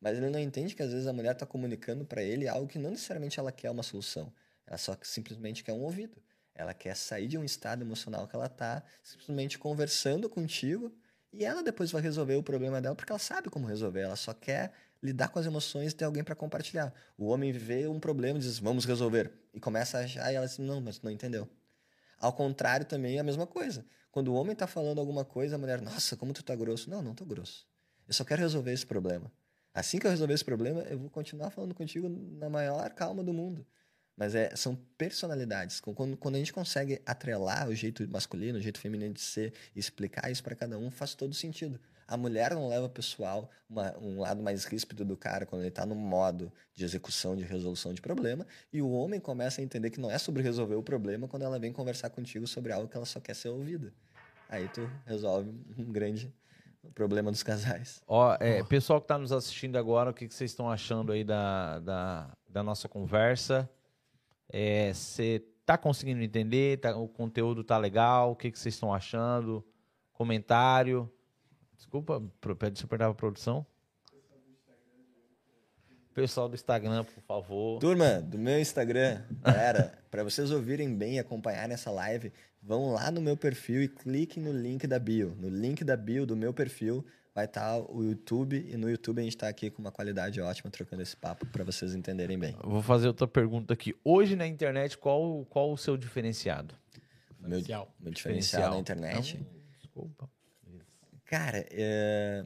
Mas ele não entende que, às vezes, a mulher está comunicando para ele algo que não necessariamente ela quer uma solução. Ela só simplesmente quer um ouvido. Ela quer sair de um estado emocional que ela está, simplesmente conversando contigo, e ela depois vai resolver o problema dela porque ela sabe como resolver. Ela só quer lidar com as emoções e ter alguém para compartilhar. O homem vê um problema e diz, vamos resolver. E começa a achar, e ela diz, não, mas não entendeu. Ao contrário, também é a mesma coisa. Quando o homem está falando alguma coisa, a mulher, nossa, como tu tá grosso. Não, não tô grosso. Eu só quero resolver esse problema. Assim que eu resolver esse problema, eu vou continuar falando contigo na maior calma do mundo. Mas é, são personalidades. Quando, quando a gente consegue atrelar o jeito masculino, o jeito feminino de ser e explicar isso para cada um, faz todo sentido. A mulher não leva pessoal uma, um lado mais ríspido do cara quando ele está no modo de execução, de resolução de problema, e o homem começa a entender que não é sobre resolver o problema quando ela vem conversar contigo sobre algo que ela só quer ser ouvida. Aí tu resolve um grande problema dos casais. Ó, é, pessoal que está nos assistindo agora, o que, que vocês estão achando aí da, da, da nossa conversa? Você tá conseguindo entender? Tá- o conteúdo tá legal? O que, vocês estão achando? Comentário? Desculpa, pede- deixa eu perguntar produção. Pessoal do Instagram, por favor. Turma, do meu Instagram, galera, para vocês ouvirem bem e acompanharem essa live, vão lá no meu perfil e cliquem no link da bio. No link da bio do meu perfil vai estar o YouTube e no YouTube a gente está aqui com uma qualidade ótima trocando esse papo para vocês entenderem bem. Eu Vou fazer outra pergunta aqui. Hoje na internet, qual, qual o seu diferenciado? Meu, Diferencial. meu diferencial na internet. Não, desculpa. Cara, é,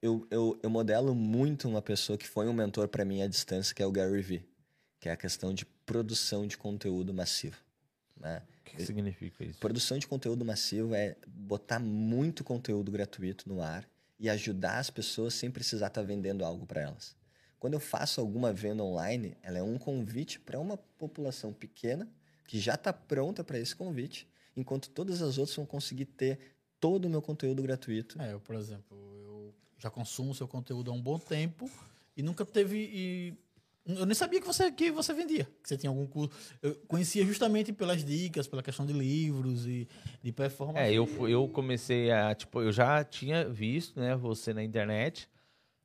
eu, eu, eu modelo muito uma pessoa que foi um mentor para mim à distância, que é o Gary Vee, que é a questão de produção de conteúdo massivo. Né? O que, que significa isso? Produção de conteúdo massivo é botar muito conteúdo gratuito no ar e ajudar as pessoas sem precisar estar vendendo algo para elas. Quando eu faço alguma venda online, ela é um convite para uma população pequena que já está pronta para esse convite, enquanto todas as outras vão conseguir ter todo o meu conteúdo gratuito. É, eu, por exemplo, eu já consumo seu conteúdo há um bom tempo e nunca teve. e eu nem sabia que você, que você vendia, que você tinha algum curso. Eu conhecia justamente pelas dicas, pela questão de livros e de performance. É, eu, fui- eu comecei a, tipo, eu já tinha visto, né, você na internet,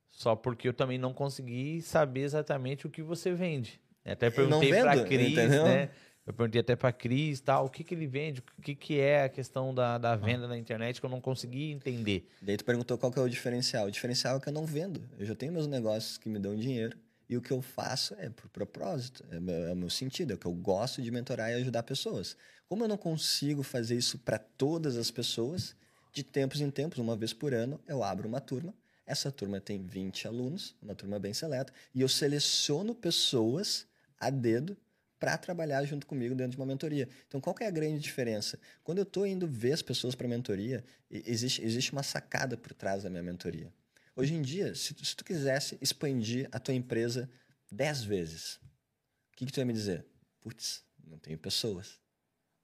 só porque eu também não consegui saber exatamente o que você vende. Até perguntei pra vendo, Cris, entendeu? né? Eu perguntei até pra Cris, tal, o que que ele vende, o que que é a questão da, da venda na internet que eu não consegui entender. Daí tu perguntou qual que é o diferencial. O diferencial é que eu não vendo. Eu já tenho meus negócios que me dão dinheiro e o que eu faço é por propósito, é, meu, é o meu sentido, é o que eu gosto de mentorar e ajudar pessoas. Como eu não consigo fazer isso para todas as pessoas, de tempos em tempos, uma vez por ano, eu abro uma turma. Essa turma tem 20 alunos, uma turma bem seleta, e eu seleciono pessoas a dedo para trabalhar junto comigo dentro de uma mentoria. Então, qual é a grande diferença? Quando eu estou indo ver as pessoas para mentoria, existe, existe uma sacada por trás da minha mentoria. Hoje em dia, se, tu- se tu quisesse expandir a tua empresa 10 vezes, o que, que tu ia me dizer? Putz, não tenho pessoas.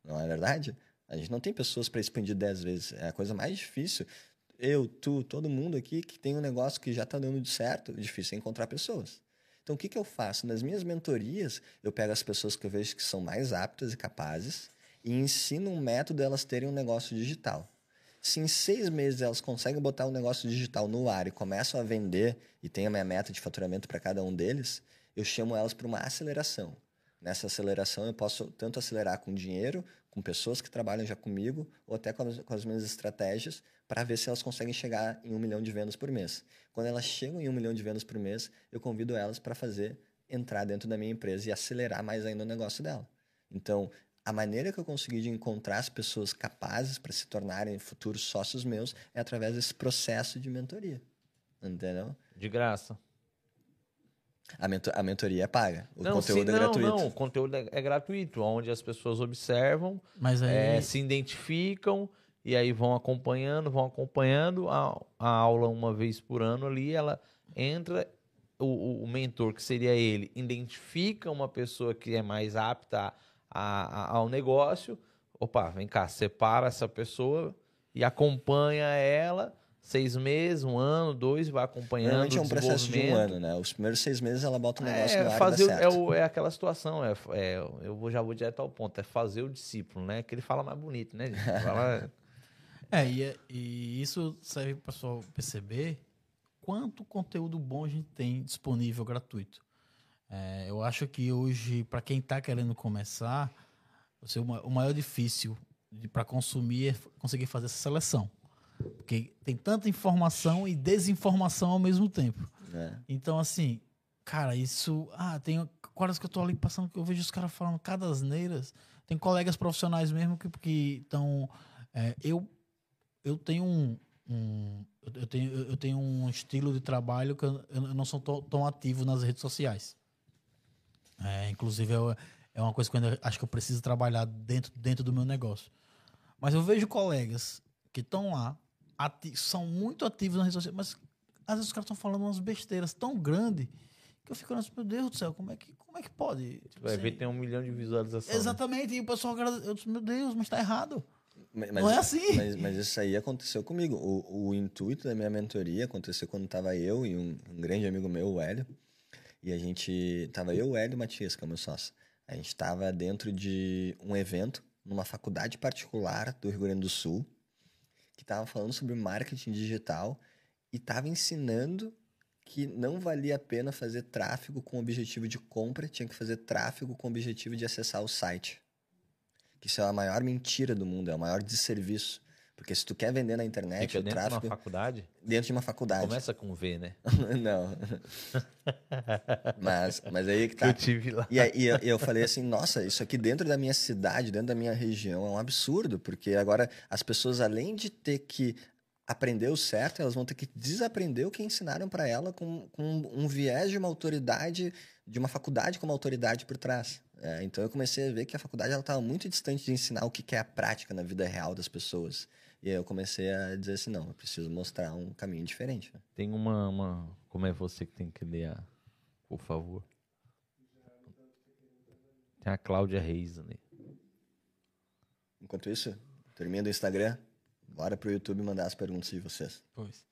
Não é verdade? A gente não tem pessoas para expandir 10 vezes. É a coisa mais difícil. Eu, tu, todo mundo aqui que tem um negócio que já está dando certo, difícil é encontrar pessoas. Então, o que, que eu faço? Nas minhas mentorias, eu pego as pessoas que eu vejo que são mais aptas e capazes e ensino um método elas terem um negócio digital. Se em seis meses elas conseguem botar um negócio digital no ar e começam a vender e tem a minha meta de faturamento para cada um deles, eu chamo elas para uma aceleração. Nessa aceleração eu posso tanto acelerar com dinheiro, com pessoas que trabalham já comigo, ou até com as, com as minhas estratégias, para ver se elas conseguem chegar em um milhão de vendas por mês. Quando elas chegam em um milhão de vendas por mês, eu convido elas para fazer entrar dentro da minha empresa e acelerar mais ainda o negócio dela. Então, a maneira que eu consegui de encontrar as pessoas capazes para se tornarem futuros sócios meus é através desse processo de mentoria. Entendeu? De graça. A, mentor, a mentoria é paga. O não, conteúdo sim, é não, gratuito. Não, o conteúdo é, é gratuito, onde as pessoas observam, Mas aí... é, se identificam e aí vão acompanhando, vão acompanhando a, a aula uma vez por ano ali, ela entra, o, o, mentor, que seria ele, identifica uma pessoa que é mais apta a, a, ao negócio, opa, vem cá, separa essa pessoa e acompanha ela seis meses, um ano, dois, vai acompanhando. Normalmente é um processo de um ano, né? Os primeiros seis meses ela bota o negócio é, no ar fazer, e dá é, o, é aquela situação, é, é, eu vou, já vou direto ao ponto, é fazer o discípulo, né? Que ele fala mais bonito, né? Fala... é, e, é, e isso serve para o pessoal perceber quanto conteúdo bom a gente tem disponível gratuito. É, eu acho que hoje, para quem está querendo começar, o maior difícil para consumir é conseguir fazer essa seleção. Porque tem tanta informação e desinformação ao mesmo tempo. É. Então, assim, cara, isso. Ah, tem horas que eu tô ali passando que eu vejo os caras falando cada asneiras. Tem colegas profissionais mesmo que estão. É, eu, eu tenho um, um. eu, tenho, eu tenho um estilo de trabalho que eu, eu não sou tão, tão, ativo nas redes sociais. É, inclusive, eu, é uma coisa que eu acho que eu preciso trabalhar dentro, dentro do meu negócio. Mas eu vejo colegas que estão lá são muito ativos nas redes sociais, mas às vezes os caras estão falando umas besteiras tão grandes que eu fico assim, meu Deus do céu, como é que, como é que pode? Tipo, Vai assim, ver tem um milhão de visualizações. Exatamente, né? e o pessoal, eu disse, meu Deus, mas está errado. Mas, não é assim. Mas, mas, isso aí aconteceu comigo. O, o intuito da minha mentoria aconteceu quando estava eu e um, um, grande amigo meu, o Hélio. E a gente. Tava eu, o Hélio e o Matias, que é o meu sócio. A gente estava dentro de um evento numa faculdade particular do Rio Grande do Sul que estava falando sobre marketing digital e estava ensinando que não valia a pena fazer tráfego com objetivo de compra, tinha que fazer tráfego com objetivo de acessar o site. Que isso é a maior mentira do mundo, é o maior desserviço. Porque se tu quer vender na internet, Fica o dentro tráfego... de uma faculdade? Dentro de uma faculdade. Começa com V, né? não. mas, mas aí que tá. Eu tive lá. E aí eu, eu falei assim, nossa, isso aqui dentro da minha cidade, dentro da minha região, é um absurdo. Porque agora as pessoas, além de ter que aprender o certo, elas vão ter que desaprender o que ensinaram para ela com, com um viés de uma autoridade, de uma faculdade com uma autoridade por trás. É, então eu comecei a ver que a faculdade estava muito distante de ensinar o que, que é a prática na vida real das pessoas. E aí eu comecei a dizer assim, não, eu preciso mostrar um caminho diferente. Né? Tem uma, uma... Como é você que tem que ler, a... por favor? Tem a Cláudia Reis ali. Enquanto isso, termina o Instagram, bora pro YouTube mandar as perguntas de vocês. Pois.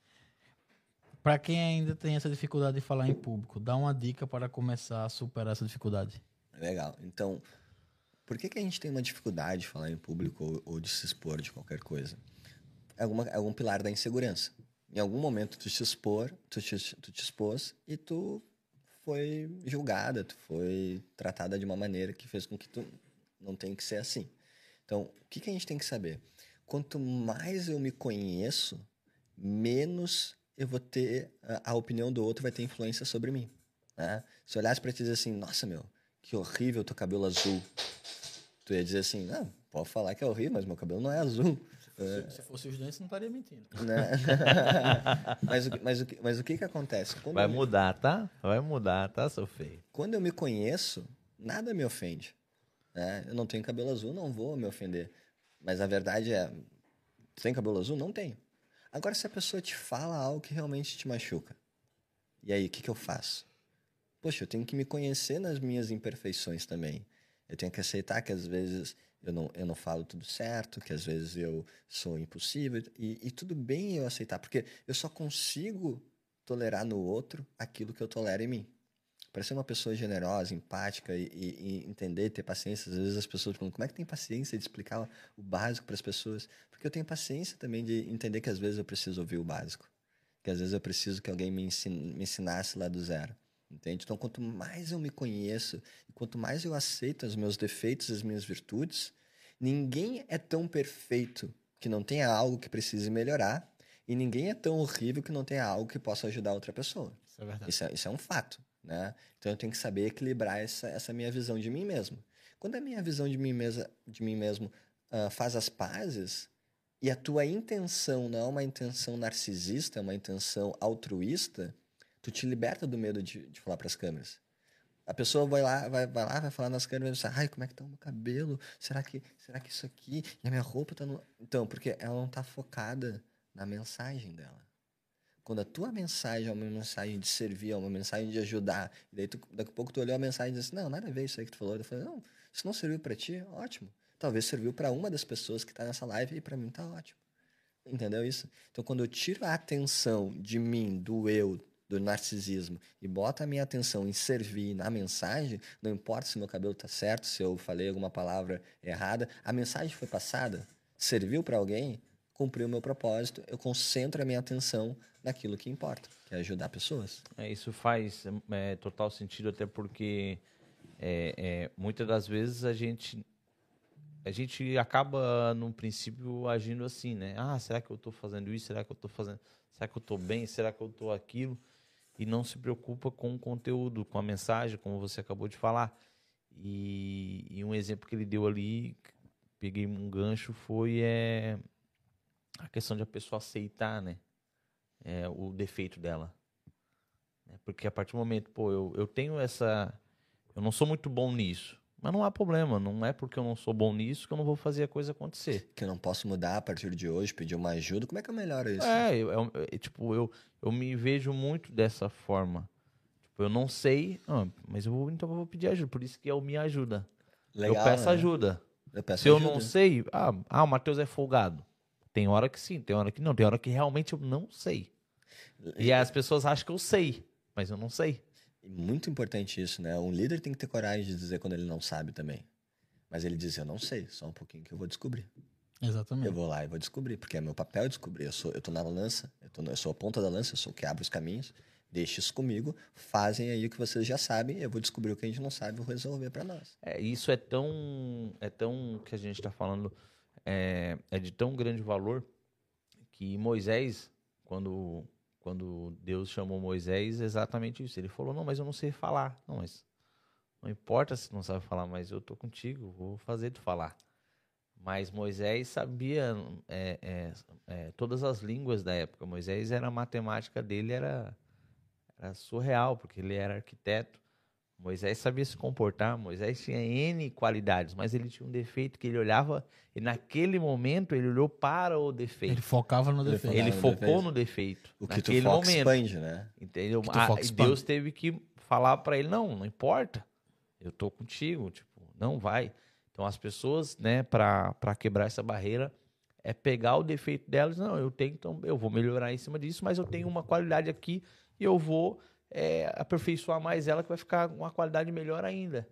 Para quem ainda tem essa dificuldade de falar em público, dá uma dica para começar a superar essa dificuldade. Legal. Então, por que, que a gente tem uma dificuldade de falar em público ou, ou de se expor de qualquer coisa? Alguma, algum pilar da insegurança. Em algum momento tu te expor, tu te, tu te expôs e tu foi julgada, tu foi tratada de uma maneira que fez com que tu não tem que ser assim. Então, o que, que a gente tem que saber? Quanto mais eu me conheço, menos eu vou ter a, a opinião do outro vai ter influência sobre mim. Né? Se eu olhasse para te dizer assim, nossa meu, que horrível teu cabelo azul, tu ia dizer assim, não, pode falar que é horrível, mas meu cabelo não é azul. É. Se fosse os dentes, não estaria mentindo. Né? mas, o, mas, o, mas o que que acontece? Quando Vai mudar, tá? Vai mudar, tá, seu feio? Quando eu me conheço, nada me ofende. Né? Eu não tenho cabelo azul, não vou me ofender. Mas a verdade é, tem cabelo azul? Não tenho. Agora, se a pessoa te fala algo que realmente te machuca, e aí, o que, que eu faço? Poxa, eu tenho que me conhecer nas minhas imperfeições também. Eu tenho que aceitar que às vezes eu não, eu não falo tudo certo, que às vezes eu sou impossível, e, e tudo bem eu aceitar, porque eu só consigo tolerar no outro aquilo que eu tolero em mim. Para ser uma pessoa generosa, empática e, e, e, entender, ter paciência, às vezes as pessoas perguntam como é que tem paciência de explicar o básico para as pessoas? Porque eu tenho paciência também de entender que às vezes eu preciso ouvir o básico, que às vezes eu preciso que alguém me, me ensinasse lá do zero. Entende? Então, quanto mais eu me conheço, e quanto mais eu aceito os meus defeitos e as minhas virtudes, ninguém é tão perfeito que não tenha algo que precise melhorar, e ninguém é tão horrível que não tenha algo que possa ajudar outra pessoa. Isso é verdade. Isso é, isso é um fato. Né? Então, eu tenho que saber equilibrar essa, essa minha visão de mim mesmo. Quando a minha visão de mim, mesa, de mim mesmo uh, faz as pazes, e a tua intenção não é uma intenção narcisista, é uma intenção altruísta, Tu te liberta do medo de, de falar para as câmeras. A pessoa vai lá, vai, vai lá, vai falar nas câmeras, ai, como é que tá o meu cabelo? Será que, será que isso aqui e a minha roupa tá no... Então, porque ela não tá focada na mensagem dela. Quando a tua mensagem é uma mensagem de servir, é uma mensagem de ajudar, e daí tu, daqui a pouco tu olhou a mensagem e disse, não, nada a ver isso aí que tu falou. Eu falei, não, se não serviu para ti, ótimo. Talvez serviu para uma das pessoas que tá nessa live e para mim tá ótimo. Entendeu isso? Então, quando eu tiro a atenção de mim, do eu, do narcisismo e bota a minha atenção em servir na mensagem, não importa se meu cabelo está certo, se eu falei alguma palavra errada, a mensagem foi passada, serviu para alguém, cumpriu o meu propósito, eu concentro a minha atenção naquilo que importa, que é ajudar pessoas. É, isso faz é, total sentido, até porque é, é, muitas das vezes a gente a gente acaba no princípio agindo assim, né? Ah, será que eu estou fazendo isso? Será que eu estou fazendo? Será que eu estou bem? Será que eu estou aquilo? E não se preocupa com o conteúdo, com a mensagem, como você acabou de falar. E, e um exemplo que ele deu ali, peguei um gancho, foi é, a questão de a pessoa aceitar né, é, o defeito dela. É, porque a partir do momento, pô, eu, eu tenho essa. Eu não sou muito bom nisso. Mas não há problema, não é porque eu não sou bom nisso que eu não vou fazer a coisa acontecer. Que eu não posso mudar a partir de hoje, pedir uma ajuda. Como é que eu melhoro isso? É, eu, eu, eu tipo, eu, eu me vejo muito dessa forma. Tipo, eu não sei, ah, mas eu vou, então eu vou pedir ajuda. Por isso que é o me ajuda. Legal, eu peço né? ajuda. Eu peço Se ajuda. eu não sei, ah, ah, o Matheus é folgado. Tem hora que sim, tem hora que não. Tem hora que realmente eu não sei. E as pessoas acham que eu sei, mas eu não sei. Muito importante isso, né? Um líder tem que ter coragem de dizer quando ele não sabe também. Mas ele diz: Eu não sei, só um pouquinho que eu vou descobrir. Exatamente. Eu vou lá e vou descobrir, porque é meu papel descobrir. Eu sou, eu tô na lança, eu, tô, eu sou a ponta da lança, eu sou o que abre os caminhos. Deixe isso comigo, fazem aí o que vocês já sabem, eu vou descobrir o que a gente não sabe e vou resolver para nós. É, isso é tão, é tão que a gente está falando, é, é de tão grande valor que Moisés, quando quando Deus chamou Moisés, exatamente isso. Ele falou: Não, mas eu não sei falar. Não, mas não importa se não sabe falar, mas eu estou contigo, vou fazer tu falar. Mas Moisés sabia é, é, é, todas as línguas da época. Moisés era a matemática dele era, era surreal, porque ele era arquiteto. Moisés sabia se comportar, Moisés tinha N qualidades, mas ele tinha um defeito que ele olhava, e naquele momento ele olhou para o defeito. Ele focava no defeito. Ele, focou defeito. no defeito. O que naquele tu foca momento. expande, né? Entendeu? Ah, Deus teve que falar para ele: não, não importa, eu tô contigo, tipo, não vai. Então as pessoas, né, para quebrar essa barreira, é pegar o defeito delas, não, eu tenho, então eu vou melhorar em cima disso, mas eu tenho uma qualidade aqui e eu vou é, aperfeiçoar mais ela, que vai ficar uma qualidade melhor ainda.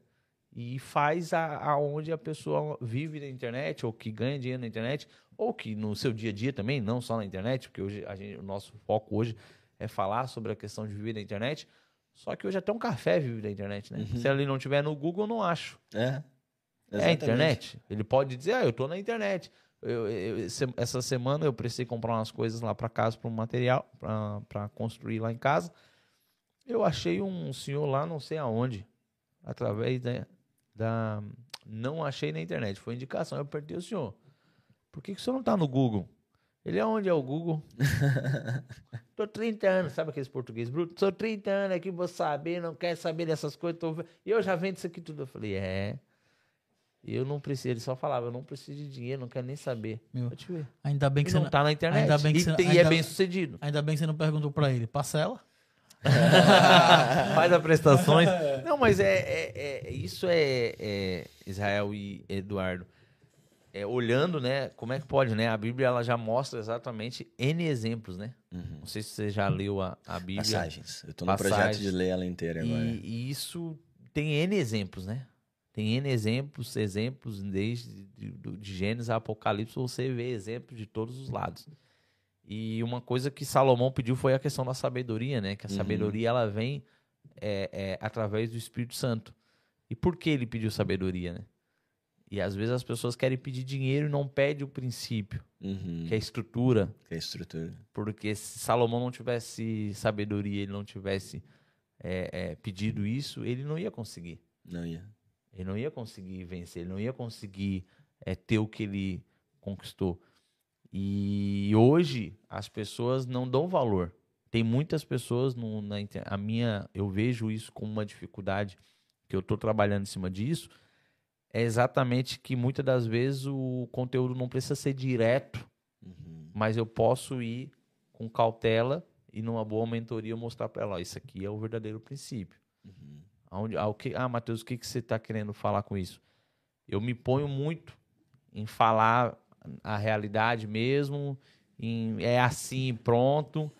E faz aonde a, a pessoa vive na internet, ou que ganha dinheiro na internet, ou que no seu dia a dia também, não só na internet, porque hoje a gente, o nosso foco hoje é falar sobre a questão de viver na internet. Só que hoje até um café vive da internet, né? Uhum. Se ele não tiver no Google, eu não acho. É. Exatamente. É a internet. Ele pode dizer, ah, eu tô na internet. Eu, eu, essa semana eu precisei comprar umas coisas lá para casa, para um material, para construir lá em casa. Eu achei um senhor lá, não sei aonde, através da, da. Não achei na internet, foi indicação. Eu perguntei o senhor, por que, que o senhor não está no Google? Ele é onde é o Google? Tô 30 anos, sabe aqueles português bruto? Tô 30 anos aqui, vou saber, não quer saber dessas coisas. Tô... E eu já vendo isso aqui tudo. Eu falei, é. Eu não preciso, ele só falava, eu não preciso de dinheiro, não quero nem saber. Meu, ainda bem que e você não tá na internet. Ainda bem que e, você, e é ainda, é bem sucedido. Ainda bem que você não perguntou para ele, parcela? Faz as prestações. Não, mas é, é, é isso é, é, Israel e Eduardo. é, olhando, né? Como é que pode, né? A Bíblia ela já mostra exatamente N exemplos, né? Uhum. Não sei se você já leu a, a Bíblia. Passagens. Eu tô no Passagens. projeto de ler ela inteira agora. E, e isso tem N exemplos, né? Tem N exemplos, exemplos desde de, de, de Gênesis a Apocalipse, você vê exemplos de todos os lados. E uma coisa que Salomão pediu foi a questão da sabedoria, né? Que a Uhum. sabedoria ela vem é, é, através do Espírito Santo. E por que ele pediu sabedoria, né? E às vezes as pessoas querem pedir dinheiro e não pedem o princípio, Uhum. que é a estrutura. Que é a estrutura. Porque se Salomão não tivesse sabedoria, ele não tivesse é, é, pedido isso, ele não ia conseguir. Não ia. Ele não ia conseguir vencer, ele não ia conseguir é, ter o que ele conquistou. E hoje as pessoas não dão valor. Tem muitas pessoas no, na a minha, eu vejo isso como uma dificuldade que eu estou trabalhando em cima disso. É exatamente que muitas das vezes o conteúdo não precisa ser direto Uhum. mas eu posso ir com cautela e numa boa mentoria mostrar para ela, ó, isso aqui é o verdadeiro princípio. Uhum. Aonde, ah, o que, ah, Matheus, o que, que você está querendo falar com isso? Eu me ponho muito em falar a realidade mesmo, em, é assim, pronto,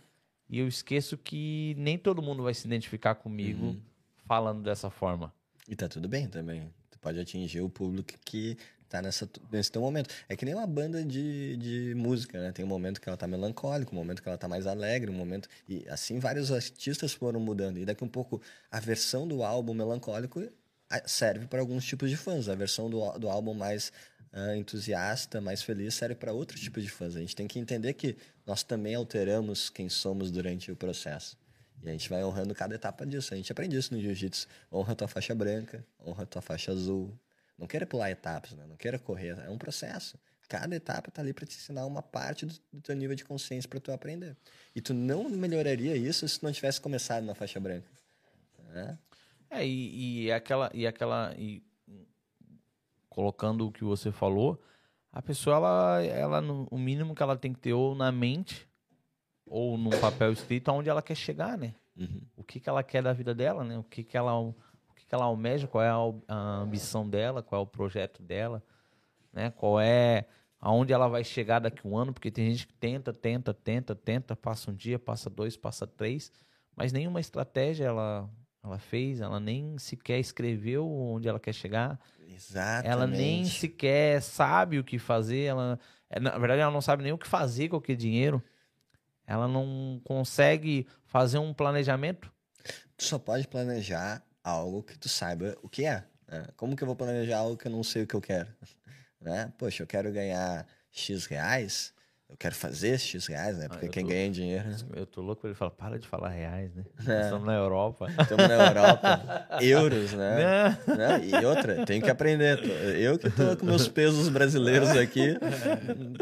e eu esqueço que nem todo mundo vai se identificar comigo Uhum. falando dessa forma. E tá tudo bem também. Tu pode atingir o público que tá nessa, nesse teu momento. É que nem uma banda de, de música, né? Tem um momento que ela tá melancólica, um momento que ela tá mais alegre, um momento... E assim vários artistas foram mudando. E daqui um pouco a versão do álbum melancólico serve para alguns tipos de fãs. A versão do, do álbum mais ah, entusiasta, mais feliz, serve para outros tipos de fãs. A gente tem que entender que nós também alteramos quem somos durante o processo. E a gente vai honrando cada etapa disso. A gente aprende isso no jiu-jitsu. Honra tua faixa branca, honra tua faixa azul. Não queira pular etapas, né? não queira correr. É um processo. Cada etapa tá ali para te ensinar uma parte do, do teu nível de consciência para tu aprender. E tu não melhoraria isso se não tivesse começado na faixa branca. né? É, e, e aquela. E aquela e, colocando o que você falou, a pessoa, ela, ela, o mínimo que ela tem que ter ou na mente, ou num papel escrito, aonde ela quer chegar, né? Uhum. O que, que ela quer da vida dela, né? O que, que, ela, o que, que ela almeja, qual é a, a ambição dela, qual é o projeto dela, né? Qual é aonde ela vai chegar daqui a um ano, porque tem gente que tenta, tenta, tenta, tenta, passa um dia, passa dois, passa três, mas nenhuma estratégia ela, ela fez, ela nem sequer escreveu onde ela quer chegar, Exatamente. ela nem sequer sabe o que fazer, ela, é, na verdade ela não sabe nem o que fazer com aquele dinheiro, ela não consegue fazer um planejamento, Tu só pode planejar algo que tu saiba o que é. né? Como que eu vou planejar algo que eu não sei o que eu quero? Né? Poxa, eu quero ganhar X reais, eu quero fazer X reais, né? Porque Ah, quem tô- ganha dinheiro... Eu tô louco pra ele falar, para de falar reais, né? É. Estamos na Europa. Estamos na Europa, euros, né? Né? Né? E outra, tenho que aprender. Eu que tô com meus pesos brasileiros aqui,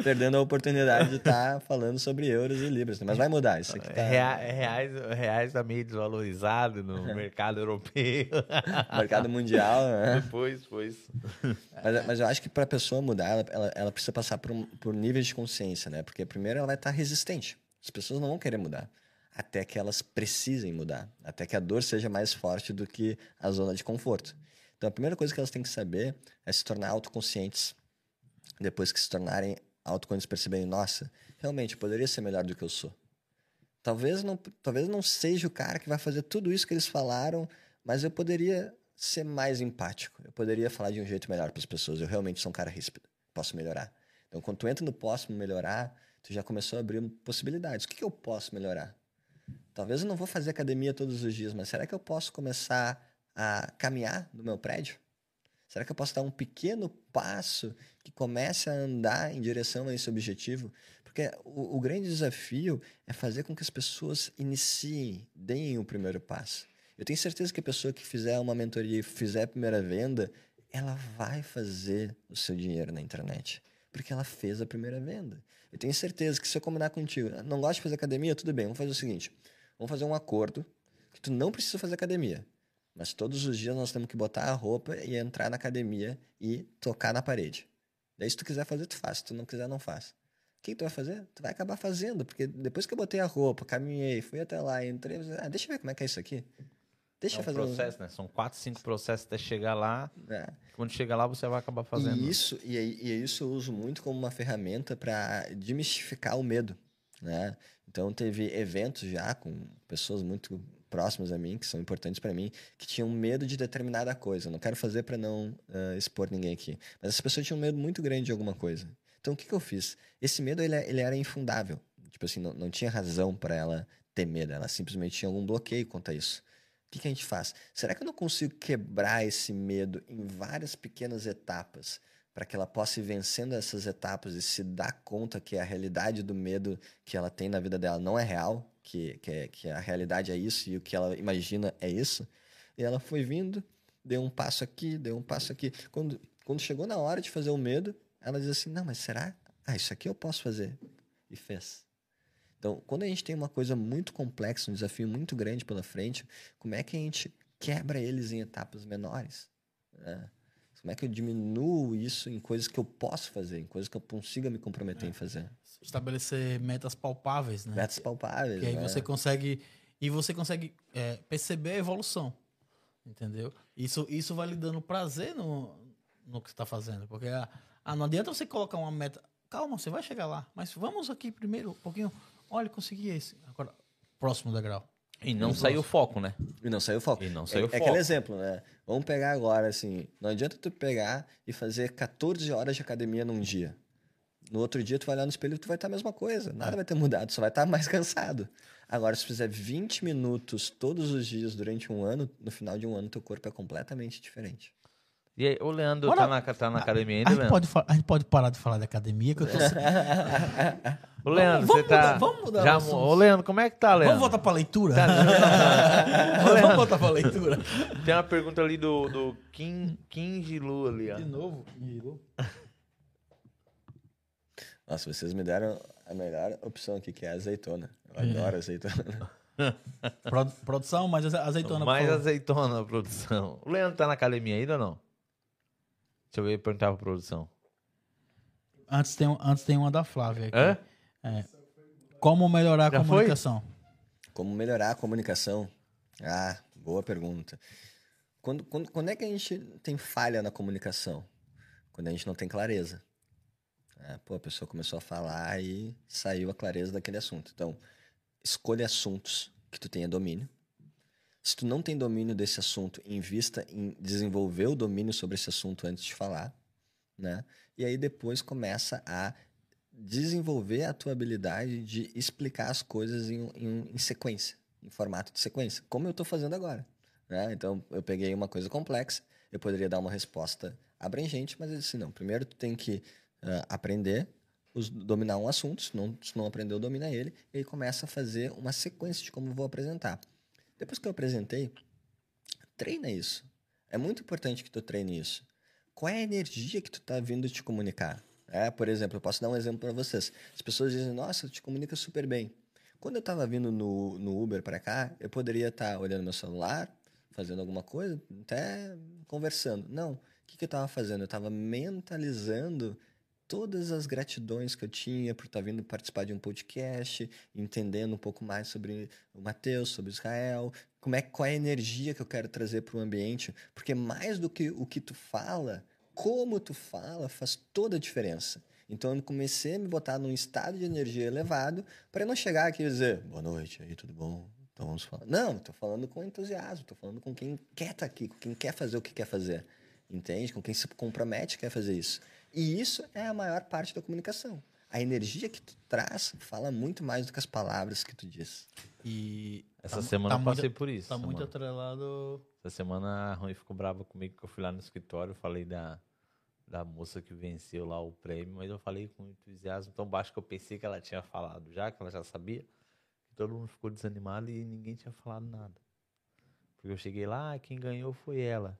perdendo a oportunidade de estar falando sobre euros e libras. Mas vai mudar, isso aqui tá... Rea- Reais, reais tá meio desvalorizado no mercado europeu. Mercado mundial, né? Depois, depois. Mas, mas eu acho que para a pessoa mudar, ela, ela, ela precisa passar por, um, por níveis de consciência, né? Porque primeiro ela estar resistente. As pessoas não vão querer mudar. Até que elas precisem mudar. Até que a dor seja mais forte do que a zona de conforto. Então a primeira coisa que elas têm que saber é se tornar autoconscientes. Depois que se tornarem autoconscientes, perceberem, nossa, realmente poderia ser melhor do que eu sou. Talvez não, talvez não seja o cara que vai fazer tudo isso que eles falaram, mas eu poderia ser mais empático. Eu poderia falar de um jeito melhor para as pessoas. Eu realmente sou um cara ríspido. Posso melhorar. Então, quando tu entra no posso melhorar, tu já começou a abrir possibilidades. O que, que eu posso melhorar? Talvez eu não vou fazer academia todos os dias, mas será que eu posso começar a caminhar no meu prédio? Será que eu posso dar um pequeno passo que comece a andar em direção a esse objetivo? Porque o, o grande desafio é fazer com que as pessoas iniciem, deem o primeiro passo. Eu tenho certeza que a pessoa que fizer uma mentoria e fizer a primeira venda, ela vai fazer o seu dinheiro na internet. Porque ela fez a primeira venda. Eu tenho certeza que se eu combinar contigo, não gosta de fazer academia, tudo bem, vamos fazer o seguinte: vamos fazer um acordo que tu não precisa fazer academia. Mas todos os dias nós temos que botar a roupa e entrar na academia e tocar na parede. Daí, se tu quiser fazer, tu faz. Se tu não quiser, não faz. O que, que tu vai fazer? Tu vai acabar fazendo, porque depois que eu botei a roupa, caminhei, fui até lá, entrei, ah, deixa eu ver como é que é isso aqui. Deixa é eu um fazer um- processo, né? São quatro, cinco processos até chegar lá. É. Quando chegar lá, você vai acabar fazendo. E isso, e, e isso eu uso muito como uma ferramenta para demistificar o medo, né? Então teve eventos já com pessoas muito próximas a mim, que são importantes para mim, que tinham medo de determinada coisa. Não quero fazer para não ah, expor ninguém aqui, mas essa pessoa tinha um medo muito grande de alguma coisa. Então o que, que eu fiz? Esse medo ele, ele era infundável. Tipo assim, não, não tinha razão para ela ter medo. Ela simplesmente tinha algum bloqueio quanto a isso. O que, que a gente faz? Será que eu não consigo quebrar esse medo em várias pequenas etapas para que ela possa ir vencendo essas etapas e se dar conta que a realidade do medo que ela tem na vida dela não é real, que, que, é- que a realidade é isso e o que ela imagina é isso? E ela foi vindo, deu um passo aqui, deu um passo aqui. Quando, quando chegou na hora de fazer o medo, ela diz assim: Não, mas será? Ah, isso aqui eu posso fazer. E fez. Então, quando a gente tem uma coisa muito complexa, um desafio muito grande pela frente, como é que a gente quebra eles em etapas menores? né? Como é que eu diminuo isso em coisas que eu posso fazer, em coisas que eu consiga me comprometer em fazer? Estabelecer metas palpáveis, né? Metas palpáveis. Que aí né? você consegue. E você consegue é, perceber a evolução. Entendeu? Isso, isso vai lhe dando prazer no, no que está fazendo. Porque ah, ah, não adianta você colocar uma meta. Calma, você vai chegar lá. Mas vamos aqui primeiro um pouquinho. Olha, consegui esse. Agora, próximo degrau. E não saiu o foco, né? E não saiu o foco. E não É- saiu o é, foco. aquele exemplo, né? Vamos pegar agora, assim, não adianta tu pegar e fazer 14 horas de academia num dia. No outro dia tu vai olhar no espelho e tu vai estar a mesma coisa. Nada vai ter mudado, só vai estar mais cansado. Agora, se tu fizer 20 minutos todos os dias durante um ano, no final de um ano teu corpo é completamente diferente. E aí, o Leandro Olha, tá na, tá na academia A ainda, gente, pode, a gente pode parar de falar de academia, que eu tô. Ô, Leandro, Vamos você tá... mudar- vamos mudar Já, o assunto. Ô, Leandro, como é que tá, Leandro? Vamos voltar pra leitura? Tá. Vamos voltar pra leitura. Tem uma pergunta ali do, do Kim, Kim Gilu ali, ó. De novo. Nossa, vocês me deram a melhor opção aqui, que é a azeitona. Eu É. adoro azeitona. Pro- produção, mais aze- azeitona. Mais azeitona, produção. O Leandro tá na academia ainda ou não? Deixa eu ver, perguntar pra produção. Antes tem, um- antes tem uma da Flávia aqui. Hã? É. Como melhorar a Já foi? comunicação? Como melhorar a comunicação? Ah, boa pergunta. Quando, quando, quando é que a gente tem falha na comunicação? Quando a gente não tem clareza. É, pô, a pessoa começou a falar e saiu a clareza daquele assunto. Então, escolha assuntos que tu tenha domínio. Se tu não tem domínio desse assunto, invista em desenvolver o domínio sobre esse assunto antes de falar, né? E aí depois começa a desenvolver a tua habilidade de explicar as coisas em, em, em sequência, em formato de sequência, como eu estou fazendo agora. Né? Então, eu peguei uma coisa complexa, eu poderia dar uma resposta abrangente, mas eu disse, não, primeiro tu tem que ah, aprender, os- dominar um assunto, se não, se não aprendeu, domina ele, e aí começa a fazer uma sequência de como eu vou apresentar. Depois que eu apresentei, treina isso. É muito importante que tu treine isso. Qual é a energia que tu tá vindo te comunicar? É, por exemplo, eu posso dar um exemplo para vocês. As pessoas dizem, nossa, tu te comunica super bem. Quando eu estava vindo no, no Uber para cá, eu poderia estar olhando meu celular, fazendo alguma coisa, até conversando. Não. O que, que eu estava fazendo? Eu estava mentalizando todas as gratidões que eu tinha por estar vindo participar de um podcast, entendendo um pouco mais sobre o Mateus, sobre Israel, como é, qual é a energia que eu quero trazer para o ambiente, porque mais do que o que tu fala, como tu fala faz toda a diferença. Então eu comecei a me botar num estado de energia elevado para não chegar aqui e dizer boa noite, aí tudo bom? Então vamos falar. Não, estou falando com entusiasmo, estou falando com quem quer estar aqui, com quem quer fazer o que quer fazer. Entende? Com quem se compromete quer fazer isso. E isso é a maior parte da comunicação. A energia que tu traz fala muito mais do que as palavras que tu diz. E Essa tá- semana tá eu passei muito, por isso. Tá muito mano. atrelado. Essa semana a Rui ficou brava comigo que eu fui lá no escritório, falei da, da moça que venceu lá o prêmio, mas eu falei com entusiasmo tão baixo que eu pensei que ela tinha falado já, que ela já sabia. que Todo mundo ficou desanimado e ninguém tinha falado nada. Porque eu cheguei lá, ah, quem ganhou foi ela.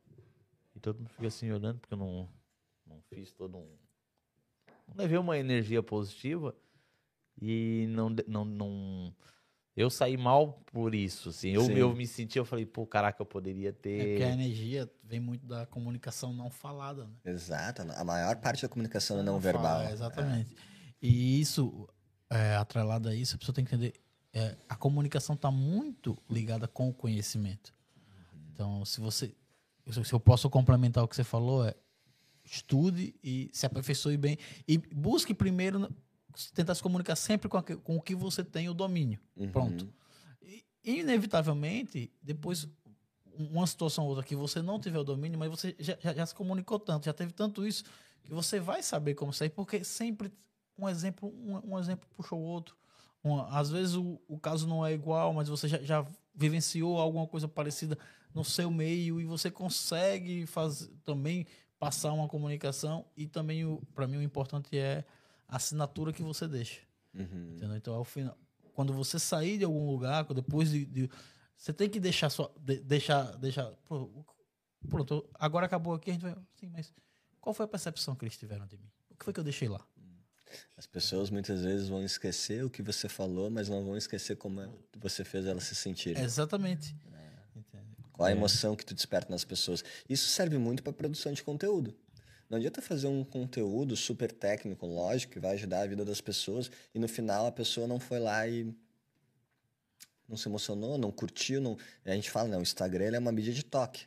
E todo mundo fica assim olhando, porque eu não, não fiz todo um. Não levei uma energia positiva e não, não, não. Eu saí mal por isso, assim. Eu, eu me senti, eu falei, pô, caraca, eu poderia É porque a ter. energia vem muito da comunicação não falada, né? Exato. A maior parte da comunicação é não, Não verbal. fala, exatamente. E isso, é, atrelado a isso, a pessoa tem que entender. é, a comunicação está muito ligada com o conhecimento. Então, se você. Se eu posso complementar o que você falou, é estude e se aperfeiçoe bem. E busque primeiro tentar se comunicar sempre com, a, com o que você tem o domínio. Uhum. Pronto. E, inevitavelmente, depois, uma situação ou outra que você não tiver o domínio, mas você já, já, já, se comunicou tanto, já teve tanto isso, que você vai saber como sair, porque sempre um exemplo, um, um exemplo puxa o outro. Uma, às vezes o, o caso não é igual, mas você já, já vivenciou alguma coisa parecida no seu meio e você consegue fazer também passar uma comunicação e também para mim o importante é a assinatura que você deixa. Uhum. Então, ao final, quando você sair de algum lugar, depois de, de você tem que deixar só de, deixar deixar pronto, agora acabou aqui a gente vai, sim, mas qual foi a percepção que eles tiveram de mim? O que foi que eu deixei lá? As pessoas muitas vezes vão esquecer o que você falou, mas não vão esquecer como você fez elas se sentirem. Exatamente. Qual a emoção que tu desperta nas pessoas. Isso serve muito para produção de conteúdo. Não adianta fazer um conteúdo super técnico, lógico, que vai ajudar a vida das pessoas, e no final a pessoa não foi lá e não se emocionou, não curtiu. Não... A gente fala, né? O Instagram é uma mídia de toque.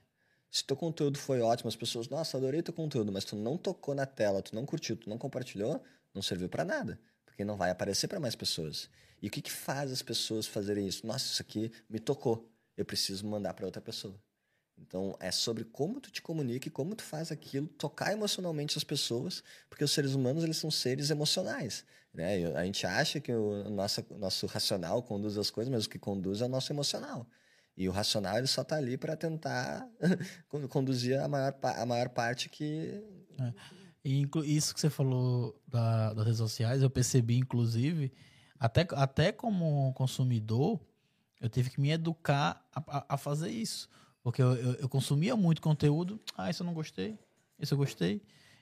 Se teu conteúdo foi ótimo, as pessoas, nossa, adorei teu conteúdo, mas tu não tocou na tela, tu não curtiu, tu não compartilhou, não serviu para nada, porque não vai aparecer para mais pessoas. E o que, que faz as pessoas fazerem isso? Nossa, isso aqui me tocou eu preciso mandar para outra pessoa. Então, é sobre como tu te comunica e como tu faz aquilo tocar emocionalmente as pessoas, porque os seres humanos, eles são seres emocionais, né? A gente acha que o nosso, nosso racional conduz as coisas, mas o que conduz é o nosso emocional. E o racional, ele só está ali para tentar conduzir a maior, a maior parte que... É. E isso que você falou da, das redes sociais, eu percebi, inclusive, até, até como consumidor, eu tive que me educar a, a, a fazer isso. Porque eu, eu, eu, consumia muito conteúdo. Ah, isso eu não gostei. Isso eu gostei.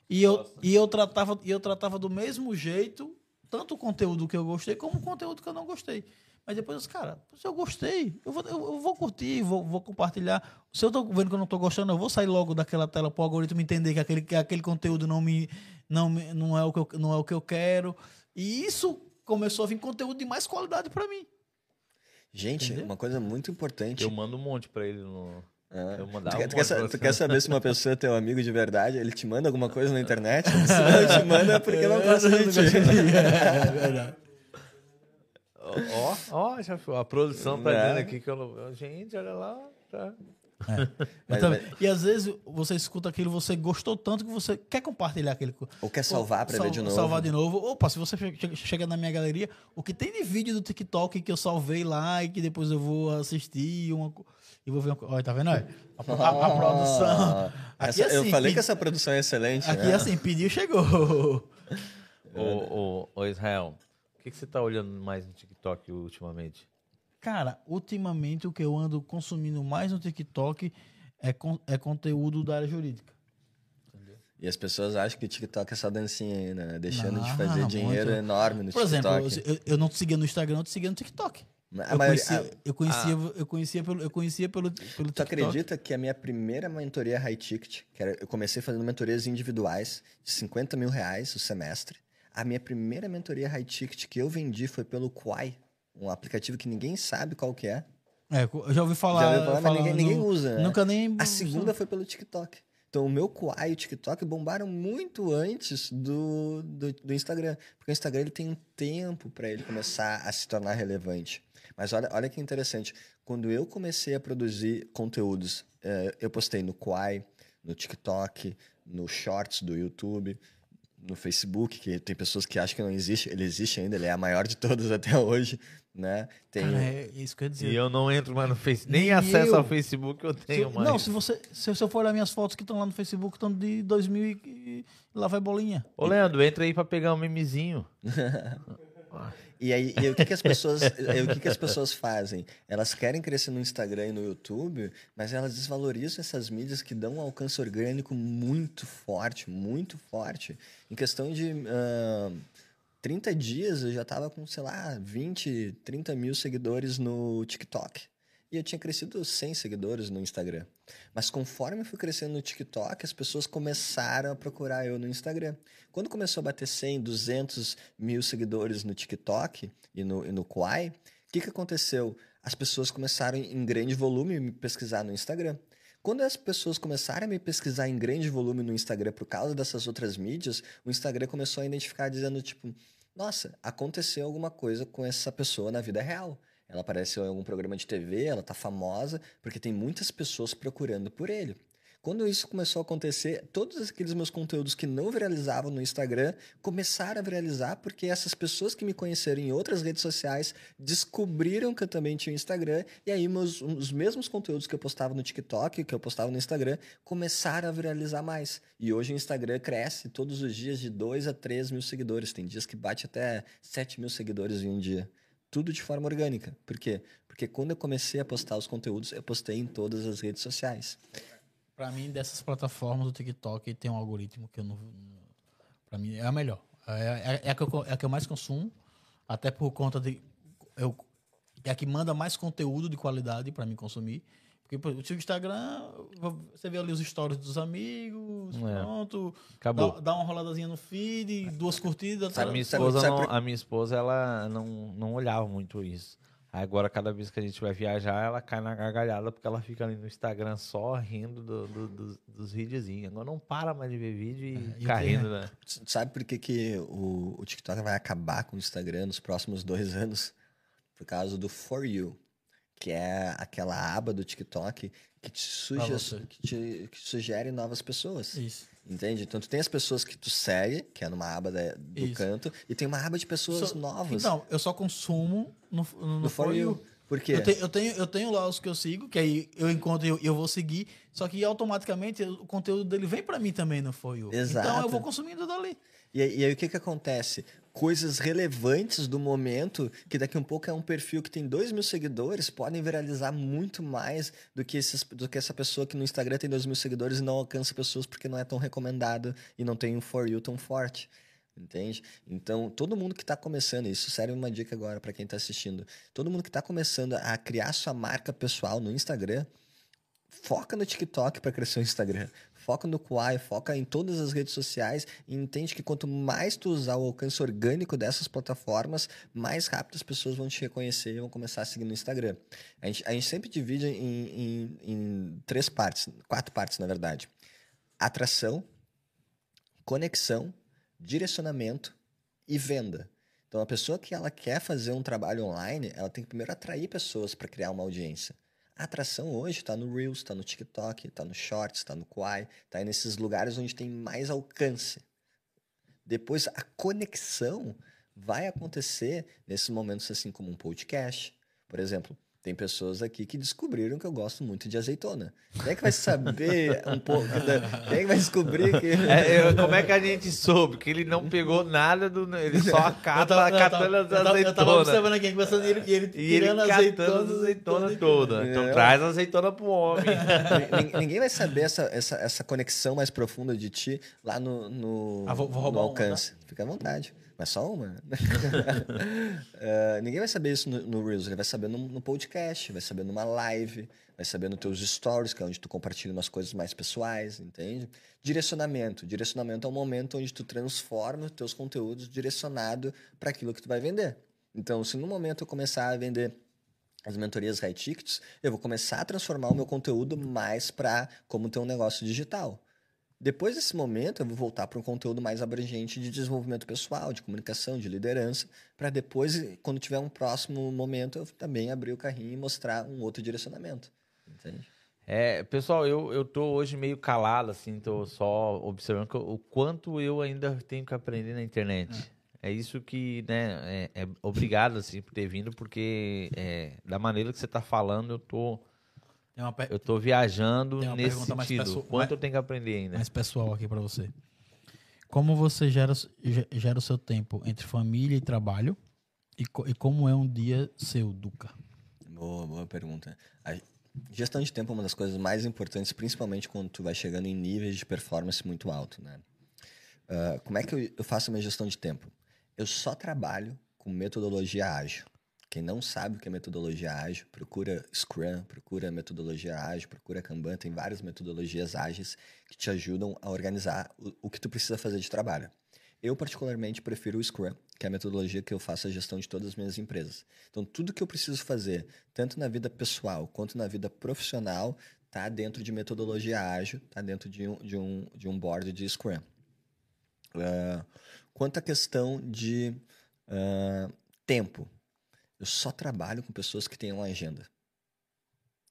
E eu, e eu, tratava, e eu tratava do mesmo jeito, tanto o conteúdo que eu gostei, como o conteúdo que eu não gostei. Mas depois, cara, se eu gostei, eu vou, eu, eu vou curtir, vou, vou, compartilhar. Se eu tô vendo que eu não tô gostando, eu vou sair logo daquela tela para o algoritmo entender que aquele, que aquele conteúdo não me, não me não é o que eu, não é o que eu quero. E isso começou a vir conteúdo de mais qualidade para mim. Gente, Entendeu? uma coisa muito importante. Eu mando um monte para ele no. Ah. Eu mandava tu, um tu, quer, tu quer saber se uma pessoa é teu amigo de verdade? Ele te manda alguma coisa na internet? se não te manda, porque não gosta de ti. É verdade. Ó, ó, já a produção tá é. dizendo aqui que eu. Gente, olha lá. Tá. É. Mas, então, mas... E às vezes você escuta aquilo, você gostou tanto que você quer compartilhar aquele. Ou quer salvar para ver de novo. Salvar de novo. Opa, se você chega na minha galeria, o que tem de vídeo do TikTok que eu salvei lá e que depois eu vou assistir uma, e vou ver uma Olha, tá vendo? Olha, a, a, a produção. Aqui, essa, assim, eu falei que essa produção é excelente. Aqui né? assim, pediu, chegou. ô, ô, ô, Israel, o que, que você tá olhando mais no TikTok ultimamente? Cara, ultimamente o que eu ando consumindo mais no TikTok é, con é conteúdo da área jurídica. E as pessoas acham que o TikTok é só dancinha aí, né? Deixando de fazer dinheiro muito. enorme no Por TikTok. Por exemplo, eu, eu, não te seguia no Instagram, eu te seguia no TikTok. A eu, maioria, conhecia, a, eu, conhecia, a, eu conhecia pelo, eu conhecia pelo, pelo tu TikTok. acredita que a minha primeira mentoria high ticket, que era, eu comecei fazendo mentorias individuais de 50 mil reais o semestre. A minha primeira mentoria high ticket que eu vendi foi pelo Quai um aplicativo que ninguém sabe qual que é. É, eu já ouvi falar. Já ouvi falar, mas ninguém, ninguém usa. Né? Nunca nem. A segunda foi pelo TikTok. Então, o meu Kuai e o TikTok bombaram muito antes do, do, do, Instagram. Porque o Instagram ele tem um tempo para ele começar a se tornar relevante. Mas olha, olha que interessante. Quando eu comecei a produzir conteúdos, eh, eu postei no Kuai, no TikTok, no Shorts do YouTube, no Facebook, que tem pessoas que acham que não existe. Ele existe ainda, ele é a maior de todas até hoje né? Tem... Cara, é isso que eu ia dizer. E eu não entro mais no Facebook, nem, nem acesso eu. ao Facebook eu tenho se, mais. Não, se você se, eu for olhar minhas fotos que estão lá no Facebook, estão de 2000 e, e lá vai bolinha. Ô, Leandro, entra aí para pegar um memezinho. e aí, e o que, que as pessoas, o que, que as pessoas fazem? Elas querem crescer no Instagram e no YouTube, mas elas desvalorizam essas mídias que dão um alcance orgânico muito forte, muito forte. Em questão de uh, 30 dias eu já tava com, sei lá, 20, 30 mil seguidores no TikTok. E eu tinha crescido 100 seguidores no Instagram. Mas conforme eu fui crescendo no TikTok, as pessoas começaram a procurar eu no Instagram. Quando começou a bater 100, 200 mil seguidores no TikTok e no, e no Quai, o que, que aconteceu? As pessoas começaram em grande volume me pesquisar no Instagram. quando as pessoas começaram a me pesquisar em grande volume no Instagram por causa dessas outras mídias, o Instagram começou a identificar dizendo tipo, nossa, aconteceu alguma coisa com essa pessoa na vida real. Ela apareceu em algum programa de TV, ela tá famosa, porque tem muitas pessoas procurando por ele. Quando isso começou a acontecer, todos aqueles meus conteúdos que não viralizavam no Instagram começaram a viralizar porque essas pessoas que me conheceram em outras redes sociais descobriram que eu também tinha Instagram e aí meus, os mesmos conteúdos que eu postava no TikTok, que eu postava no Instagram, começaram a viralizar mais. E hoje o Instagram cresce todos os dias de 2 a 3 mil seguidores. Tem dias que bate até 7 mil seguidores em um dia tudo de forma orgânica. Por quê? Porque quando eu comecei a postar os conteúdos, eu postei em todas as redes sociais. Pra mim, dessas plataformas do TikTok tem um algoritmo que eu não. Pra mim é a melhor. É, é, é a, que eu, é a que eu mais consumo, até por conta de. Eu, é a que manda mais conteúdo de qualidade para mim consumir. Porque pô, o seu Instagram, você vê ali os stories dos amigos, É. pronto. Acabou. Dá, dá uma roladazinha no feed, duas curtidas. A tá- minha esposa, não, a minha esposa ela não, não olhava muito isso. Agora, cada vez que a gente vai viajar, ela cai na gargalhada porque ela fica ali no Instagram só rindo do- do- dos, dos videozinhos. Agora não para mais de ver vídeo e É, rindo, né? Sabe por que, que o, o TikTok vai acabar com o Instagram nos próximos dois anos? Por causa do For You, que é aquela aba do TikTok que te, que te, que sugere novas pessoas. Isso. Entende? Então tu tem as pessoas que tu segue, que é numa aba da- do Isso. canto, e tem uma aba de pessoas Só- novas Então, eu só consumo no, no, no For You. Por quê? Eu, te- eu tenho, eu tenho lá os que eu sigo, que aí eu encontro e eu, eu vou seguir, só que automaticamente o conteúdo dele vem pra mim também no For You. Então Exato. eu vou consumindo dali. E, aí- e aí o que que acontece? Coisas relevantes do momento, que daqui a um pouco é um perfil que tem 2 mil seguidores, podem viralizar muito mais do que, esses, do que essa pessoa que no Instagram tem 2 mil seguidores e não alcança pessoas porque não é tão recomendado e não tem um For You tão forte. Entende? Então, todo mundo que está começando, isso serve uma dica agora para quem está assistindo. Todo mundo que está começando a criar sua marca pessoal no Instagram, foca no TikTok para crescer o Instagram. Foca no Quai, foca em todas as redes sociais e entende que quanto mais tu usar o alcance orgânico dessas plataformas, mais rápido as pessoas vão te reconhecer e vão começar a seguir no Instagram. A gente, a gente sempre divide em, em, em três partes, quatro partes na verdade: atração, conexão, direcionamento e venda. Então, a pessoa que ela quer fazer um trabalho online, ela tem que primeiro atrair pessoas para criar uma audiência. A atração hoje está no Reels, está no TikTok, está no Shorts, está no Quai, está nesses lugares onde tem mais alcance. Depois, a conexão vai acontecer nesses momentos assim como um podcast. Por exemplo, tem pessoas aqui que descobriram que eu gosto muito de azeitona. Quem é que vai saber um pouco? Da... Quem é que vai descobrir que... É, eu- como é que a gente soube? Que ele não pegou nada do. Ele só acata catando as eu tava azeitonas. observando aqui, conversando e ele, ele E ele tirando catando azeitona, as azeitonas todas. Então É. traz a azeitona pro homem. Nin- Ninguém vai saber essa, essa, essa conexão mais profunda de ti lá no, no, Ah, vou- vou no uma, alcance. Fica à vontade. Mas só uma. Eh, ninguém vai saber isso no, no Reels. Ele vai saber no, no podcast, vai saber numa live, vai saber nos teus stories, que é onde tu compartilha umas coisas mais pessoais, entende? Direcionamento. Direcionamento é um momento onde tu transforma os teus conteúdos direcionado para aquilo que tu vai vender. Então, se no momento eu começar a vender as mentorias high tickets, eu vou começar a transformar o meu conteúdo mais para como ter um negócio digital. Depois desse momento, eu vou voltar para um conteúdo mais abrangente de desenvolvimento pessoal, de comunicação, de liderança, para depois, quando tiver um próximo momento, eu também abrir o carrinho e mostrar um outro direcionamento. Entende? É, pessoal, eu, eu tô hoje meio calado, assim, tô só observando que- o quanto eu ainda tenho que aprender na internet. É isso que, né, é, é obrigado, assim, por ter vindo, porque é, da maneira que você tá falando, eu tô, per- eu tô viajando Tem uma nesse pergunta mais sentido. pessoal- Quanto mais- eu tenho que aprender ainda? mais pessoal aqui pra você. Como você gera, ge- gera o seu tempo entre família e trabalho? E, co- e como é um dia seu, Duca? Boa, boa pergunta. A gestão de tempo é uma das coisas mais importantes, principalmente quando tu vai chegando em níveis de performance muito alto, né? Ah, como é que eu, eu faço a minha gestão de tempo? Eu só trabalho com metodologia ágil. Quem não sabe o que é metodologia ágil, procura Scrum, procura metodologia ágil, procura Kanban, tem várias metodologias ágeis que te ajudam a organizar o, o que tu precisa fazer de trabalho. Eu, particularmente, prefiro o Scrum, que é a metodologia que eu faço a gestão de todas as minhas empresas. Então, tudo que eu preciso fazer, tanto na vida pessoal quanto na vida profissional, tá dentro de metodologia ágil, tá dentro de um, de um, de um board de Scrum. Uh, quanto à questão de uh, tempo, eu só trabalho com pessoas que têm uma agenda.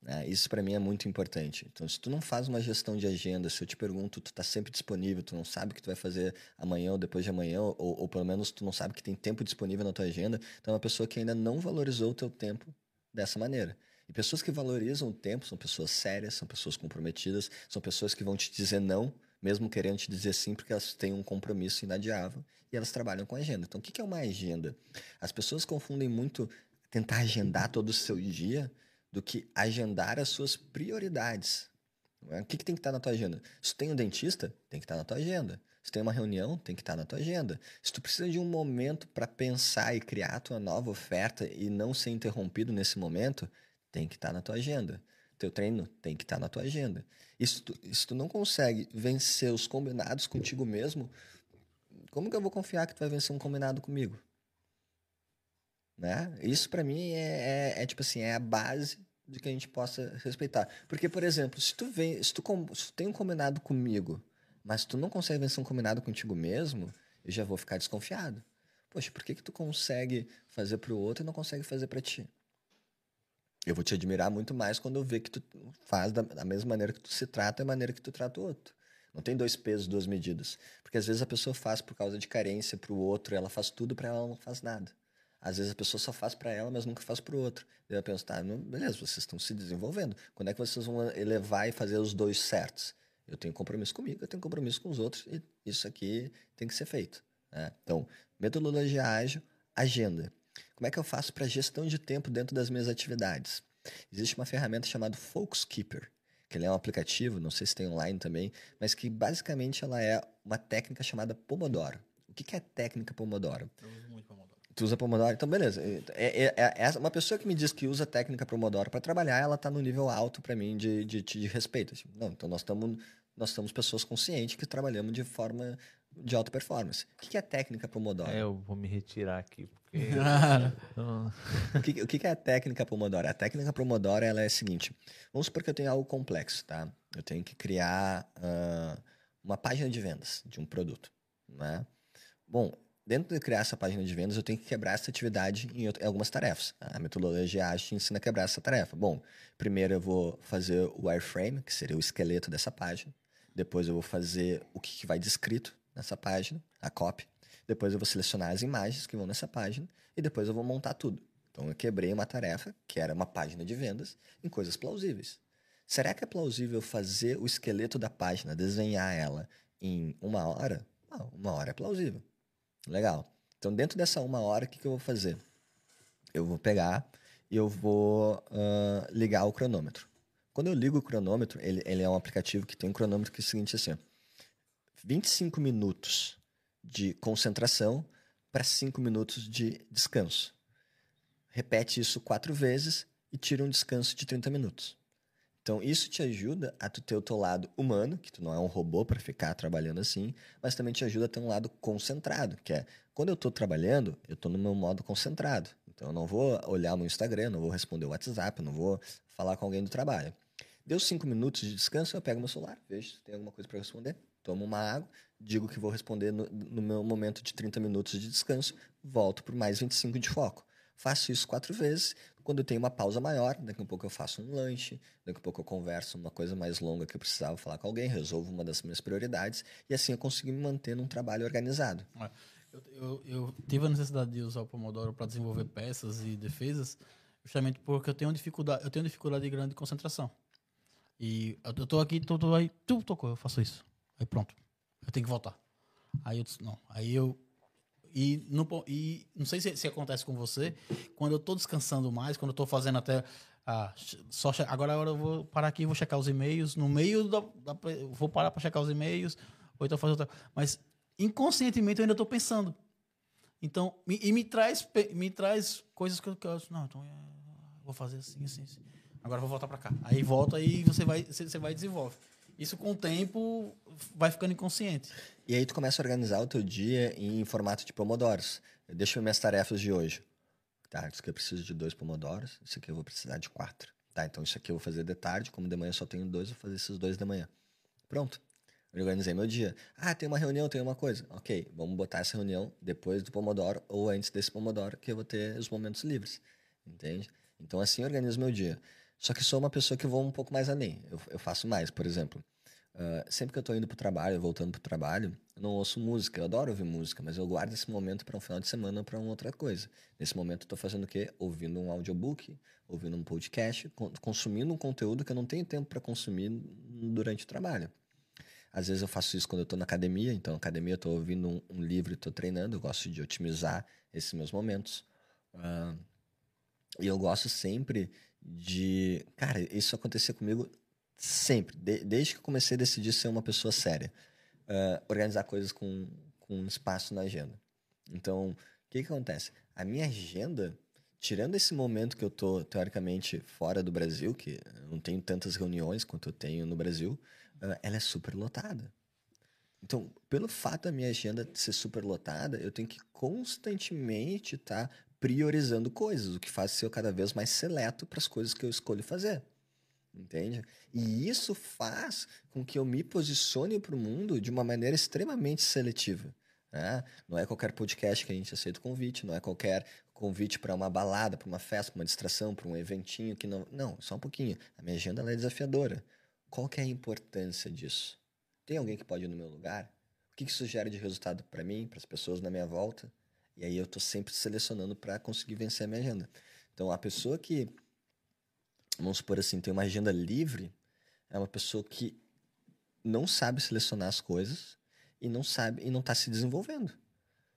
É, isso para mim é muito importante. Então, se tu não faz uma gestão de agenda, se eu te pergunto, tu tá sempre disponível, tu não sabe o que tu vai fazer amanhã ou depois de amanhã, ou, ou pelo menos tu não sabe que tem tempo disponível na tua agenda, então é uma pessoa que ainda não valorizou o teu tempo dessa maneira. E pessoas que valorizam o tempo são pessoas sérias, são pessoas comprometidas, são pessoas que vão te dizer não, mesmo querendo te dizer sim, porque elas têm um compromisso inadiável e elas trabalham com agenda. Então, o que é uma agenda? As pessoas confundem muito tentar agendar todo o seu dia do que agendar as suas prioridades. O que, que tem que estar na tua agenda? Se tem um dentista, tem que estar na tua agenda. Se tem uma reunião, tem que estar na tua agenda. Se tu precisa de um momento para pensar e criar tua nova oferta e não ser interrompido nesse momento, tem que estar na tua agenda. Teu treino tem que estar na tua agenda. E se tu, tu não consegue vencer os combinados contigo mesmo, como que eu vou confiar que tu vai vencer um combinado comigo? Né? Isso para mim é, é, é, tipo assim, é a base de que a gente possa respeitar. Porque, por exemplo, se tu, vem, se tu, se tu tem um combinado comigo, mas tu não consegue vencer um combinado contigo mesmo, eu já vou ficar desconfiado. Poxa, por que, que tu consegue fazer pro outro e não consegue fazer para ti? Eu vou te admirar muito mais quando eu ver que tu faz da, da mesma maneira que tu se trata, a maneira que tu trata o outro. Não tem dois pesos, duas medidas. Porque às vezes a pessoa faz por causa de carência para o outro, ela faz tudo para ela, não faz nada. Às vezes a pessoa só faz para ela, mas nunca faz para o outro. Eu penso, tá, beleza, vocês estão se desenvolvendo. Quando é que vocês vão elevar e fazer os dois certos? Eu tenho compromisso comigo, eu tenho compromisso com os outros, e isso aqui tem que ser feito. Né? Então, metodologia ágil, agenda. Como é que eu faço para gestão de tempo dentro das minhas atividades? Existe uma ferramenta chamada Focus Keeper, que é um aplicativo, não sei se tem online também, mas que basicamente ela é uma técnica chamada Pomodoro. O que, que é técnica Pomodoro? Eu uso muito Pomodoro. Tu usa Pomodoro? Então, beleza. É, é, é, é uma pessoa que me diz que usa técnica Pomodoro para trabalhar, ela está no nível alto para mim de, de, de, respeito. Assim, não, então nós estamos nós somos pessoas conscientes que trabalhamos de forma de alta performance. O que é técnica Pomodoro? É, eu vou me retirar aqui. Porque... o, que, o que é a técnica Pomodoro? A técnica Pomodoro ela é a seguinte: vamos supor que eu tenho algo complexo, tá? Eu tenho que criar uh, uma página de vendas de um produto. Né? Bom, dentro de criar essa página de vendas, eu tenho que quebrar essa atividade em, algumas tarefas. A metodologia Agile ensina a quebrar essa tarefa. Bom, primeiro eu vou fazer o wireframe, que seria o esqueleto dessa página. Depois eu vou fazer o que vai descrito nessa página, a copy. Depois eu vou selecionar as imagens que vão nessa página e depois eu vou montar tudo. Então eu quebrei uma tarefa, que era uma página de vendas, em coisas plausíveis. Será que é plausível fazer o esqueleto da página, desenhar ela em uma hora? Ah, uma hora é plausível. Legal. Então, dentro dessa uma hora, o que, que eu vou fazer? Eu vou pegar e eu vou uh, ligar o cronômetro. Quando eu ligo o cronômetro, ele, ele é um aplicativo que tem um cronômetro que é o seguinte assim: 25 minutos de concentração para 5 minutos de descanso. Repete isso quatro vezes e tira um descanso de 30 minutos. Então, isso te ajuda a tu ter o teu lado humano, que tu não é um robô para ficar trabalhando assim, mas também te ajuda a ter um lado concentrado, que é, quando eu estou trabalhando, eu estou no meu modo concentrado. Então, eu não vou olhar no Instagram, não vou responder o WhatsApp, não vou falar com alguém do trabalho. Deu cinco minutos de descanso, eu pego meu celular, vejo se tem alguma coisa para responder, tomo uma água, digo que vou responder no, no, meu momento de 30 minutos de descanso, volto por mais 25 de foco. Faço isso quatro vezes. Quando eu tenho uma pausa maior, daqui a um pouco eu faço um lanche, daqui a pouco eu converso uma coisa mais longa que eu precisava falar com alguém, resolvo uma das minhas prioridades, e assim eu consigo me manter num trabalho organizado. Eu, eu, eu tive a necessidade de usar o Pomodoro para desenvolver peças e defesas, justamente porque eu tenho dificuldade, eu tenho dificuldade grande de concentração. E eu tô aqui, tô, tô aí, tu tocou, eu faço isso. Aí pronto. Eu tenho que voltar. Aí eu disse, não. Aí eu. E, no, e não sei se, se acontece com você, quando eu tô descansando mais, quando eu tô fazendo até. Ah, só agora eu vou parar aqui vou checar os e-mails. No meio da. da vou parar para checar os e-mails, ou então fazer outra. Mas inconscientemente eu ainda estou pensando. Então, e me traz, me traz coisas que eu, que eu não, então é, vou fazer assim, assim, assim. Agora vou voltar para cá. Aí volta e você vai, você, você vai desenvolve. Isso com o tempo vai ficando inconsciente. E aí tu começa a organizar o teu dia em formato de pomodoros. Eu deixo minhas tarefas de hoje. Tá, isso aqui eu preciso de dois pomodoros, isso aqui eu vou precisar de quatro. Tá, então isso aqui eu vou fazer de tarde, como de manhã só tenho dois, vou fazer esses dois de manhã. Pronto. Eu organizei meu dia. Ah, tem uma reunião, tem uma coisa. Ok, vamos botar essa reunião depois do Pomodoro ou antes desse Pomodoro, que eu vou ter os momentos livres. Entende? Então, assim eu organizo meu dia. Só que sou uma pessoa que vou um pouco mais além. Eu, eu faço mais, por exemplo. Uh, sempre que eu tô indo pro trabalho, voltando pro trabalho, eu não ouço música. Eu adoro ouvir música, mas eu guardo esse momento para um final de semana ou para uma outra coisa. Nesse momento eu tô fazendo o quê? Ouvindo um audiobook, ouvindo um podcast, consumindo um conteúdo que eu não tenho tempo para consumir durante o trabalho. Às vezes eu faço isso quando eu estou na academia, então na academia eu estou ouvindo um, um livro e estou treinando, eu gosto de otimizar esses meus momentos. Uh, e eu gosto sempre de. Cara, isso acontecia comigo sempre, de, desde que eu comecei a decidir ser uma pessoa séria. Uh, organizar coisas com, com espaço na agenda. Então, o que, que acontece? A minha agenda, tirando esse momento que eu tô teoricamente fora do Brasil, que eu não tenho tantas reuniões quanto eu tenho no Brasil, uh, ela é super lotada. Então, pelo fato da minha agenda ser super lotada, eu tenho que constantemente estar tá priorizando coisas, o que faz ser cada vez mais seleto para as coisas que eu escolho fazer. Entende? E isso faz com que eu me posicione para o mundo de uma maneira extremamente seletiva. Né? Não é qualquer podcast que a gente aceita o convite, não é qualquer convite para uma balada, para uma festa, para uma distração, para um eventinho que não. Não, só um pouquinho. A minha agenda é desafiadora. Qual que é a importância disso? Tem alguém que pode ir no meu lugar? O que isso gera de resultado para mim, para as pessoas na minha volta? E aí eu estou sempre selecionando para conseguir vencer a minha agenda. Então, a pessoa que, vamos supor assim, tem uma agenda livre, é uma pessoa que não sabe selecionar as coisas e não sabe e não está se desenvolvendo.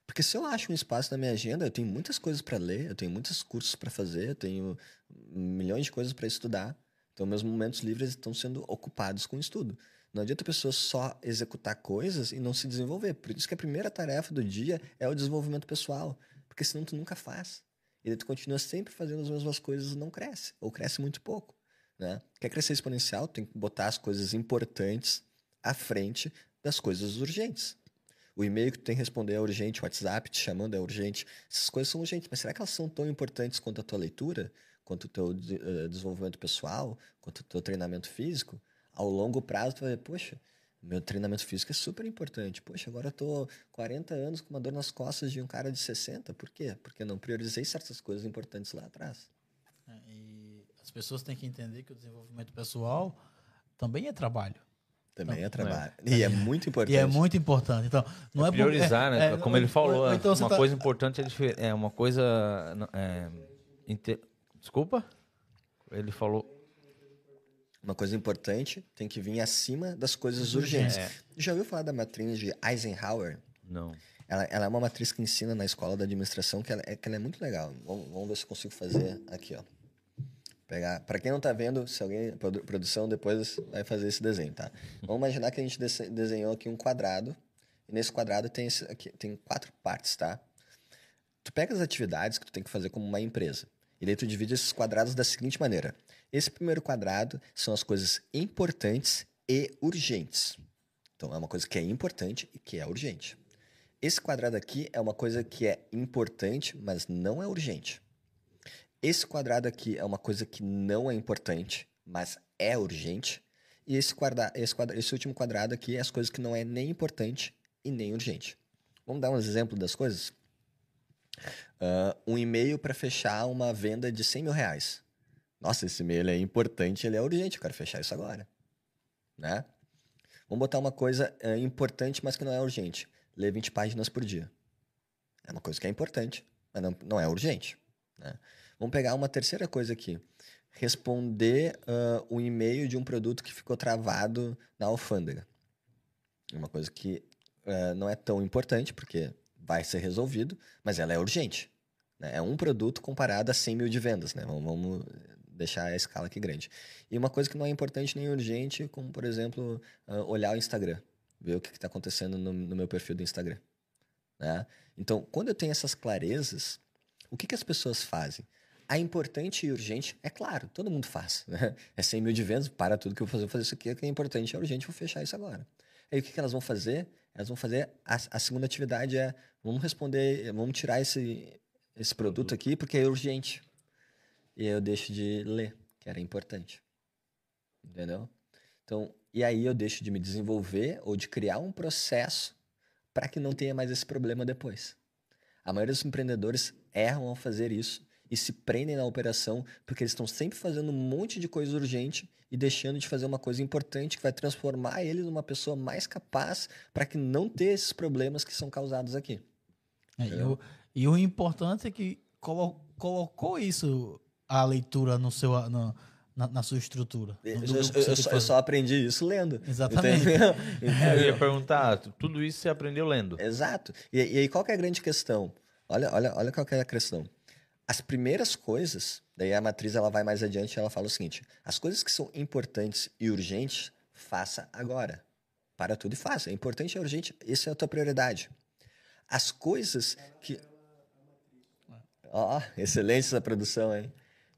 Porque se eu acho um espaço na minha agenda, eu tenho muitas coisas para ler, eu tenho muitos cursos para fazer, eu tenho milhões de coisas para estudar. Então, meus momentos livres estão sendo ocupados com estudo. Não adianta a pessoa só executar coisas e não se desenvolver. Por isso que a primeira tarefa do dia é o desenvolvimento pessoal. Porque senão tu nunca faz. E tu continua sempre fazendo as mesmas coisas e não cresce. Ou cresce muito pouco. Né? Quer crescer exponencial, tem que botar as coisas importantes à frente das coisas urgentes. O e-mail que tu tem que responder é urgente, o WhatsApp te chamando é urgente. Essas coisas são urgentes, mas será que elas são tão importantes quanto a tua leitura? quanto o teu uh, desenvolvimento pessoal, quanto o teu treinamento físico, ao longo prazo tu vai ver, poxa, meu treinamento físico é super importante. Poxa, agora eu tô 40 anos com uma dor nas costas de um cara de 60. Por quê? Porque eu não priorizei certas coisas importantes lá atrás. É, e as pessoas têm que entender que o desenvolvimento pessoal também é trabalho. Também então, é trabalho. É. E é muito importante. E é muito importante. Então, não é, é priorizar, é, né? Como ele falou, então uma tá... coisa importante é, é uma coisa é, Desculpa? Ele falou. Uma coisa importante tem que vir acima das coisas urgentes. É. Já ouviu falar da matriz de Eisenhower? Não. Ela, ela, é uma matriz que ensina na escola da administração que ela, é, que ela é muito legal. Vamos, vamos, ver se eu consigo fazer aqui, ó. Pegar. Para quem não está vendo, se alguém produção depois vai fazer esse desenho, tá? Vamos imaginar que a gente desenhou aqui um quadrado e nesse quadrado tem esse aqui, tem quatro partes, tá? Tu pega as atividades que tu tem que fazer como uma empresa. E daí tu divide esses quadrados da seguinte maneira. Esse primeiro quadrado são as coisas importantes e urgentes. Então, é uma coisa que é importante e que é urgente. Esse quadrado aqui é uma coisa que é importante, mas não é urgente. Esse quadrado aqui é uma coisa que não é importante, mas é urgente. E esse, quadra esse, quadra esse último quadrado aqui é as coisas que não é nem importante e nem urgente. Vamos dar um exemplo das coisas? Uh, um e-mail para fechar uma venda de 100 mil reais. Nossa, esse e-mail é importante, ele é urgente, eu quero fechar isso agora. Né? Vamos botar uma coisa uh, importante, mas que não é urgente. Ler 20 páginas por dia. É uma coisa que é importante, mas não, não é urgente. Né? Vamos pegar uma terceira coisa aqui. Responder uh, um e-mail de um produto que ficou travado na alfândega. Uma coisa que uh, não é tão importante, porque vai ser resolvido, mas ela é urgente. Né? É um produto comparado a 100 mil de vendas. Né? Vamos, vamos deixar a escala aqui grande. E uma coisa que não é importante nem urgente, como, por exemplo, uh, olhar o Instagram, ver o que está acontecendo no, no, meu perfil do Instagram. Né? Então, quando eu tenho essas clarezas, o que, que as pessoas fazem? A importante e urgente, é claro, todo mundo faz. Né? É 100 mil de vendas, para tudo que eu vou fazer, vou fazer isso aqui, que é importante e é urgente, vou fechar isso agora. Aí o que, que elas vão fazer? Elas vão fazer. A, a segunda atividade é: vamos responder, vamos tirar esse, esse produto aqui porque é urgente. E aí eu deixo de ler, que que era importante. Entendeu? Então, e aí eu deixo de me desenvolver ou de criar um processo para que não tenha mais esse problema depois. A maioria dos empreendedores erram ao fazer isso e se prendem na operação porque eles estão sempre fazendo um monte de coisa urgente e deixando de fazer uma coisa importante que vai transformar eles numa pessoa mais capaz para que não ter esses problemas que são causados aqui. É, e, o, e, o, importante é que colo, colocou isso a leitura no seu no, na, na, sua estrutura. Eu, eu, eu, só, eu, só, aprendi isso lendo. Exatamente. eu ia perguntar, tudo isso você aprendeu lendo. Exato. E, e aí qual é a grande questão? Olha, olha, olha qual é a questão. As primeiras coisas, daí a matriz ela vai mais adiante e ela fala o seguinte: as coisas que são importantes e urgentes, faça agora. Para tudo e faça. É importante e é urgente, essa é a tua prioridade. As coisas que. Ó, oh, excelente essa produção, hein?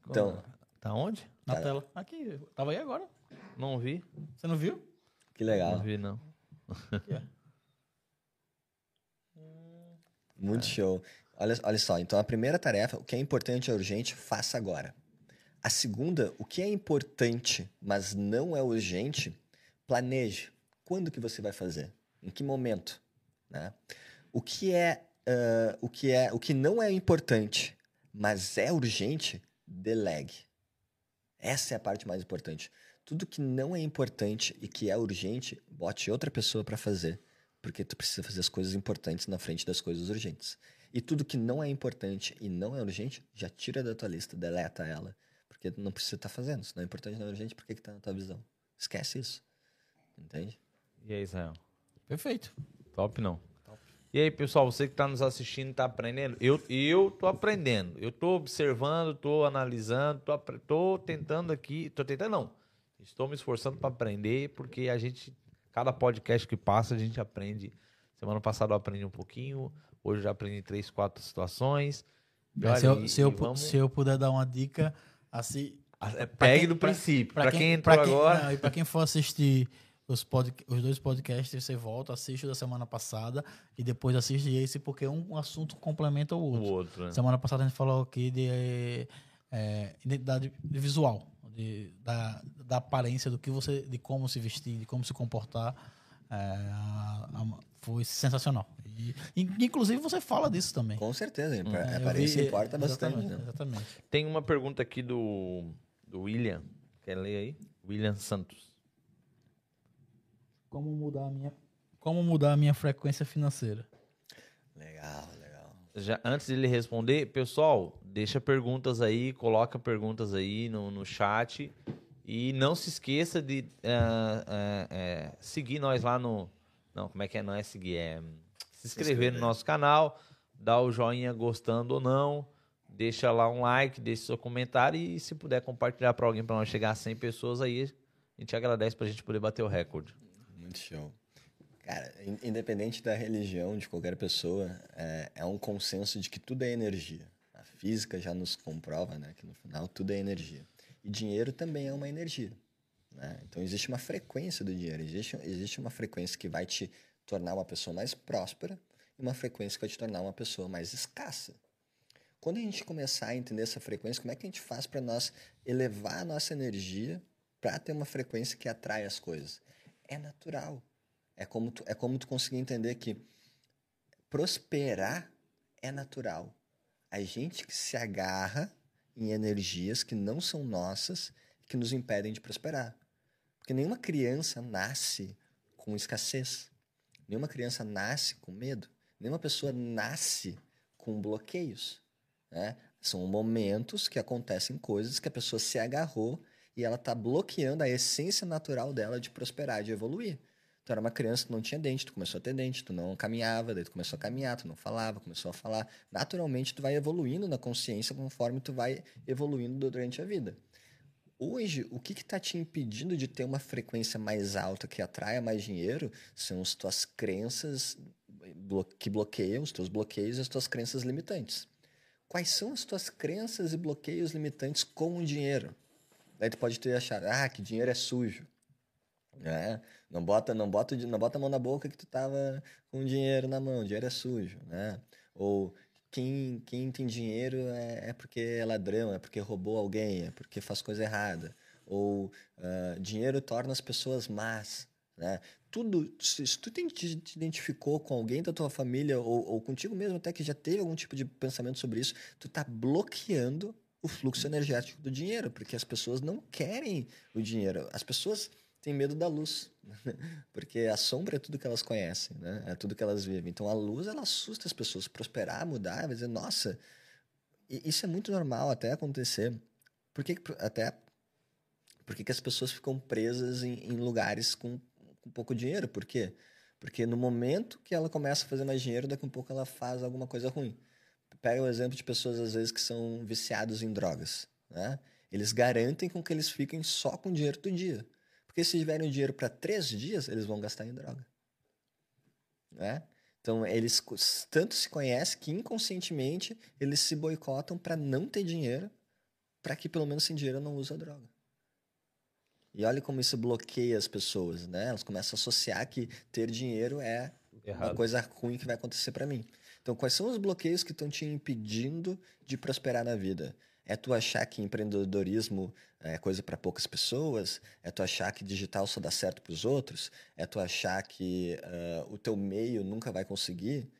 Então. Tá onde? Na tá tela. Aqui, tava aí agora. Não vi. Você não viu? Que legal. Não vi, não. Muito show. Olha, olha só, então a primeira tarefa, o que é importante e é urgente, faça agora. A segunda, o que é importante, mas não é urgente, planeje. Quando que você vai fazer? Em que momento? Né? O que é uh, o que é o que não é importante, mas é urgente, delegue. Essa é a parte mais importante. Tudo que não é importante e que é urgente, bote outra pessoa para fazer, porque tu precisa fazer as coisas importantes na frente das coisas urgentes. E tudo que não é importante e não é urgente, já tira da tua lista, deleta ela. Porque não precisa estar tá fazendo. Se não é importante, não é urgente, por que está na tua visão? Esquece isso. Entende? E aí, Israel? Perfeito. Top não. E aí, pessoal, você que está nos assistindo, está aprendendo? Eu, eu aprendendo. Eu tô observando, tô analisando, tô, tô tentando aqui. Tô tentando, não. Estou me esforçando para aprender, porque a gente, cada podcast que passa, a gente aprende. Semana passada eu aprendi um pouquinho, Hoje eu já aprendi três, quatro situações. É, se, eu, se, eu, vamos... se, eu, puder dar uma dica, assim. É, pegue quem, do princípio. Para quem, quem, entrou quem, agora. Não, e para quem for assistir os, pod, os dois podcasts, você volta, assiste o da semana passada e depois assiste esse, porque um assunto complementa o outro. O outro né? Semana passada a gente falou aqui de é, identidade visual, de, da, da aparência, do que você, de como se vestir, de como se comportar. É, a, a, foi sensacional. E, inclusive você fala disso também. Com certeza, hum, a aparência vi, importa bastante. Exatamente, né? exatamente. Tem uma pergunta aqui do, do William. Quer ler aí? William Santos. Como mudar a minha, como mudar a minha frequência financeira? Legal, legal. Já, antes de ele responder, pessoal, deixa perguntas aí, coloca perguntas aí no, no chat e não se esqueça de uh, uh, uh, seguir nós lá no. Não, como é que é? Não é seguir, é se inscrever no nosso canal, dar o joinha gostando ou não, deixa lá um like, deixa seu comentário e se puder compartilhar para alguém para nós chegar a 100 pessoas aí, a gente agradece para a gente poder bater o recorde. Muito show. Cara, independente da religião de qualquer pessoa, é, é um consenso de que tudo é energia. A física já nos comprova, né, que no final tudo é energia. E dinheiro também é uma energia. Né? Então existe uma frequência do dinheiro, existe, existe uma frequência que vai te tornar uma pessoa mais próspera e uma frequência que vai te tornar uma pessoa mais escassa. Quando a gente começar a entender essa frequência, como é que a gente faz para nós elevar a nossa energia para ter uma frequência que atrai as coisas? É natural. É como tu, é como tu conseguir entender que prosperar é natural. A gente que se agarra em energias que não são nossas, que nos impedem de prosperar. Porque nenhuma criança nasce com escassez. Nenhuma criança nasce com medo. Nenhuma pessoa nasce com bloqueios. Né? São momentos que acontecem coisas que a pessoa se agarrou e ela está bloqueando a essência natural dela de prosperar, de evoluir. Tu era uma criança que não tinha dente, tu começou a ter dente, tu não caminhava, daí tu começou a caminhar, tu não falava, começou a falar. Naturalmente, tu vai evoluindo na consciência conforme tu vai evoluindo durante a vida. Hoje, o que está te impedindo de ter uma frequência mais alta que atraia mais dinheiro são as tuas crenças que bloqueiam, os teus bloqueios e as tuas crenças limitantes. Quais são as tuas crenças e bloqueios limitantes com o dinheiro? Daí tu pode ter achado, ah, que dinheiro é sujo. Né? Não bota, não bota, não bota a mão na boca que tu tava com dinheiro na mão, dinheiro é sujo, né? Ou quem, quem tem dinheiro é, é porque é ladrão, é porque roubou alguém, é porque faz coisa errada. Ou uh, dinheiro torna as pessoas más. Né? Tudo, se, se tu te, te, identificou com alguém da tua família ou, ou contigo mesmo até que já teve algum tipo de pensamento sobre isso, tu tá bloqueando o fluxo energético do dinheiro, porque as pessoas não querem o dinheiro. As pessoas têm medo da luz, porque a sombra é tudo que elas conhecem, né? É tudo que elas vivem. Então a luz ela assusta as pessoas, prosperar, mudar, vai dizer, nossa, isso é muito normal até acontecer. Por que até por que, as pessoas ficam presas em, em lugares com, com pouco dinheiro? Por quê? Porque no momento que ela começa a fazer mais dinheiro, daqui a um pouco ela faz alguma coisa ruim. Pega o exemplo de pessoas, às vezes, que são viciados em drogas. Né? Eles garantem com que eles fiquem só com o dinheiro do dia. Porque se tiverem dinheiro para três dias, eles vão gastar em droga. Né? Então, eles tanto se conhecem que inconscientemente eles se boicotam para não ter dinheiro, para que pelo menos sem dinheiro não use a droga. E olha como isso bloqueia as pessoas, né? Elas começam a associar que ter dinheiro é Errado. uma coisa ruim que vai acontecer para mim. Então, quais são os bloqueios que estão te impedindo de prosperar na vida? É tu achar que empreendedorismo é coisa para poucas pessoas? É tu achar que digital só dá certo para os outros? É tu achar que uh, o teu meio nunca vai conseguir?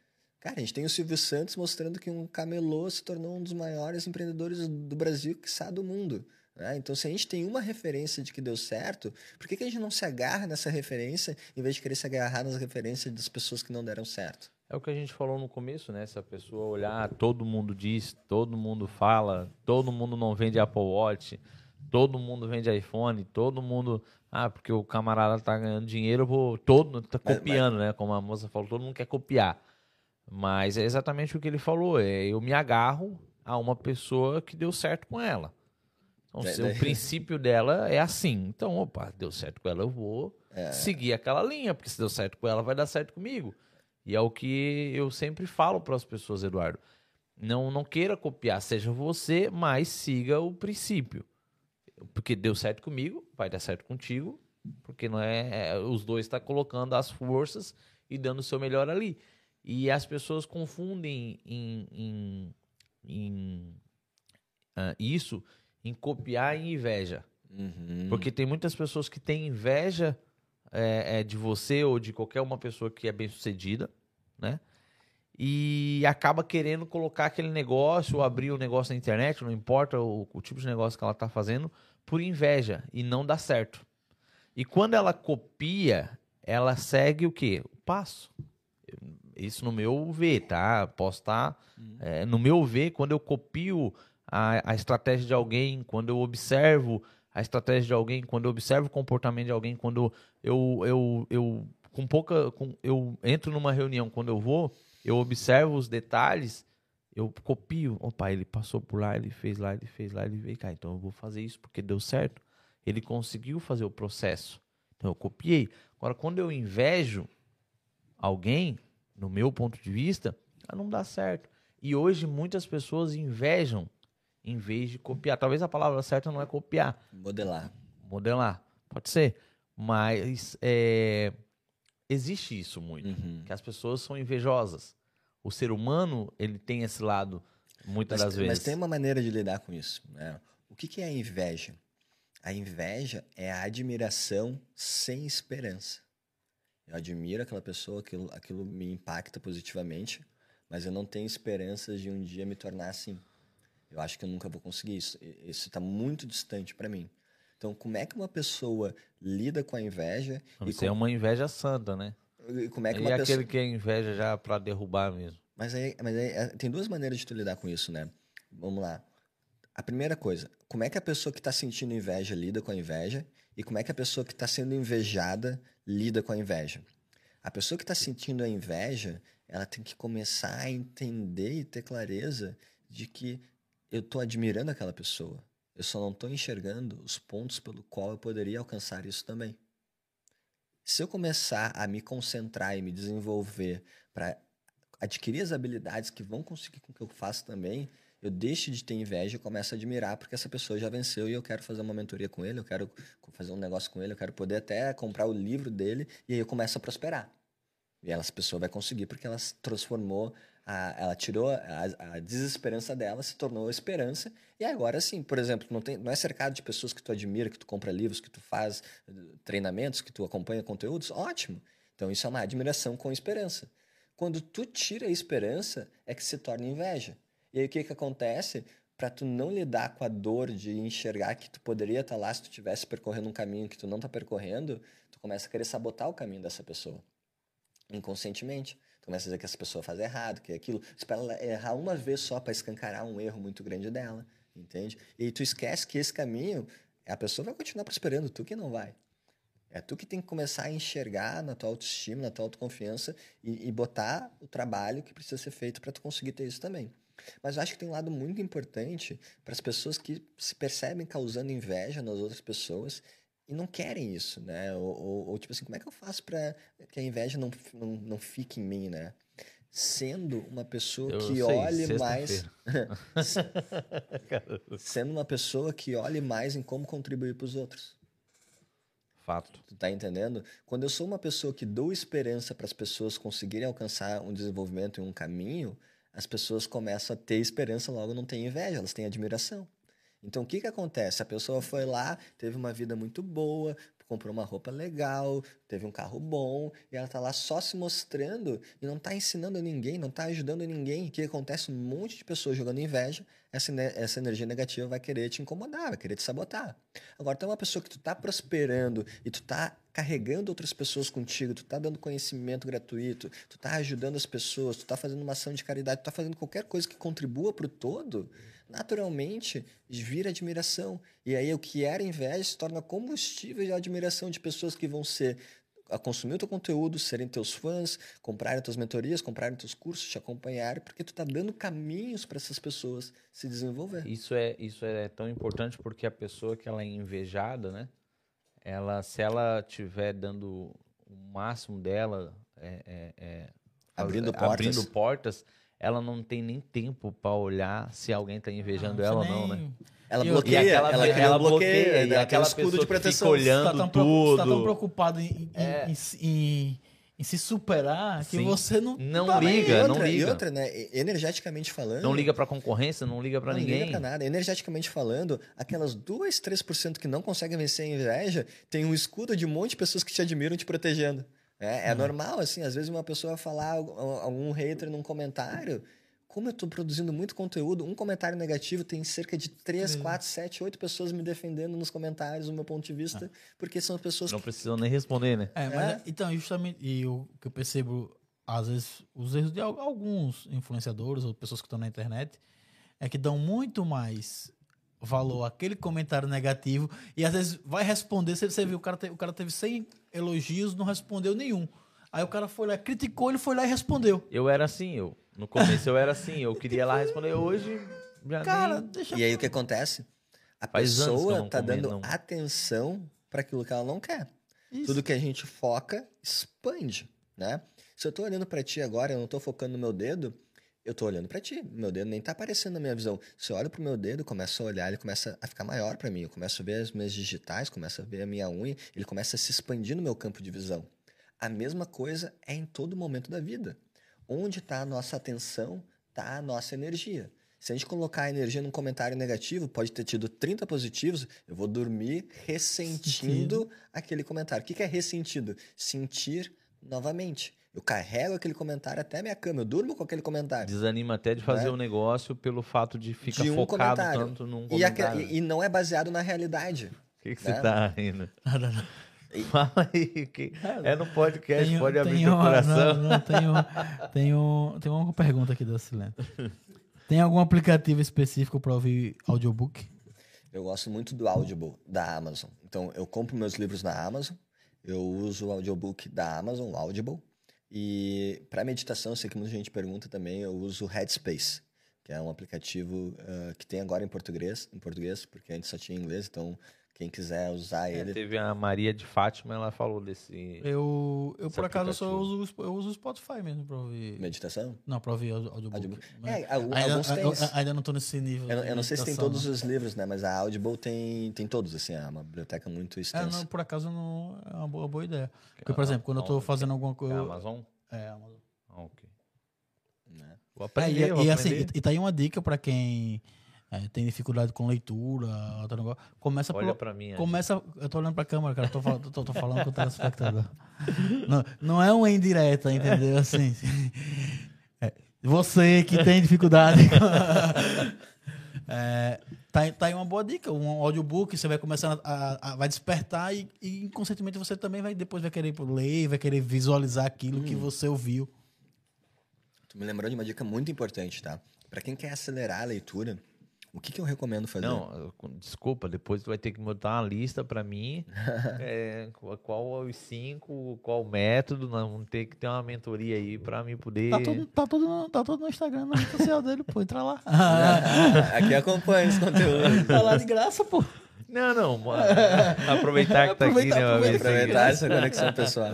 Cara, a gente tem o Silvio Santos mostrando que um camelô se tornou um dos maiores empreendedores do Brasil, que sabe do mundo. Né? Então, se a gente tem uma referência de que deu certo, por que, que a gente não se agarra nessa referência em vez de querer se agarrar nas referências das pessoas que não deram certo? É o que a gente falou no começo, né? Se a pessoa olhar, todo mundo diz, todo mundo fala, todo mundo não vende Apple Watch, todo mundo vende iPhone, todo mundo. Ah, porque o camarada tá ganhando dinheiro, vou, todo tá copiando, mas, mas... né? Como a moça falou, todo mundo quer copiar. Mas é exatamente o que ele falou. É, eu me agarro a uma pessoa que deu certo com ela. Então, é, o princípio dela é assim. Então, opa, deu certo com ela, eu vou é. seguir aquela linha, porque se deu certo com ela, vai dar certo comigo. E é o que eu sempre falo para as pessoas, Eduardo. Não, não queira copiar, seja você, mas siga o princípio. Porque deu certo comigo, vai dar certo contigo, porque não é, é os dois estão tá colocando as forças e dando o seu melhor ali. E as pessoas confundem em, em, em uh, isso em copiar e inveja. Uhum. Porque tem muitas pessoas que têm inveja é, é, de você ou de qualquer uma pessoa que é bem sucedida, né? E acaba querendo colocar aquele negócio ou abrir um negócio na internet, não importa o, o tipo de negócio que ela está fazendo, por inveja e não dá certo. E quando ela copia, ela segue o quê? O passo. Isso no meu ver, tá? Posso estar. Tá, uhum. é, no meu ver, quando eu copio a, a estratégia de alguém, quando eu observo a estratégia de alguém, quando eu observo o comportamento de alguém, quando eu, eu, eu com pouca. Com, eu entro numa reunião, quando eu vou, eu observo os detalhes, eu copio. Opa, ele passou por lá, ele fez lá, ele fez lá, ele veio cá. Então eu vou fazer isso porque deu certo. Ele conseguiu fazer o processo. Então eu copiei. Agora, quando eu invejo alguém, no meu ponto de vista, não dá certo. E hoje muitas pessoas invejam em vez de copiar. Talvez a palavra certa não é copiar. Modelar. Modelar, pode ser. Mas é, existe isso muito, uhum. que as pessoas são invejosas. O ser humano, ele tem esse lado muitas mas, das vezes. Mas tem uma maneira de lidar com isso. Né? O que, que é a inveja? A inveja é a admiração sem esperança. Eu admiro aquela pessoa, aquilo, aquilo me impacta positivamente, mas eu não tenho esperanças de um dia me tornar assim. Eu acho que eu nunca vou conseguir isso. Isso está muito distante para mim. Então, como é que uma pessoa lida com a inveja? Você com... é uma inveja santa, né? E como é que e uma aquele que é inveja já para derrubar mesmo. Mas aí, mas aí é, tem duas maneiras de tu lidar com isso, né? Vamos lá. A primeira coisa, como é que a pessoa que está sentindo inveja lida com a inveja? E como é que a pessoa que está sendo invejada lida com a inveja? A pessoa que está sentindo a inveja, ela tem que começar a entender e ter clareza de que eu estou admirando aquela pessoa. Eu só não estou enxergando os pontos pelo qual eu poderia alcançar isso também. Se eu começar a me concentrar e me desenvolver para adquirir as habilidades que vão conseguir com que eu faça também, eu deixo de ter inveja e começo a admirar porque essa pessoa já venceu e eu quero fazer uma mentoria com ele, eu quero fazer um negócio com ele, eu quero poder até comprar o livro dele e aí eu começo a prosperar. E essa pessoa vai conseguir porque ela transformou a- ela tirou a, a desesperança dela, se tornou esperança. E agora sim, por exemplo, não, tem, não é cercado de pessoas que tu admira, que tu compra livros, que tu faz eh, treinamentos, que tu acompanha conteúdos, ótimo. Então isso é uma admiração com esperança. Quando tu tira a esperança, é que se torna inveja. E aí o que que acontece? Para tu não lidar com a dor de enxergar que tu poderia estar lá se tu estivesse percorrendo um caminho que tu não está percorrendo, tu começa a querer sabotar o caminho dessa pessoa inconscientemente. Começa a dizer que essa pessoa faz errado, que é aquilo. Espera ela errar uma vez só para escancarar um erro muito grande dela, entende? E tu esquece que esse caminho, a pessoa vai continuar prosperando, tu que não vai. É tu que tem que começar a enxergar na tua autoestima, na tua autoconfiança e, e botar o trabalho que precisa ser feito para tu conseguir ter isso também. Mas eu acho que tem um lado muito importante para as pessoas que se percebem causando inveja nas outras pessoas e não querem isso, né? Ou, ou- ou, tipo assim, como é que eu faço para que a inveja não, não, não fique em mim, né? Sendo uma pessoa Eu que sei, olhe mais. Sendo uma pessoa que olhe mais em como contribuir para os outros. Fato. Tu tá entendendo? Quando eu sou uma pessoa que dou esperança para as pessoas conseguirem alcançar um desenvolvimento em um caminho, as pessoas começam a ter esperança, logo não têm inveja, elas têm admiração. Então o que que acontece? A pessoa foi lá, teve uma vida muito boa, comprou uma roupa legal, teve um carro bom, e ela tá lá só se mostrando e não tá ensinando ninguém, não tá ajudando ninguém. O que acontece? Um monte de pessoas jogando inveja, essa, essa energia negativa vai querer te incomodar, vai querer te sabotar. Agora, é uma pessoa que tu tá prosperando e tu tá carregando outras pessoas contigo, tu tá dando conhecimento gratuito, tu tá ajudando as pessoas, tu tá fazendo uma ação de caridade, tu tá fazendo qualquer coisa que contribua pro todo, naturalmente vira admiração. E aí o que era inveja se torna combustível de admiração de pessoas que vão ser a consumir o teu conteúdo, serem teus fãs, comprarem tuas mentorias, comprarem teus cursos, te acompanharem, porque tu tá dando caminhos para essas pessoas se desenvolver. Isso é, isso é tão importante porque a pessoa que ela é invejada, né? Ela, se ela tiver dando o máximo dela, é, é, é, Abrindo portas. abrindo portas, ela não tem nem tempo para olhar se alguém tá invejando Ah, ela ou não, nem- né? Ela E eu- bloqueia, e aquela, ela, ela bloqueio, bloqueia, né? e aquela escudo de que proteção. fica olhando Você tá tão, tudo. você tá tão preocupado em, em- É. em- em- em se superar que Sim. você não. Não tá liga, e não outra, E liga. outra, né? e- Energeticamente falando. Não liga pra concorrência, não liga pra não ninguém. liga pra nada. Energeticamente falando, aquelas 2, 3% que não conseguem vencer a inveja tem um escudo de um monte de pessoas que te admiram te protegendo. É, é normal, assim, às vezes uma pessoa vai falar algu- algum hater num comentário. Como eu tô produzindo muito conteúdo, um comentário negativo tem cerca de 3, 4, 7, 8 pessoas me defendendo nos comentários, do meu ponto de vista, porque são pessoas Não que. precisam nem responder, né? É, mas É. é- então, justamente, e o que eu percebo, às vezes, os erros de al- alguns influenciadores ou pessoas que estão na internet é que dão muito mais valor àquele comentário negativo e às vezes vai responder, você, você viu, o cara, te- o cara teve 100 elogios, não respondeu nenhum. Aí o cara foi lá, criticou, ele foi lá e respondeu. Eu era assim, eu. No começo eu era assim, eu queria lá responder hoje. Já Cara, nem- deixa E aí o que acontece? A Faz pessoa tá comento, dando não. atenção para aquilo que ela não quer. Isso. Tudo que a gente foca expande, né? Se eu tô olhando para ti agora, eu não tô focando no meu dedo, eu tô olhando para ti. Meu dedo nem tá aparecendo na minha visão. Se eu olho pro meu dedo, começo a olhar, ele começa a ficar maior para mim. Eu começo a ver as minhas digitais, começo a ver a minha unha, ele começa a se expandir no meu campo de visão. A mesma coisa é em todo momento da vida. Onde está a nossa atenção, está a nossa energia. Se a gente colocar a energia num comentário negativo, pode ter tido 30 positivos, eu vou dormir ressentindo aquele comentário. O que que é ressentido? Sentir novamente. Eu carrego aquele comentário até a minha cama, eu durmo com aquele comentário. Desanima até de fazer Né? o negócio pelo fato de ficar De um focado comentário. tanto num comentário. e- e não é baseado na realidade. O que, que né? você tá rindo? Nada, não. Fala aí. Que... É no podcast, Tenho- pode abrir tenho coração. Não, não, tenho, tenho, tenho uma pergunta aqui da Silenta. Tem algum aplicativo específico para ouvir audiobook? Eu gosto muito do Audible da Amazon. Então, eu compro meus livros na Amazon, eu uso o audiobook da Amazon, o Audible. E para meditação, sei que muita gente pergunta também, eu uso Headspace, que é um aplicativo ah, que tem agora em português, em português, porque antes só tinha em inglês, então quem quiser usar É, ele. teve a Maria de Fátima, ela falou desse. Eu, eu por acaso, só uso, o- eu uso o Spotify mesmo para ouvir. Meditação? Não, para ouvir audio- audiobook. Audiobook. É, al- ainda, alguns têm. eu- ainda não tô nesse nível. Eu, eu não sei se tem todos os livros, né? Mas a Audible tem, tem todos, assim, é uma biblioteca muito É, extensa. não, por acaso não é uma boa, boa ideia. Porque, por exemplo, quando eu tô fazendo alguma É coisa. a Amazon? É, Amazon. Ah, ok. né? Vou É, aprender, e, vou e assim, e, e tá aí uma dica pra quem é, tem dificuldade com leitura, outro negócio. Começa Olha pra mim. Começa. Eu tô olhando pra câmera, cara. Tô, fal- tô, tô falando com o telespectador. Não, não é uma indireta, entendeu? Assim. é, você que tem dificuldade. é, tá, tá aí uma boa dica. Um audiobook, você vai começando a, a- a- vai despertar e, e inconscientemente você também vai depois vai querer ler, vai querer visualizar aquilo que você ouviu. Tu me lembrou de uma dica muito importante, tá? Pra quem quer acelerar a leitura, o que, que eu recomendo fazer? Não, desculpa, depois tu vai ter que botar uma lista pra mim. é, qual- os cinco, qual o método. Nós vamos ter que ter uma mentoria aí pra mim poder. Tá tudo, tá, tudo no, tá tudo no Instagram, na rede social dele, pô. Entra lá. Aqui acompanha esse conteúdo. tá lá de graça, pô. Não, não. Aproveitar que tá aqui, Aproveitar, né? ver se- Aproveitar essa conexão pessoal.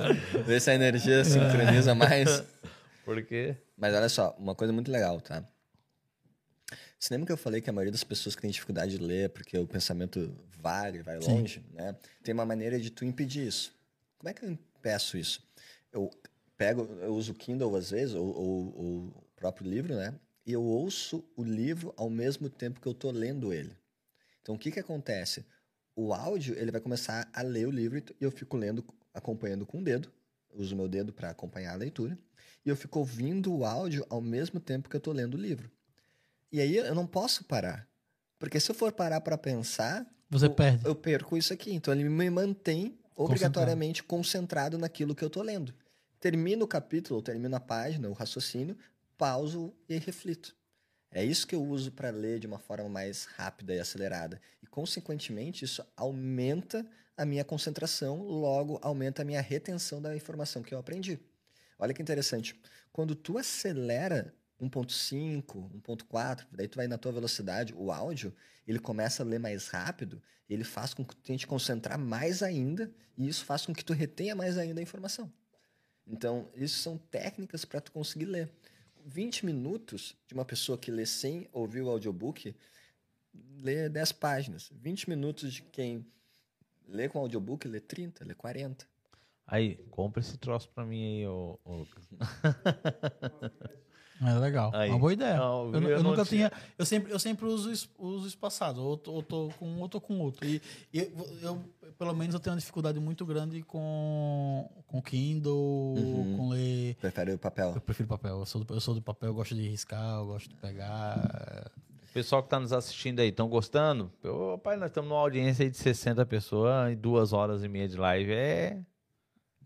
Ver se a energia sincroniza mais. Porque. Mas olha só, uma coisa muito legal, tá? Você lembra que eu falei que a maioria das pessoas que tem dificuldade de ler porque o pensamento vaga, vai Sim. longe, né? Tem uma maneira de tu impedir isso. Como é que eu impeço isso? Eu pego, eu uso o Kindle às vezes, ou, ou- ou o próprio livro, né? E eu ouço o livro ao mesmo tempo que eu tô lendo ele. Então, o que que acontece? O áudio, ele vai começar a ler o livro e eu fico lendo, acompanhando com o dedo. Uso meu dedo para acompanhar a leitura. E eu fico ouvindo o áudio ao mesmo tempo que eu tô lendo o livro. E aí eu não posso parar. Porque se eu for parar para pensar, Você eu, perde. eu perco isso aqui. Então ele me mantém obrigatoriamente concentrado naquilo que eu tô lendo. Termino o capítulo, termino a página, o raciocínio, pauso e reflito. É isso que eu uso para ler de uma forma mais rápida e acelerada. E, consequentemente, isso aumenta a minha concentração, logo aumenta a minha retenção da informação que eu aprendi. Olha que interessante. Quando tu acelera 1.5, 1.4, daí tu vai na tua velocidade, o áudio, ele começa a ler mais rápido, ele faz com que tu tente concentrar mais ainda, e isso faz com que tu retenha mais ainda a informação. Então, isso são técnicas para tu conseguir ler. 20 minutos de uma pessoa que lê sem ouvir o audiobook, lê 10 páginas. 20 minutos de quem lê com audiobook, lê 30, lê 40. Aí, compra esse troço pra mim aí, ô. ô. É legal. Aí. Uma boa ideia. Não, eu, eu eu nunca tinha- tinha. Eu sempre, eu sempre uso, uso espaçado. Ou tô, ou tô com um, ou tô com outro. E, e eu, eu, pelo menos, eu tenho uma dificuldade muito grande com, com Kindle, Uhum. com ler. Prefere o papel. Eu prefiro papel. Eu sou, do, eu sou do papel, eu gosto de riscar, eu gosto de pegar. Pessoal que tá nos assistindo aí, estão gostando? Ô, pai, nós estamos numa audiência aí de 60 pessoas em duas horas e meia de live. É,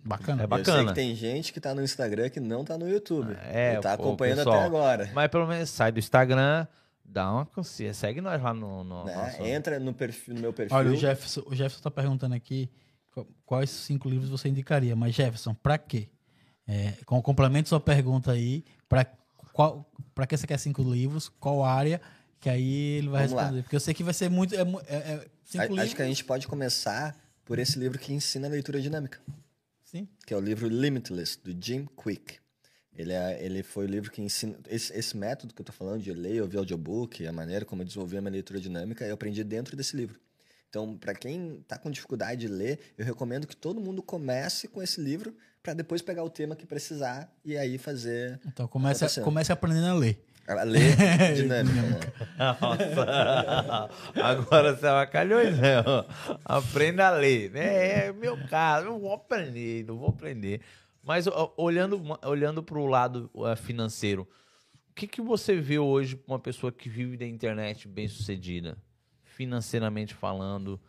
Bacana. É Eu sei bacana. que tem gente que tá no Instagram que não tá no YouTube. É, e tá pô, acompanhando pessoal, até agora. mas pelo menos sai do Instagram, dá uma consciência. Segue nós lá no. no né? nosso- Entra no, perfil, no meu perfil. Olha, o Jefferson, o Jefferson tá perguntando aqui qu- quais cinco livros você indicaria. Mas, Jefferson, pra quê? É, com complemento sua pergunta aí, pra, qual, pra que você quer cinco livros? Qual área? Que aí ele vai Vamos lá. responder. Porque eu sei que vai ser muito. É, é- é cinco A- livros. Acho que a gente pode começar por esse livro que ensina a leitura dinâmica. Sim. que é o livro Limitless, do Jim Quick. Ele, é, ele foi o livro que ensina. Esse, esse método que eu tô falando de ler, ouvir audiobook, a maneira como eu desenvolvi a minha leitura dinâmica, eu aprendi dentro desse livro. Então, para quem está com dificuldade de ler, eu recomendo que todo mundo comece com esse livro para depois pegar o tema que precisar e aí fazer Então comece, a, comece aprendendo a ler. A ler dinâmica. né? Nossa, agora você avacalhou, né? Aprenda a ler, né? É meu caso, eu vou aprender, não vou aprender. Mas olhando, olhando para o lado eh, financeiro, o que, que você vê hoje para uma pessoa que vive da internet bem sucedida, financeiramente falando?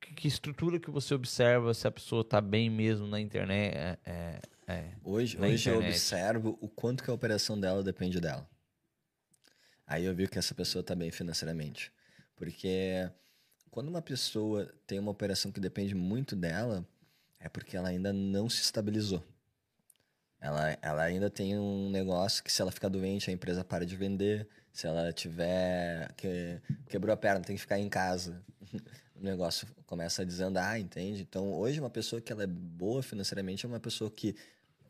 Que, que estrutura que você observa se a pessoa está bem mesmo na internet? É, é, é. Hoje, Na hoje eu internet. observo o quanto que a operação dela depende dela. Aí eu vi que essa pessoa está bem financeiramente. Porque quando uma pessoa tem uma operação que depende muito dela, é porque ela ainda não se estabilizou. Ela, ela ainda tem um negócio que se ela ficar doente, a empresa para de vender. Se ela tiver... Que, quebrou a perna, tem que ficar em casa. o negócio começa a desandar, entende? Então, hoje, uma pessoa que ela é boa financeiramente é uma pessoa que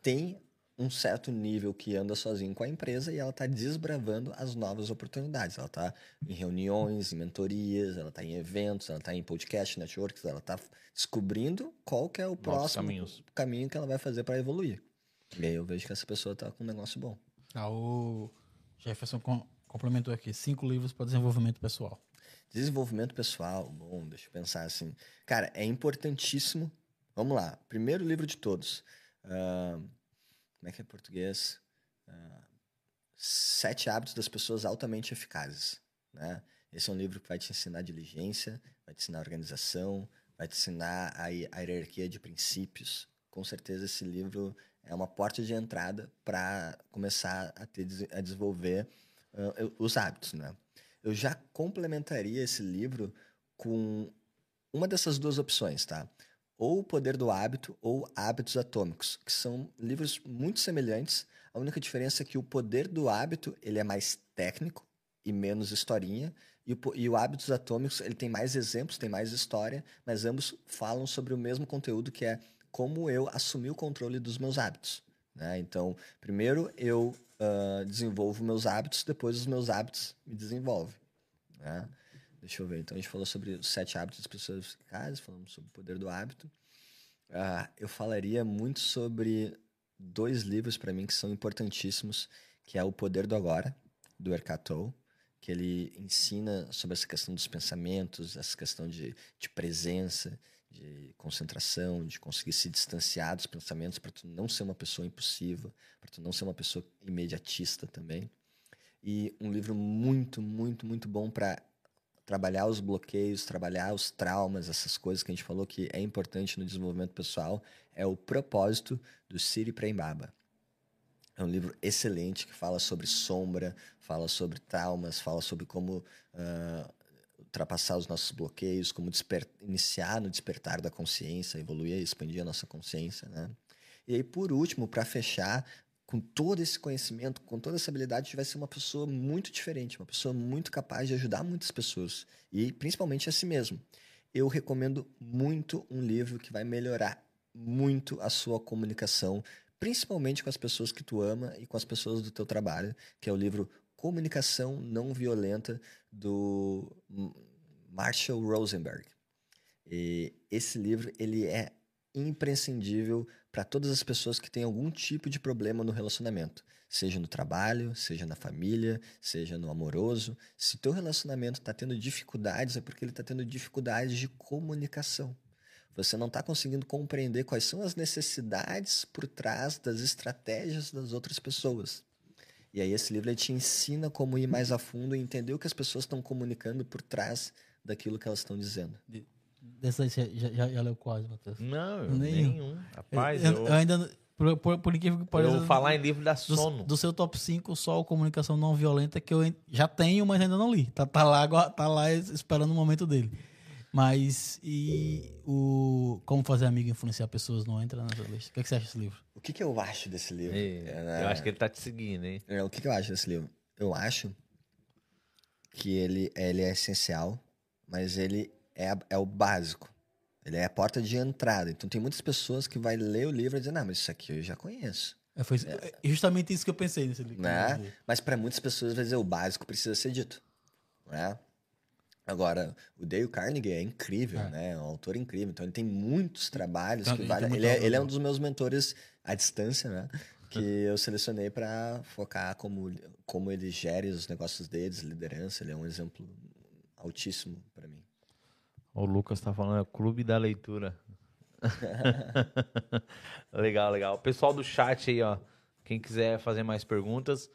tem um certo nível que anda sozinho com a empresa e ela está desbravando as novas oportunidades. Ela está em reuniões, em mentorias, ela está em eventos, ela está em podcast, networks, ela está descobrindo qual que é o próximo caminhos. caminho que ela vai fazer para evoluir. E aí eu vejo que essa pessoa está com um negócio bom. Ah, o Jefferson com- complementou aqui. Cinco livros para desenvolvimento pessoal. Desenvolvimento pessoal, bom, deixa eu pensar assim. Cara, é importantíssimo. Vamos lá, primeiro livro de todos. Ah, como é que é em português? Ah, Sete hábitos das pessoas altamente eficazes. Né? Esse é um livro que vai te ensinar diligência, vai te ensinar organização, vai te ensinar a, a hierarquia de princípios. Com certeza esse livro é uma porta de entrada para começar a, ter, a desenvolver eu- os hábitos, né? Eu já complementaria esse livro com uma dessas duas opções, tá? Ou O Poder do Hábito ou Hábitos Atômicos, que são livros muito semelhantes. A única diferença é que o Poder do Hábito ele é mais técnico e menos historinha, e o, e o Hábitos Atômicos ele tem mais exemplos, tem mais história, mas ambos falam sobre o mesmo conteúdo que é como eu assumir o controle dos meus hábitos. Né? Então, primeiro eu ah, desenvolvo meus hábitos, depois os meus hábitos me desenvolvem. Né? Deixa eu ver. Então, a gente falou sobre os sete hábitos das pessoas eficazes, falamos sobre o poder do hábito. Ah, eu falaria muito sobre dois livros para mim que são importantíssimos, que é O Poder do Agora, do Eckhart Tolle, que ele ensina sobre essa questão dos pensamentos, essa questão de, de presença, de concentração, de conseguir se distanciar dos pensamentos para tu não ser uma pessoa impulsiva, para tu não ser uma pessoa imediatista também. E um livro muito, muito, muito bom para trabalhar os bloqueios, trabalhar os traumas, essas coisas que a gente falou que é importante no desenvolvimento pessoal, é o Propósito do Siri Prembaba. É um livro excelente que fala sobre sombra, fala sobre traumas, fala sobre como ah, ultrapassar os nossos bloqueios, como iniciar no despertar da consciência, evoluir e expandir a nossa consciência, né? E aí, por último, para fechar, com todo esse conhecimento, com toda essa habilidade, vai ser uma pessoa muito diferente, uma pessoa muito capaz de ajudar muitas pessoas e principalmente a si mesmo. Eu recomendo muito um livro que vai melhorar muito a sua comunicação, principalmente com as pessoas que tu ama e com as pessoas do teu trabalho, que é o livro Comunicação Não Violenta do Marshall Rosenberg. E esse livro ele é imprescindível para todas as pessoas que têm algum tipo de problema no relacionamento, seja no trabalho, seja na família, seja no amoroso. Se teu relacionamento está tendo dificuldades, é porque ele está tendo dificuldades de comunicação. Você não está conseguindo compreender quais são as necessidades por trás das estratégias das outras pessoas. E aí esse livro te ensina como ir mais a fundo e entender o que as pessoas estão comunicando por trás daquilo que elas estão dizendo. Dessa já, já, já leu quase, Matheus? Não, eu- Nenhum. nenhum. Rapaz, eu, eu, eu ainda. Por, por, por incrível que eu pareça. vou falar em livro da do, sono. do seu top 5, só o comunicação não violenta que eu já tenho, mas ainda não li. Tá, tá, lá, tá lá es- esperando o momento dele. Mas e o Como Fazer Amigo e Influenciar Pessoas não entra nessa lista. O que, é que você acha desse livro? O que, que eu acho desse livro? Ei, É, eu acho que ele tá te seguindo, hein? É, O que, que eu acho desse livro? Eu acho que ele, ele é essencial, mas ele é, a- é o básico. Ele é a porta de entrada. Então tem muitas pessoas que vai ler o livro e dizer, não, mas isso aqui eu já conheço. É, foi é justamente isso que eu pensei nesse livro. Né? Mas para muitas pessoas vai dizer, o básico precisa ser dito. Né? Agora, o Dale Carnegie é incrível, É. né? É um autor incrível. Então ele tem muitos trabalhos Tem- que vale. Ele é, ele é um dos meus mentores à distância, né? Que eu selecionei para focar como, como ele gere os negócios deles, liderança. Ele é um exemplo altíssimo para mim. O Lucas tá falando, é o Clube da Leitura. legal, legal. O pessoal do chat aí, ó. Quem quiser fazer mais perguntas.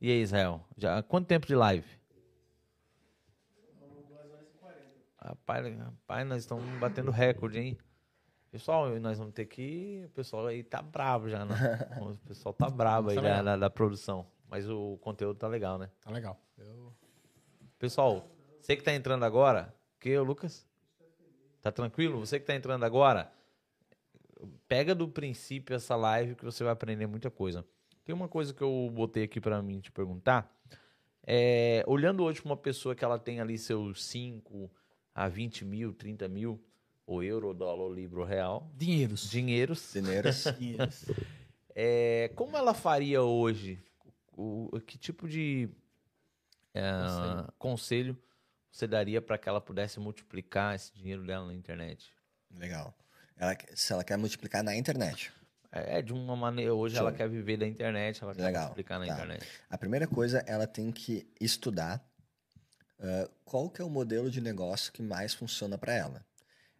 E aí, Israel? Já, quanto tempo de live? Rapaz, rapaz, nós estamos batendo recorde, hein? Pessoal, nós vamos ter que. O pessoal aí tá bravo já, né? O pessoal tá bravo aí Tá da, da- da produção. Mas o conteúdo tá legal, né? Tá legal. Eu... Pessoal, você que tá entrando agora, que o Lucas? Tá tranquilo? Você que tá entrando agora, pega do princípio essa live que você vai aprender muita coisa. Tem uma coisa que eu botei aqui pra mim te perguntar. É, olhando hoje pra uma pessoa que ela tem ali seus 5 a 20 mil, 30 mil, ou euro, dólar, ou real, Dinheiros. dinheiros, Dinheiros. Dinheiros. é, como ela faria hoje? O, o- que tipo de é, Conselho. Você daria para que ela pudesse multiplicar esse dinheiro dela na internet? Legal. Ela, se ela quer multiplicar na internet. É, de uma maneira. Hoje Show. ela quer viver da internet, ela quer Legal, explicar na tá. internet. A primeira coisa, ela tem que estudar ah, qual que é o modelo de negócio que mais funciona para ela.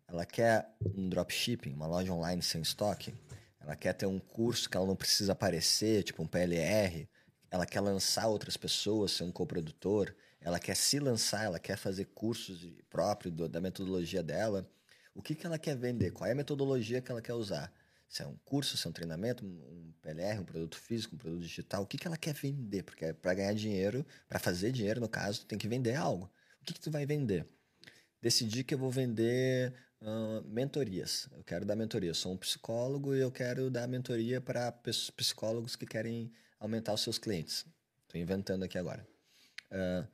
Ela quer um dropshipping, uma loja online sem estoque. Ela quer ter um curso que ela não precisa aparecer, tipo um PLR. Ela quer lançar outras pessoas, ser um coprodutor. Ela quer se lançar, ela quer fazer cursos de- próprio do- da metodologia dela. O que, que ela quer vender? Qual é a metodologia que ela quer usar? Se é um curso, se é um treinamento, um PLR, um produto físico, um produto digital, o que, que ela quer vender? Porque para ganhar dinheiro, para fazer dinheiro, no caso, tem que vender algo. O que, que tu vai vender? Decidi que eu vou vender ah, mentorias. Eu quero dar mentoria. Eu sou um psicólogo e eu quero dar mentoria para psicólogos que querem aumentar os seus clientes. Estou inventando aqui agora. Ah,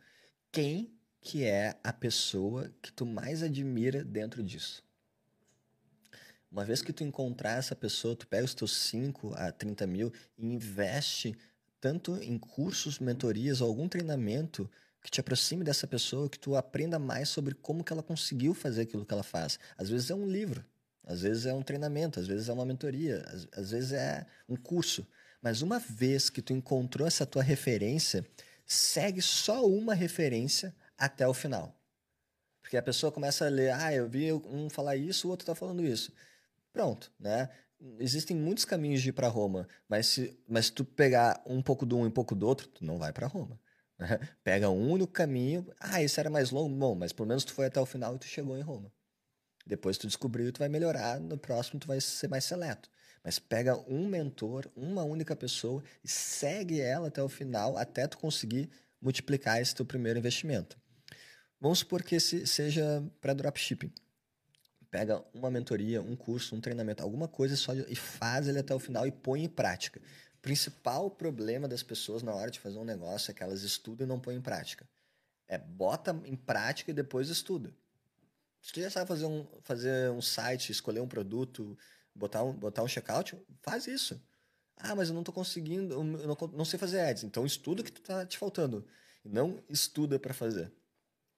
quem que é a pessoa que tu mais admira dentro disso? Uma vez que tu encontrar essa pessoa, tu pega os teus 5 a 30 mil e investe tanto em cursos, mentorias ou algum treinamento que te aproxime dessa pessoa, que tu aprenda mais sobre como que ela conseguiu fazer aquilo que ela faz. Às vezes é um livro, às vezes é um treinamento, às vezes é uma mentoria, às, às vezes é um curso. Mas uma vez que tu encontrou essa tua referência, segue só uma referência até o final. Porque a pessoa começa a ler, ah, eu vi um falar isso, o outro está falando isso. Pronto, né? Existem muitos caminhos de ir para Roma, mas se, mas se tu pegar um pouco de um e um pouco do outro, tu não vai para Roma. né? Pega um único caminho, ah, esse era mais longo, bom, mas pelo menos tu foi até o final e tu chegou em Roma. Depois tu descobriu, tu vai melhorar, no próximo tu vai ser mais seleto. Mas pega um mentor, uma única pessoa e segue ela até o final, até tu conseguir multiplicar esse teu primeiro investimento. Vamos supor que esse seja para dropshipping. Pega uma mentoria, um curso, um treinamento, alguma coisa só e faz ele até o final e põe em prática. O principal problema das pessoas na hora de fazer um negócio é que elas estudam e não põem em prática. É bota em prática e depois estuda. Se tu já sabe fazer um, fazer um site, escolher um produto, botar um, botar um checkout, faz isso. Ah, mas eu não tô conseguindo, eu não, não sei fazer ads. Então estuda o que tu tá te faltando. Não estuda para fazer.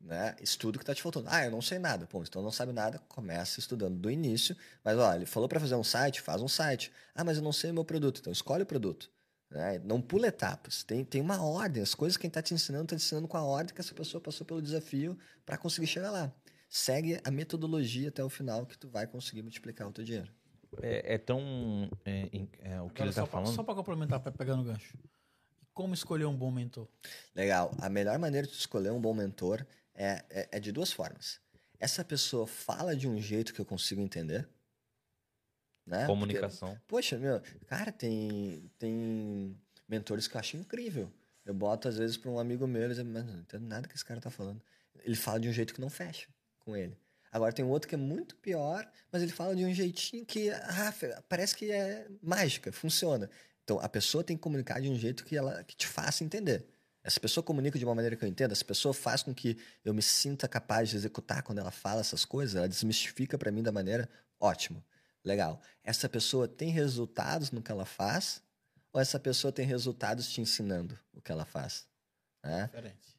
Né? Estuda o que tá te faltando. Ah, eu não sei nada. Pô, então não sabe nada, começa estudando do início. Mas ó, ele falou para fazer um site, faz um site. Ah, mas eu não sei o meu produto. Então escolhe o produto. Né? Não pula etapas. Tem, tem uma ordem. As coisas que quem tá te ensinando, tá te ensinando com a ordem que essa pessoa passou pelo desafio para conseguir chegar lá. Segue a metodologia até o final que tu vai conseguir multiplicar o teu dinheiro. É, é tão. é, é, o que Agora, ele tá só, pra, falando. só pra complementar, pra pegar no gancho. Como escolher um bom mentor? Legal. A melhor maneira de escolher um bom mentor é, é, é de duas formas. Essa pessoa fala de um jeito que eu consigo entender. Né? Porque, Comunicação. poxa, meu, cara, tem, tem mentores que eu acho incrível. Eu boto, às vezes, para um amigo meu, ele diz, mas não entendo nada que esse cara tá falando. Ele fala de um jeito que não fecha com ele. Agora tem um outro que é muito pior, mas ele fala de um jeitinho que ah, parece que é mágica, funciona. Então a pessoa tem que comunicar de um jeito que ela que te faça entender. Essa pessoa comunica de uma maneira que eu entenda, essa pessoa faz com que eu me sinta capaz de executar quando ela fala essas coisas, ela desmistifica para mim da maneira ótimo. Legal. Essa pessoa tem resultados no que ela faz ou essa pessoa tem resultados te ensinando o que ela faz? Né?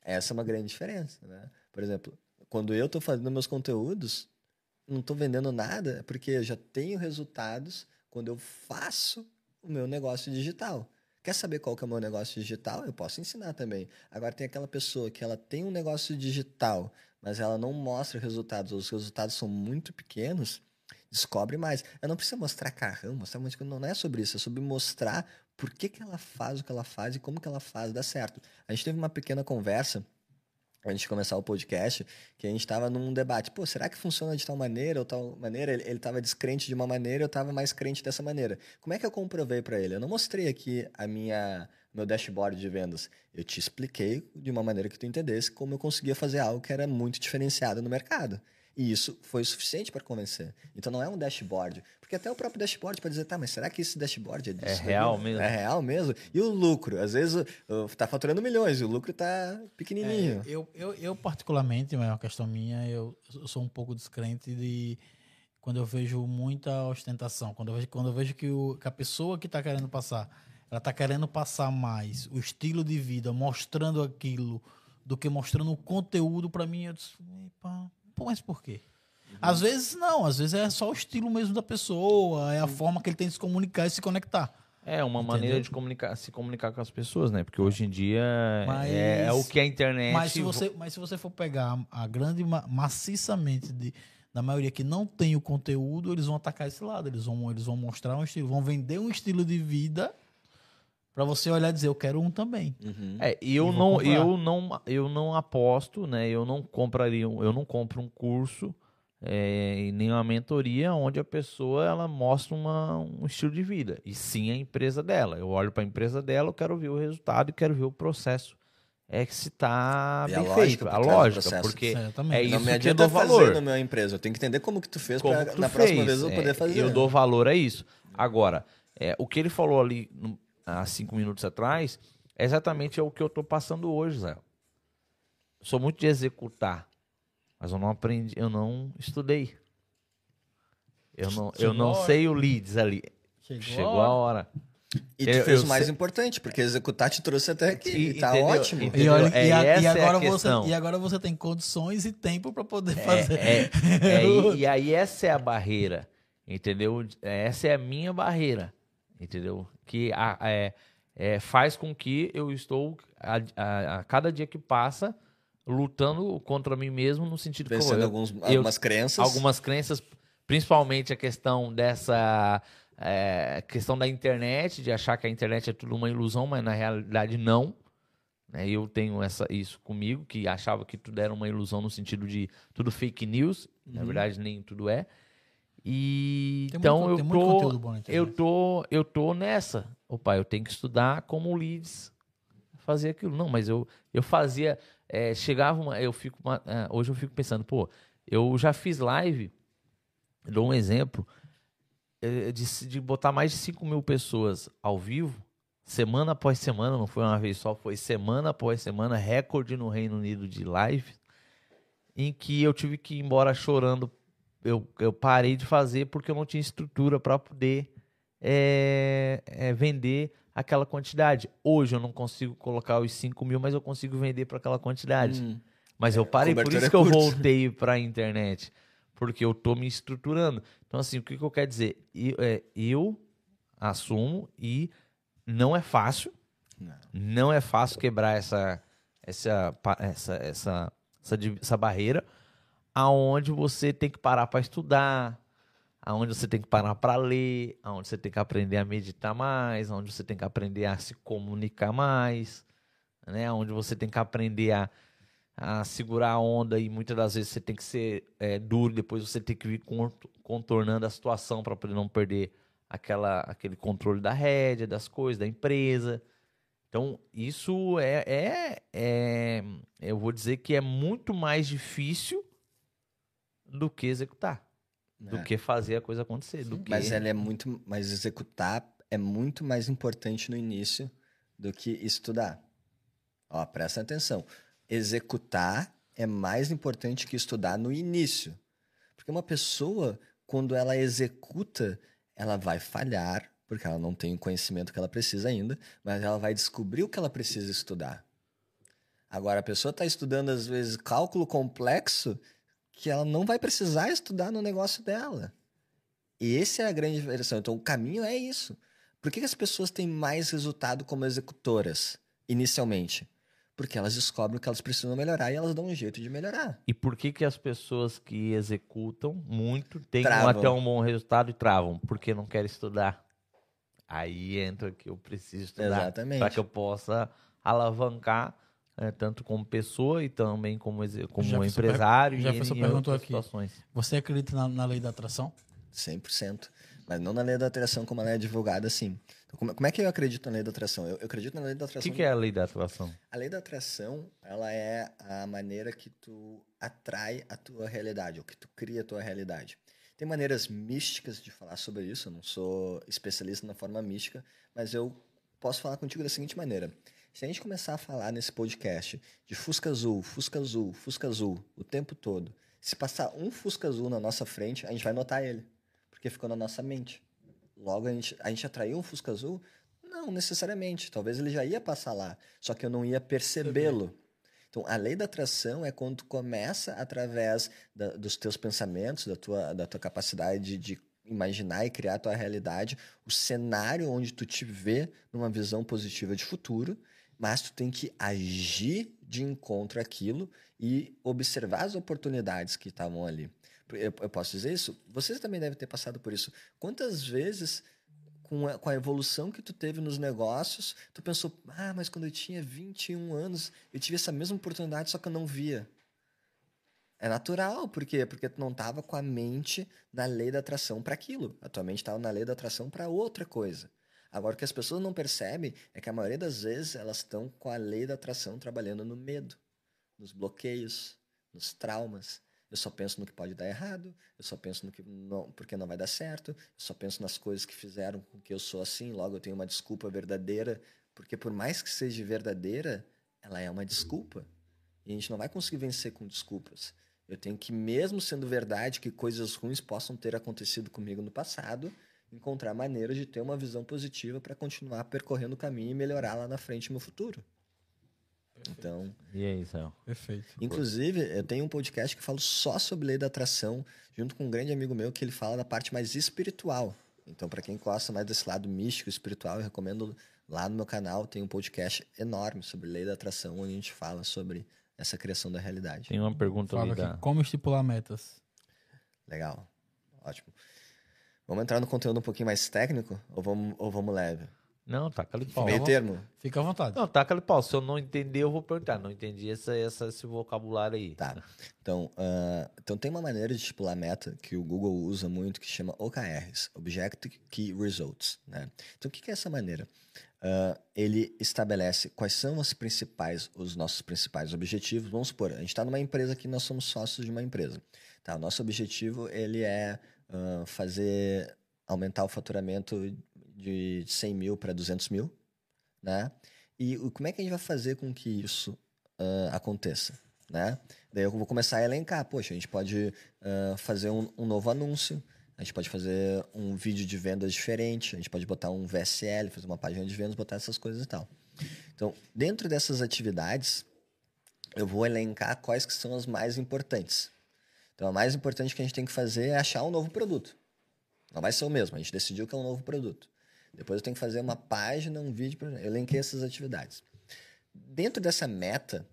Essa é uma grande diferença, né? Por exemplo, quando eu estou fazendo meus conteúdos, não estou vendendo nada, é porque eu já tenho resultados quando eu faço o meu negócio digital. Quer saber qual que é o meu negócio digital? Eu posso ensinar também. Agora tem aquela pessoa que ela tem um negócio digital, mas ela não mostra resultados, os resultados são muito pequenos, descobre mais. Eu não preciso mostrar carrão, mostrar coisa. Não é sobre isso, é sobre mostrar por que, que ela faz o que ela faz e como que ela faz dar certo. A gente teve uma pequena conversa antes de começar o podcast, que a gente estava num debate. Pô, será que funciona de tal maneira ou tal maneira? Ele estava descrente de uma maneira, eu estava mais crente dessa maneira. Como é que eu comprovei para ele? Eu não mostrei aqui a minha meu dashboard de vendas. Eu te expliquei de uma maneira que tu entendesse como eu conseguia fazer algo que era muito diferenciado no mercado. E isso foi o suficiente para convencer. Então não é um dashboard. Porque até o próprio dashboard pode dizer, tá, mas será que esse dashboard é disso? É real mesmo? É real mesmo? E o lucro? Às vezes uh, tá faturando milhões e o lucro tá pequenininho. É, eu, eu, eu, particularmente, mas é uma questão minha, eu, eu sou um pouco descrente de quando eu vejo muita ostentação, quando eu vejo, quando eu vejo que, o, que a pessoa que está querendo passar, ela está querendo passar mais o estilo de vida, mostrando aquilo, do que mostrando o conteúdo para mim, eu disse, Epa, pô, mas por quê? Às vezes não, às vezes é só o estilo mesmo da pessoa, é a forma que ele tem de se comunicar e se conectar. É uma Entendeu? maneira de comunicar, se comunicar com as pessoas, né? Porque hoje em dia Mas- é, é o que a internet. Mas se você, mas se você for pegar a grande ma- maciçamente de, da maioria que não tem o conteúdo, eles vão atacar esse lado, eles vão, eles vão mostrar um estilo, vão vender um estilo de vida pra você olhar e dizer, eu quero um também. Uhum. É, eu E não, comprar. eu não, eu não aposto, né? Eu não compraria, um- eu não compro um curso é, e nem uma mentoria onde a pessoa ela mostra uma, um estilo de vida e sim a empresa dela. Eu olho para a empresa dela, eu quero ver o resultado e quero ver o processo é que se tá E a bem lógica feito, a lógica, porque é não isso me que eu dou fazer valor. na minha empresa. Eu tenho que entender como que tu fez tu na próxima fez. vez eu É, poder fazer. Eu dou valor a isso. Agora, é, o que ele falou ali no- há cinco minutos atrás é exatamente o que eu estou passando hoje, Zé. Sou muito de executar, mas eu não aprendi, eu não estudei. Eu não, eu Chegou não sei o leads ali. Chegou a hora. E tu Eu- fez eu o mais sei- importante, porque executar te trouxe até aqui. E- E, tá entendeu? ótimo. Entendeu? E, olha, É, e, a- e é a agora você, questão. e agora você tem condições e tempo para poder É, fazer. é, é, e, e aí essa é a barreira, entendeu? É, Essa é a minha barreira, entendeu? Que a- é, é, faz com que eu estou a, a- a cada dia que passa lutando contra mim mesmo no sentido que Vencendo eu, alguns, eu- algumas crenças. algumas crenças, principalmente a questão dessa é, questão da internet, de achar que a internet é tudo uma ilusão, mas na realidade não. né? Eu tenho essa, isso comigo, que achava que tudo era uma ilusão no sentido de tudo fake news. Na Uhum. verdade, nem tudo é. E Tem então muito, eu tô, eu tô, eu tô nessa. Opa, eu tenho que estudar como leads fazer aquilo. Não, mas eu, eu fazia, é, chegava uma, eu fico, uma- é, hoje eu fico pensando, pô, eu já fiz live, dou um exemplo, é, de, de botar mais de 5 mil pessoas ao vivo, semana após semana, não foi uma vez só, foi semana após semana, recorde no Reino Unido de live, em que eu tive que ir embora chorando. Eu, eu parei de fazer porque eu não tinha estrutura para poder é, é, vender aquela quantidade. Hoje eu não consigo colocar os 5 mil, mas eu consigo vender para aquela quantidade. Hum. Mas eu parei, por isso é que eu voltei para a internet. Porque eu tô me estruturando. Então, assim, o que, que eu quero dizer? Eu, é, eu assumo e não é fácil. Não. Não é fácil quebrar essa, essa, essa, essa, essa, essa barreira aonde você tem que parar para estudar, aonde você tem que parar para ler, aonde você tem que aprender a meditar mais, aonde você tem que aprender a se comunicar mais, né? Onde você tem que aprender a, a segurar a onda e muitas das vezes você tem que ser é, duro, depois você tem que vir con- contornando a situação para poder não perder aquela, aquele controle da rédea, das coisas, da empresa. Então, isso é, é, é- Eu vou dizer que é muito mais difícil do que executar. Do É. que fazer a coisa acontecer. Do que... Mas ele é muito. Mas executar é muito mais importante no início do que estudar. Ó, presta atenção. Executar é mais importante que estudar no início. Porque uma pessoa, quando ela executa, ela vai falhar, porque ela não tem o conhecimento que ela precisa ainda, mas ela vai descobrir o que ela precisa estudar. Agora, a pessoa está estudando, às vezes, cálculo complexo que ela não vai precisar estudar no negócio dela. E essa é a grande diferença. Então, o caminho é isso. Por que, que as pessoas têm mais resultado como executoras, inicialmente? Porque elas descobrem o que elas precisam melhorar e elas dão um jeito de melhorar. E por que, que as pessoas que executam muito têm Travam. até um bom resultado e travam? Porque não querem estudar. Aí entra que eu preciso estudar para que eu possa alavancar eh, tanto como pessoa e também como, como Jefferson empresário per- e Jefferson em perguntou aqui. situações. Você acredita na, na lei da atração? 100%. Mas não na lei da atração como ela é divulgada assim. Então, como, como é que eu acredito na lei da atração? Eu, eu acredito na lei da O atração. que, que é a lei da atuação? A lei da atração, ela é a maneira que tu atrai a tua realidade, ou que tu cria a tua realidade. Tem maneiras místicas de falar sobre isso, eu não sou especialista na forma mística, mas eu posso falar contigo da seguinte maneira. Se a gente começar a falar nesse podcast de Fusca Azul, Fusca Azul, Fusca Azul, o tempo todo, se passar um Fusca Azul na nossa frente, a gente vai notar ele, porque ficou na nossa mente. Logo, a gente, a gente atraiu um Fusca Azul? Não necessariamente. Talvez ele já ia passar lá, só que eu não ia percebê-lo. Então, a lei da atração é quando tu começa através da, dos teus pensamentos, da tua, da tua capacidade de, imaginar e criar a tua realidade, o cenário onde tu te vê numa visão positiva de futuro, mas tu tem que agir de encontro àquilo e observar as oportunidades que estavam ali. Eu, eu posso dizer isso? Vocês também devem ter passado por isso. Quantas vezes com a, com a, evolução que tu teve nos negócios, tu pensou, ah, mas quando eu tinha 21 anos, eu tive essa mesma oportunidade, só que eu não via. É natural, por quê? Porque tu não estava com a mente na lei da atração para aquilo. A tua mente estava na lei da atração para outra coisa. Agora, o que as pessoas não percebem é que a maioria das vezes elas estão com a lei da atração trabalhando no medo, nos bloqueios, nos traumas. Eu só penso no que pode dar errado, eu só penso no que não, porque não vai dar certo, eu só penso nas coisas que fizeram com que eu sou assim, logo eu tenho uma desculpa verdadeira, porque por mais que seja verdadeira, ela é uma desculpa. E a gente não vai conseguir vencer com desculpas. Eu tenho que, mesmo sendo verdade que coisas ruins possam ter acontecido comigo no passado, encontrar maneiras de ter uma visão positiva para continuar percorrendo o caminho e melhorar lá na frente no futuro. Perfeito. Então. E aí, Israel? Perfeito. Inclusive, eu tenho um podcast que falo só sobre lei da atração, junto com um grande amigo meu que ele fala da parte mais espiritual. Então, para quem gosta mais desse lado místico, espiritual, eu recomendo lá no meu canal, tem um podcast enorme sobre lei da atração, onde a gente fala sobre essa criação da realidade. Tem uma pergunta Fala ali aqui, da... como estipular metas? Legal. Ótimo. Vamos entrar no conteúdo um pouquinho mais técnico ou vamos, ou vamos leve? Não, taca ali pau. Meio termo? Fica à vontade. Não, taca ali pau. Se eu não entender, eu vou perguntar. Não entendi essa, essa, esse vocabulário aí. Tá. Então, uh, então tem uma maneira de estipular meta que o Google usa muito que chama OKRs, Objective Key Results. Né? Então, o que é essa maneira? Uh, ele estabelece quais são os principais, os nossos principais objetivos. Vamos supor, a gente está numa empresa que nós somos sócios de uma empresa. Tá? O nosso objetivo ele é fazer aumentar o faturamento de 100 mil para 200 mil, né? E como é que a gente vai fazer com que isso uh, aconteça, né? Daí eu vou começar a elencar. Poxa, a gente pode uh, fazer um, um, novo anúncio, a gente pode fazer um vídeo de vendas diferente, a gente pode botar um VSL, fazer uma página de vendas, botar essas coisas e tal. Então, dentro dessas atividades, eu vou elencar quais que são as mais importantes. Então, a mais importante que a gente tem que fazer é achar um novo produto. Não vai ser o mesmo, a gente decidiu que é um novo produto. Depois eu tenho que fazer uma página, um vídeo. Eu elenquei essas atividades. Dentro dessa meta,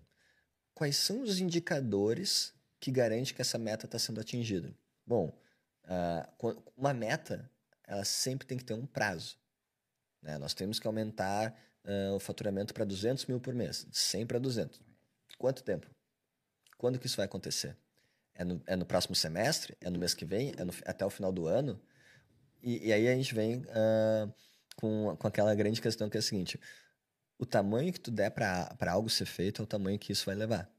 quais são os indicadores que garantem que essa meta está sendo atingida? Bom, uh, uma meta, ela sempre tem que ter um prazo. Né? Nós temos que aumentar uh, o faturamento para 200 mil por mês, de 100 para 200. Quanto tempo? Quando que isso vai acontecer? É no, é no próximo semestre? É no mês que vem? É no, até o final do ano? E, e aí a gente vem uh, com, com aquela grande questão que é a seguinte: o tamanho que tu der para algo ser feito é o tamanho que isso vai levar.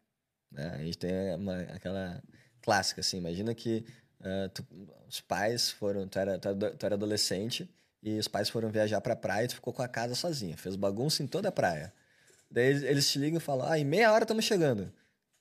Né? A gente tem uma, aquela clássica, assim, imagina que uh, tu, os pais foram, tu era, tu, era, tu era adolescente e os pais foram viajar para a praia e tu ficou com a casa sozinha, fez bagunça em toda a praia. Daí eles te ligam e falam: ah, em meia hora estamos chegando.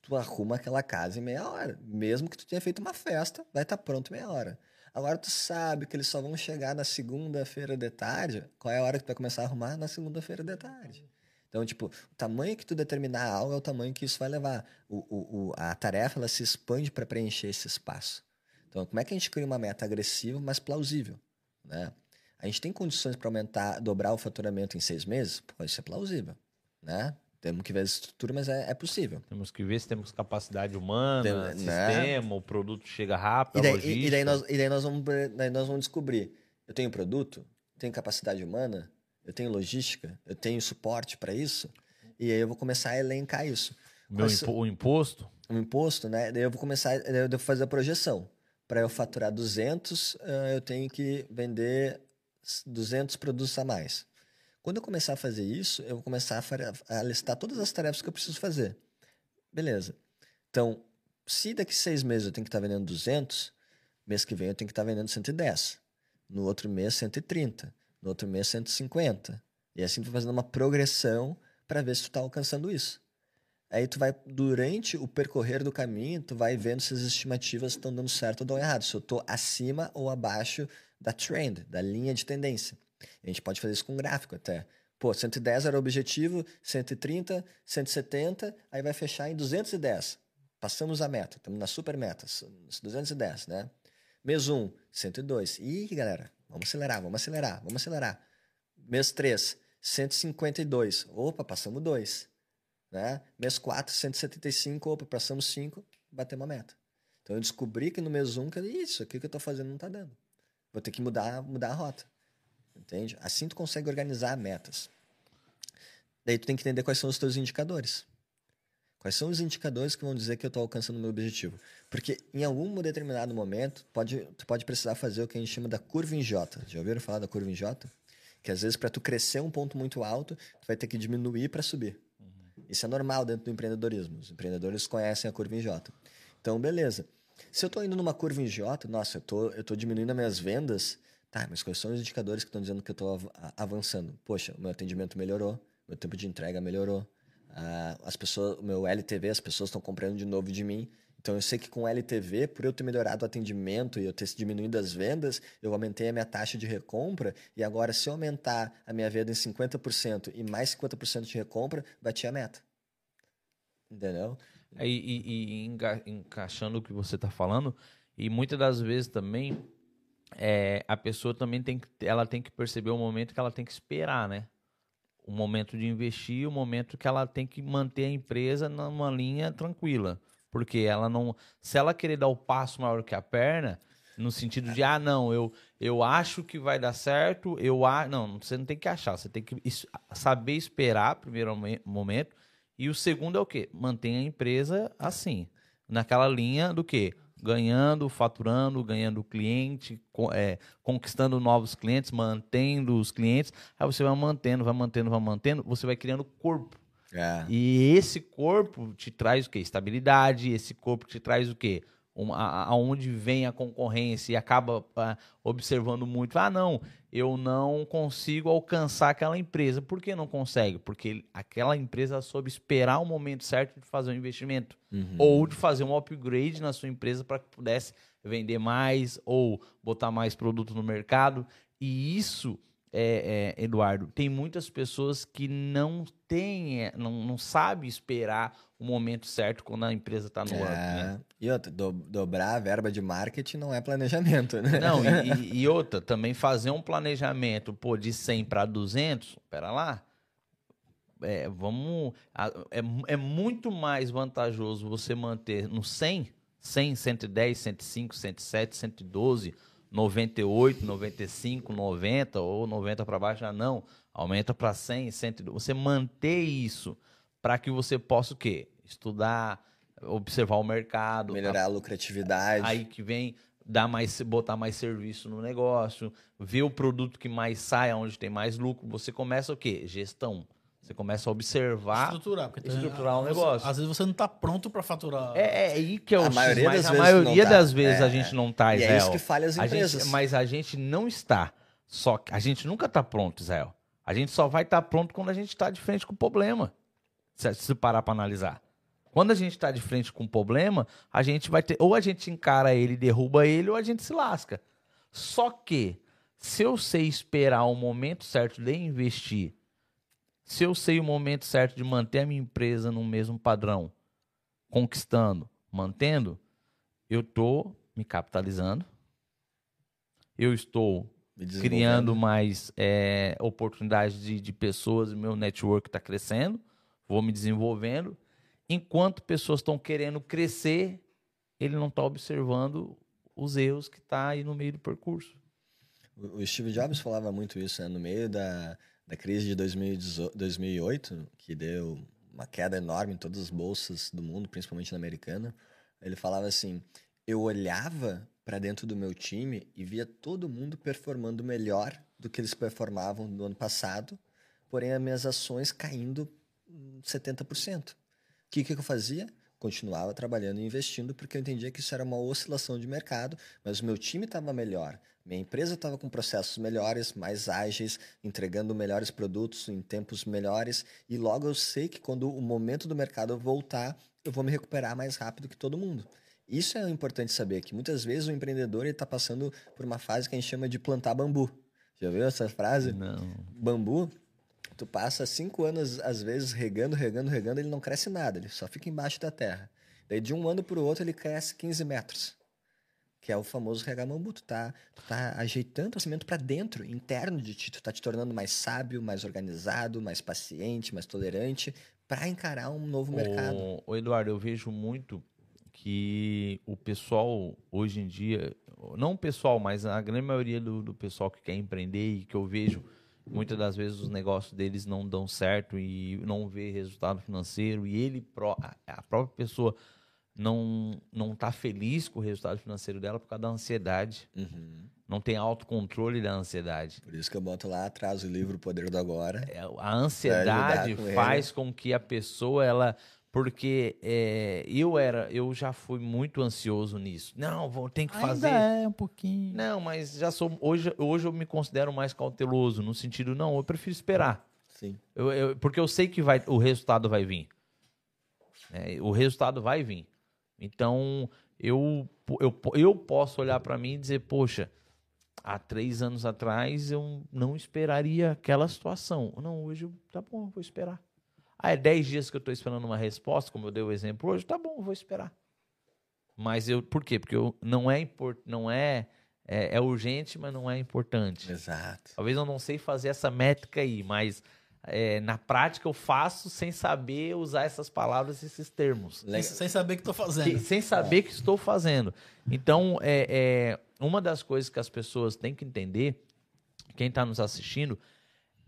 Tu arruma aquela casa em meia hora. Mesmo que tu tenha feito uma festa, vai estar tá pronto em meia hora. Agora tu sabe que eles só vão chegar na segunda-feira de tarde. Qual é a hora que tu vai começar a arrumar? Na segunda-feira de tarde. Então, tipo, o tamanho que tu determinar algo é o tamanho que isso vai levar. O, o, o a tarefa ela se expande para preencher esse espaço. Então, como é que a gente cria uma meta agressiva, mas plausível? Né? A gente tem condições para aumentar, dobrar o faturamento em seis meses? Pô, isso é plausível. Né? Temos que ver a estrutura, mas é, é, possível. Temos que ver se temos capacidade humana, Tem, né? sistema, né? o produto chega rápido, e daí, e, e daí, nós, e daí nós, vamos, daí nós vamos descobrir, eu tenho produto, tenho capacidade humana, eu tenho logística, eu tenho suporte para isso, e aí eu vou começar a elencar isso. Meu Mas, impo o imposto? O imposto, né? Daí eu vou começar, eu devo fazer a projeção. Para eu faturar 200, eh, eu tenho que vender 200 produtos a mais. Quando eu começar a fazer isso, eu vou começar a, a listar todas as tarefas que eu preciso fazer. Beleza. Então, se daqui seis meses eu tenho que estar vendendo 200, mês que vem eu tenho que estar vendendo 110. No outro mês, 130. No outro mês, 150. E assim tu vai fazendo uma progressão para ver se tu está alcançando isso. Aí tu vai, durante o percorrer do caminho, tu vai vendo se as estimativas estão dando certo ou dão errado. Se eu estou acima ou abaixo da trend, da linha de tendência. A gente pode fazer isso com gráfico até. Pô, 110 era o objetivo, 130, 170, aí vai fechar em 210. Passamos a meta, estamos na super meta, 210, né? Mês 1, 102. Ih, galera, vamos acelerar, vamos acelerar, vamos acelerar. Mês 3, 152. Opa, passamos 2. Né? Mês 4, 175. Opa, passamos 5, batemos a meta. Então eu descobri que no mês 1, que isso aqui que eu estou fazendo não está dando. Vou ter que mudar, mudar a rota. Entende? Assim tu consegue organizar metas. Daí tu tem que entender quais são os teus indicadores. Quais são os indicadores que vão dizer que eu estou alcançando o meu objetivo? Porque em algum determinado momento, pode, tu pode precisar fazer o que a gente chama da curva em J. Já ouviram falar da curva em J? Que às vezes para tu crescer um ponto muito alto, tu vai ter que diminuir para subir. Uhum. Isso é normal dentro do empreendedorismo. Os empreendedores conhecem a curva em J. Então, beleza. Se eu estou indo numa curva em J, nossa, eu tô, eu tô diminuindo as minhas vendas, tá, mas quais são os indicadores que estão dizendo que eu estou avançando? Poxa, o meu atendimento melhorou, meu tempo de entrega melhorou, uh, as pessoas, o meu LTV, as pessoas estão comprando de novo de mim. Então eu sei que com LTV, por eu ter melhorado o atendimento e eu ter diminuído as vendas, eu aumentei a minha taxa de recompra e agora se eu aumentar a minha venda em 50% e mais 50% de recompra, bati a meta. Entendeu? E, e, e encaixando o que você está falando, e muitas das vezes também é, a pessoa também tem que, ela tem que perceber o momento que ela tem que esperar, né? O momento de investir, o momento que ela tem que manter a empresa numa linha tranquila. Porque ela não. Se ela querer dar o passo maior que a perna, no sentido de, ah, não, eu, eu acho que vai dar certo, eu acho. Não, você não tem que achar, você tem que saber esperar, primeiro momento, e o segundo é o quê? Mantém a empresa assim, naquela linha do quê? Ganhando, faturando, ganhando cliente, é, conquistando novos clientes, mantendo os clientes. Aí você vai mantendo, vai mantendo, vai mantendo, você vai criando corpo. É. E esse corpo te traz o quê? Estabilidade, esse corpo te traz o quê? Aonde vem a concorrência e acaba uh, observando muito, ah, não, eu não consigo alcançar aquela empresa. Por que não consegue? Porque aquela empresa soube esperar o momento certo de fazer um investimento uhum. ou de fazer um upgrade na sua empresa para que pudesse vender mais ou botar mais produto no mercado. E isso é, é, Eduardo, tem muitas pessoas que não têm, é, não, não sabe esperar o momento certo quando a empresa está no é, up, né? E outra, do, dobrar a verba de marketing não é planejamento, né? Não, e, e outra, também fazer um planejamento pô, de 100 para 200, pera lá, é, vamos, é, é muito mais vantajoso você manter no 100, 100, 110, 105, 107, 112 98, 95, 90 ou 90 para baixo, já não. Aumenta para 100, 100. Você manter isso para que você possa o quê? Estudar, observar o mercado. Melhorar a, a lucratividade. Aí que vem dar mais, botar mais serviço no negócio, ver o produto que mais sai, onde tem mais lucro. Você começa o quê? Gestão. Você começa a observar. Estruturar. Porque estruturar um negócio. Às vezes você não está pronto para faturar. É, é aí que é o a maioria mas das a vezes maioria tá. das vezes é, a gente não está, Israel. E é isso que falha as empresas. Gente, mas a gente não está. Só que a gente nunca está pronto, Israel. A gente só vai estar tá pronto quando a gente está de frente com o problema. Se, se parar para analisar. Quando a gente está de frente com o problema, a gente vai ter. Ou a gente encara ele e derruba ele, ou a gente se lasca. Só que, se eu sei esperar o momento certo de investir se eu sei o momento certo de manter a minha empresa no mesmo padrão, conquistando, mantendo, eu estou me capitalizando, eu estou criando mais é, oportunidades de, de pessoas, meu network está crescendo, vou me desenvolvendo. Enquanto pessoas estão querendo crescer, ele não está observando os erros que está aí no meio do percurso. O Steve Jobs falava muito isso, né? No meio da, da crise de 2008, que deu uma queda enorme em todas as bolsas do mundo, principalmente na americana, ele falava assim: eu olhava para dentro do meu time e via todo mundo performando melhor do que eles performavam no ano passado, porém as minhas ações caindo 70%. O que, que eu fazia? Continuava trabalhando e investindo porque eu entendia que isso era uma oscilação de mercado, mas o meu time estava melhor, minha empresa estava com processos melhores, mais ágeis, entregando melhores produtos em tempos melhores e logo eu sei que quando o momento do mercado voltar, eu vou me recuperar mais rápido que todo mundo. Isso é importante saber, que muitas vezes o empreendedor está passando por uma fase que a gente chama de plantar bambu. Já viu essa frase? Não. Bambu Tu passa cinco anos, às vezes, regando, regando, regando, ele não cresce nada, ele só fica embaixo da terra. Daí, de um ano para o outro, ele cresce 15 metros. Que é o famoso regamambu. Tu tá, tu tá ajeitando o cimento para dentro, interno de ti. Tu tá te tornando mais sábio, mais organizado, mais paciente, mais tolerante, para encarar um novo mercado. O, o Eduardo, eu vejo muito que o pessoal hoje em dia, não o pessoal, mas a grande maioria do, do pessoal que quer empreender e que eu vejo muitas das vezes os negócios deles não dão certo e não vê resultado financeiro e ele a própria pessoa não não está feliz com o resultado financeiro dela por causa da ansiedade uhum. não tem autocontrole da ansiedade por isso que eu boto lá atrás o livro o Poder do Agora é, a ansiedade com faz ele. com que a pessoa ela porque é, eu era, eu já fui muito ansioso nisso. Não, vou ter que Ainda fazer. é um pouquinho. Não, mas já sou hoje, hoje eu me considero mais cauteloso no sentido não, eu prefiro esperar. Sim. Eu, eu, porque eu sei que vai, o resultado vai vir. É, o resultado vai vir. Então eu, eu, eu posso olhar para mim e dizer, poxa, há três anos atrás eu não esperaria aquela situação. Não, hoje tá bom, eu vou esperar. Ah, é 10 dias que eu estou esperando uma resposta, como eu dei o exemplo hoje, tá bom, vou esperar. Mas eu, por quê? Porque eu, não é import, não é, é, é urgente, mas não é importante. Exato. Talvez eu não sei fazer essa métrica aí, mas é, na prática eu faço sem saber usar essas palavras, esses termos. Sem, sem saber o que estou fazendo. Que, sem saber o que estou fazendo. Então, é, é, uma das coisas que as pessoas têm que entender, quem está nos assistindo,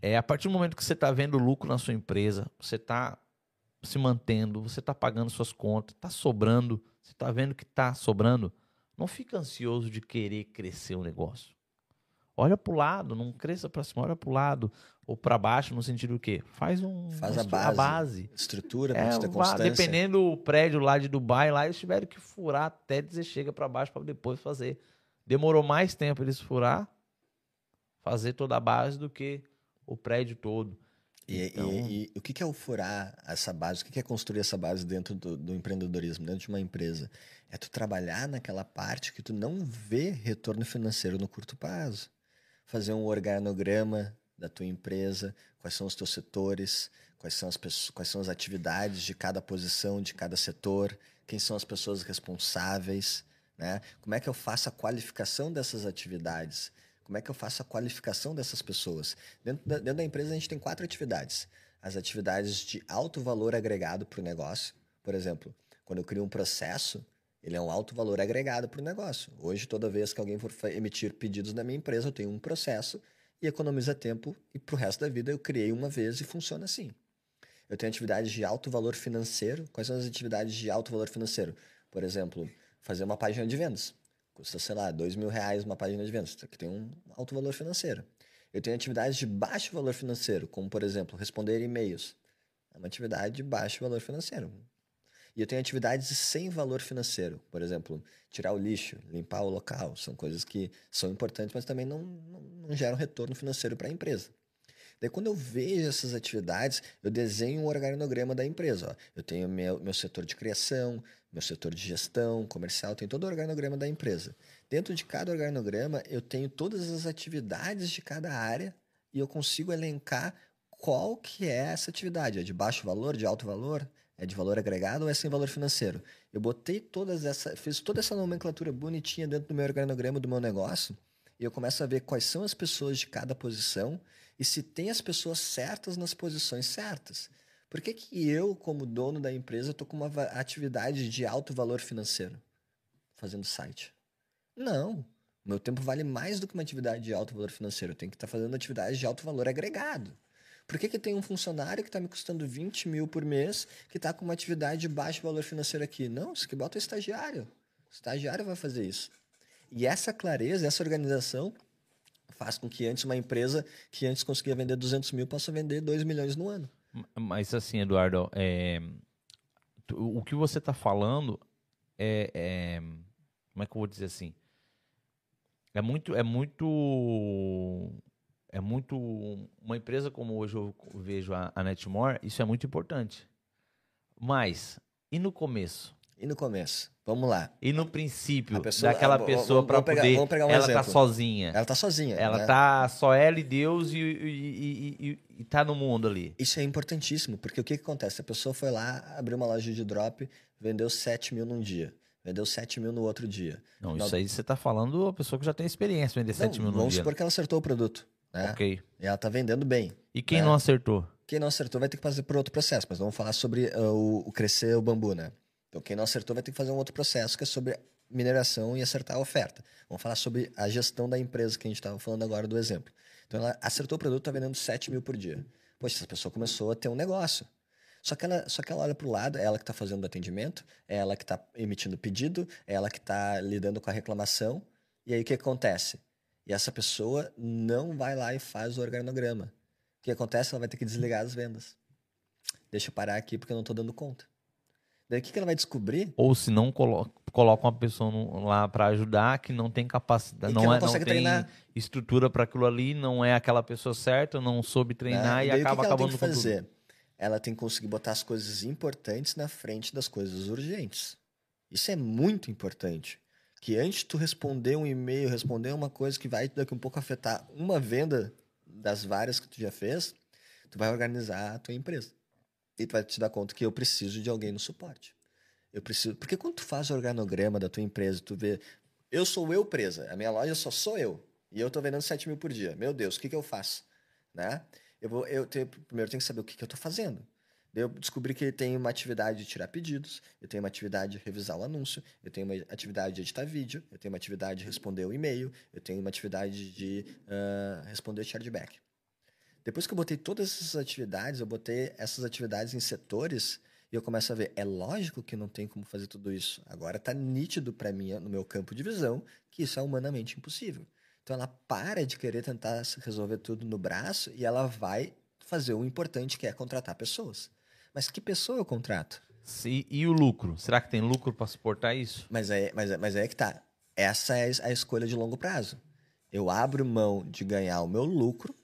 é, a partir do momento que você está vendo lucro na sua empresa, você está se mantendo, você está pagando suas contas, está sobrando, você está vendo que está sobrando, não fica ansioso de querer crescer o negócio. Olha para o lado, não cresça para cima, olha para o lado ou para baixo, no sentido do quê? Faz um faz a base, a base. estrutura é, ter constância. Dependendo do prédio lá de Dubai, lá eles tiveram que furar até dizer chega para baixo para depois fazer. Demorou mais tempo eles furar, fazer toda a base do que o prédio todo. E, então... e, e, o que é o furar essa base? O que é construir essa base dentro do, do, empreendedorismo, dentro de uma empresa? É tu trabalhar naquela parte que tu não vê retorno financeiro no curto prazo. Fazer um organograma da tua empresa, quais são os teus setores, quais são as, pessoas, quais são as atividades de cada posição, de cada setor, quem são as pessoas responsáveis, né? Como é que eu faço a qualificação dessas atividades? Como é que eu faço a qualificação dessas pessoas? Dentro da, dentro da empresa, a gente tem quatro atividades. As atividades de alto valor agregado para o negócio. Por exemplo, quando eu crio um processo, ele é um alto valor agregado para o negócio. Hoje, toda vez que alguém for emitir pedidos na minha empresa, eu tenho um processo e economiza tempo e para o resto da vida eu criei uma vez e funciona assim. Eu tenho atividades de alto valor financeiro. Quais são as atividades de alto valor financeiro? Por exemplo, fazer uma página de vendas custa, sei lá, dois mil reais uma página de vendas, que tem um alto valor financeiro. Eu tenho atividades de baixo valor financeiro, como, por exemplo, responder e-mails. É uma atividade de baixo valor financeiro. E eu tenho atividades sem valor financeiro, por exemplo, tirar o lixo, limpar o local. São coisas que são importantes, mas também não, não, não geram retorno financeiro para a empresa. Daí, quando eu vejo essas atividades, eu desenho um organograma da empresa. Ó. Eu tenho meu, meu setor de criação, meu setor de gestão, comercial, tem todo o organograma da empresa. Dentro de cada organograma, eu tenho todas as atividades de cada área e eu consigo elencar qual que é essa atividade. É de baixo valor, de alto valor? É de valor agregado ou é sem valor financeiro? Eu botei todas essa, fiz toda essa nomenclatura bonitinha dentro do meu organograma do meu negócio e eu começo a ver quais são as pessoas de cada posição e se tem as pessoas certas nas posições certas. Por que, que eu, como dono da empresa, estou com uma atividade de alto valor financeiro fazendo site? Não. Meu tempo vale mais do que uma atividade de alto valor financeiro. Eu tenho que estar tá fazendo atividade de alto valor agregado. Por que, que tem um funcionário que está me custando 20 mil por mês que está com uma atividade de baixo valor financeiro aqui? Não, isso que bota o estagiário. O estagiário vai fazer isso. E essa clareza, essa organização faz com que antes uma empresa que antes conseguia vender 200 mil possa vender 2 milhões no ano. Mas assim, Eduardo, é, o que você está falando é, é, como é que eu vou dizer assim? É muito, é muito, é muito uma empresa como hoje eu vejo a, a Netmore, isso é muito importante. Mas e no começo? E no começo? Vamos lá. E no princípio, pessoa- daquela ah, pessoa vamos para poder. vamos pegar um ela tá exemplo. sozinha. Ela tá sozinha. Ela né? tá só ela e Deus e, e, e, e- tá no mundo ali. Isso é importantíssimo, porque o que, que acontece? A pessoa foi lá, abriu uma loja de drop, vendeu 7 mil num dia. Vendeu 7 mil no outro dia. Não, isso aí você tá falando a pessoa que já tem experiência vender 7 Não, mil no vamos dia. supor que ela acertou o produto. Né? Ok. E ela tá vendendo bem. E quem É. não acertou? Quem não acertou vai ter que fazer por outro processo, mas vamos falar sobre ah, o, o crescer o bambu, né? Então, quem não acertou vai ter que fazer um outro processo que é sobre mineração e acertar a oferta. Vamos falar sobre a gestão da empresa que a gente estava falando agora do exemplo. Então, ela acertou o produto, está vendendo 7 mil por dia. Poxa, essa pessoa começou a ter um negócio. Só que ela, só que ela olha para o lado, é ela que está fazendo o atendimento, é ela que está emitindo o pedido, é ela que está lidando com a reclamação. E aí o que acontece? E essa pessoa não vai lá e faz o organograma. O que acontece? Ela vai ter que desligar as vendas. Deixa eu parar aqui porque eu não estou dando conta. Daí o que, que ela vai descobrir? Ou se não colo coloca uma pessoa no- lá para ajudar que não tem capacidade, não, não é, não tem treinar. estrutura para aquilo ali, não é aquela pessoa certa, não soube treinar né? e acaba o que, que ela tem acabando que com tudo. fazer? Ela tem que conseguir botar as coisas importantes na frente das coisas urgentes. Isso é muito importante. Que antes de tu responder um e-mail, responder uma coisa que vai daqui um pouco afetar uma venda das várias que tu já fez, tu vai organizar a tua empresa. E tu vai te dar conta que eu preciso de alguém no suporte. Eu preciso. Porque quando tu faz o organograma da tua empresa, tu vê. Eu sou eu presa. A minha loja só sou eu. E eu tô vendendo 7 mil por dia. Meu Deus, o que, que eu faço? Né? Eu vou, eu tenho, primeiro eu tenho que saber o que, que eu tô fazendo. Daí eu descobri que tem uma atividade de tirar pedidos, eu tenho uma atividade de revisar o anúncio, eu tenho uma atividade de editar vídeo, eu tenho uma atividade de responder o e-mail, eu tenho uma atividade de ah, responder chargeback. Depois que eu botei todas essas atividades, eu botei essas atividades em setores e eu começo a ver, é lógico que não tem como fazer tudo isso. Agora está nítido para mim, no meu campo de visão, que isso é humanamente impossível. Então ela para de querer tentar resolver tudo no braço e ela vai fazer o importante que é contratar pessoas. Mas que pessoa eu contrato? Se- e o lucro? Será que tem lucro para suportar isso? Mas é, mas, é, mas é que tá. Essa é a escolha de longo prazo. Eu abro mão de ganhar o meu lucro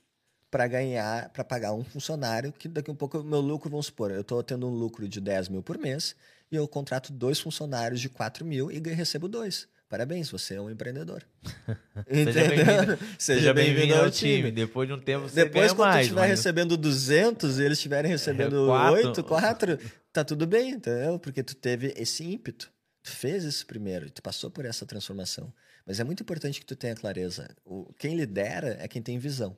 para ganhar, para pagar um funcionário que daqui a um pouco meu lucro, vamos supor, eu estou tendo um lucro de 10 mil por mês e eu contrato dois funcionários de 4 mil e recebo dois. Parabéns, você é um empreendedor. Seja bem-vindo. Seja bem-vindo ao time. Depois de um tempo você Depois, quando mais. estiver mas- recebendo 200 e eles estiverem recebendo quatro. 8, 4, tá tudo bem, entendeu? Porque tu teve esse ímpeto. Tu fez isso primeiro, tu passou por essa transformação. Mas é muito importante que tu tenha clareza. O, quem lidera é quem tem visão.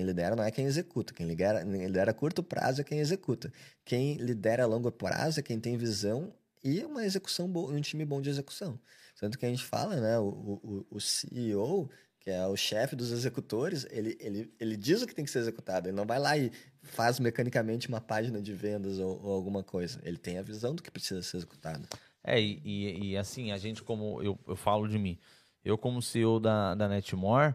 Quem lidera não é quem executa. Quem lidera, lidera a curto prazo é quem executa. Quem lidera a longo prazo é quem tem visão e uma execução boa, um time bom de execução. Tanto que a gente fala, né? O, o, o CEO, que é o chefe dos executores, ele, ele, ele diz o que tem que ser executado. Ele não vai lá e faz mecanicamente uma página de vendas ou, ou alguma coisa. Ele tem a visão do que precisa ser executado. É, e, e- e, assim, a gente, como eu, eu falo de mim, eu, como CEO da, da Netmore,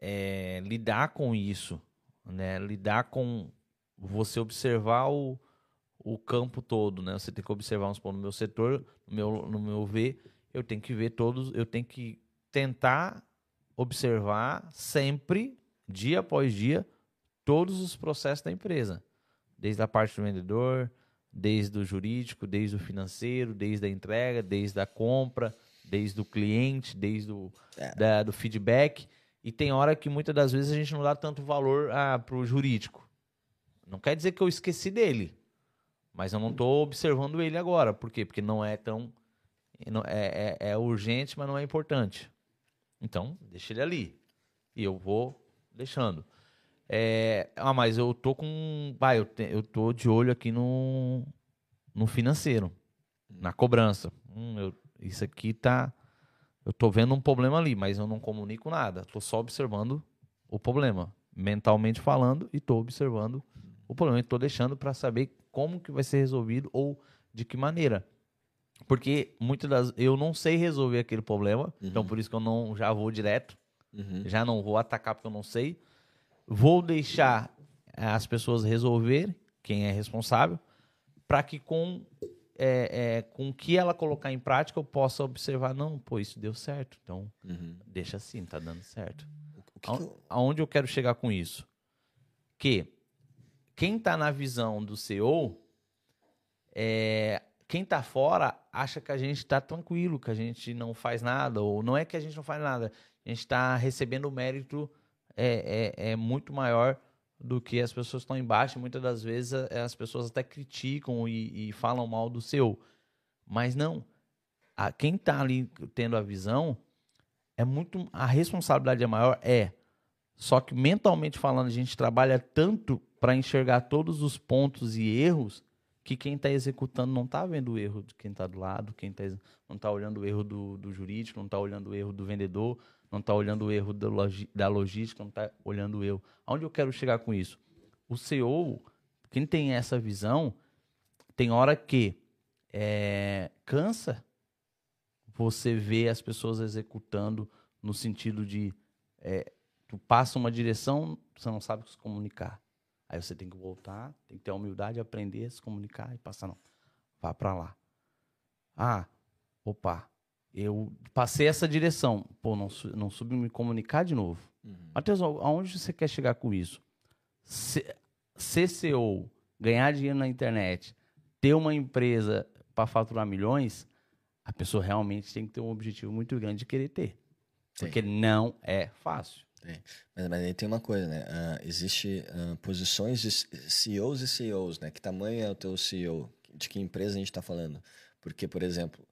é, lidar com isso, né? Lidar com você observar o, o campo todo, né? Você tem que observar, vamos supor, no meu setor, no meu, no meu ver, eu tenho que ver todos, eu tenho que tentar observar sempre, dia após dia, todos os processos da empresa. Desde a parte do vendedor, desde o jurídico, desde o financeiro, desde a entrega, desde a compra, desde o cliente, desde o É. da- do feedback. E tem hora que muitas das vezes a gente não dá tanto valor ah, para o jurídico. Não quer dizer que eu esqueci dele, mas eu não estou observando ele agora. Por quê? Porque não é tão. é, é- é urgente, mas não é importante. Então, deixa ele ali. E eu vou deixando. É, ah, mas eu tô com. Ah, eu, te- eu tô de olho aqui no, no financeiro, na cobrança. Hum, eu- isso aqui tá. Eu tô vendo um problema ali, mas eu não comunico nada. Tô só observando o problema, mentalmente falando, e tô observando o problema. E tô deixando para saber como que vai ser resolvido ou de que maneira. Porque muitas das eu não sei resolver aquele problema, então por isso que eu não já vou direto Uhum. já não vou atacar porque eu não sei. Vou deixar as pessoas resolver quem é responsável, para que com é, é, com o que ela colocar em prática eu possa observar, não, pô, isso deu certo, então Uhum. deixa assim, tá dando certo. O que que eu- Aonde eu quero chegar com isso? Que quem está na visão do CEO é, quem tá fora acha que a gente tá tranquilo, que a gente não faz nada, ou não é que a gente não faz nada, a gente tá recebendo mérito é, é, é muito maior do que as pessoas estão embaixo. Muitas das vezes a- as pessoas até criticam e, e falam mal do seu. Mas não. A, quem está ali tendo a visão é muito. A responsabilidade é maior? É. Só que mentalmente falando, a gente trabalha tanto para enxergar todos os pontos e erros que quem está executando não está vendo o erro de quem está do lado, quem tá, não está olhando o erro do, do jurídico, não está olhando o erro do vendedor, não está olhando o erro da, logística, não está olhando o erro. Aonde eu quero chegar com isso? O CEO, quem tem essa visão, tem hora que é, cansa você ver as pessoas executando no sentido de é, tu passa uma direção, você não sabe se comunicar. Aí você tem que voltar, tem que ter a humildade, aprender a se comunicar e passar, não. Vá para lá. Ah, opa, eu passei essa direção. Pô, não, não soube me comunicar de novo. Matheus, a- aonde você quer chegar com isso? Se- Ser CEO, ganhar dinheiro na internet, ter uma empresa para faturar milhões, a pessoa realmente tem que ter um objetivo muito grande de querer ter. Tem. Porque não é fácil. Mas, mas aí tem uma coisa, né? Ah, existe ah, posições de CEOs e CEOs, né? Que tamanho é o teu CEO? De que empresa a gente está falando? Porque, por exemplo,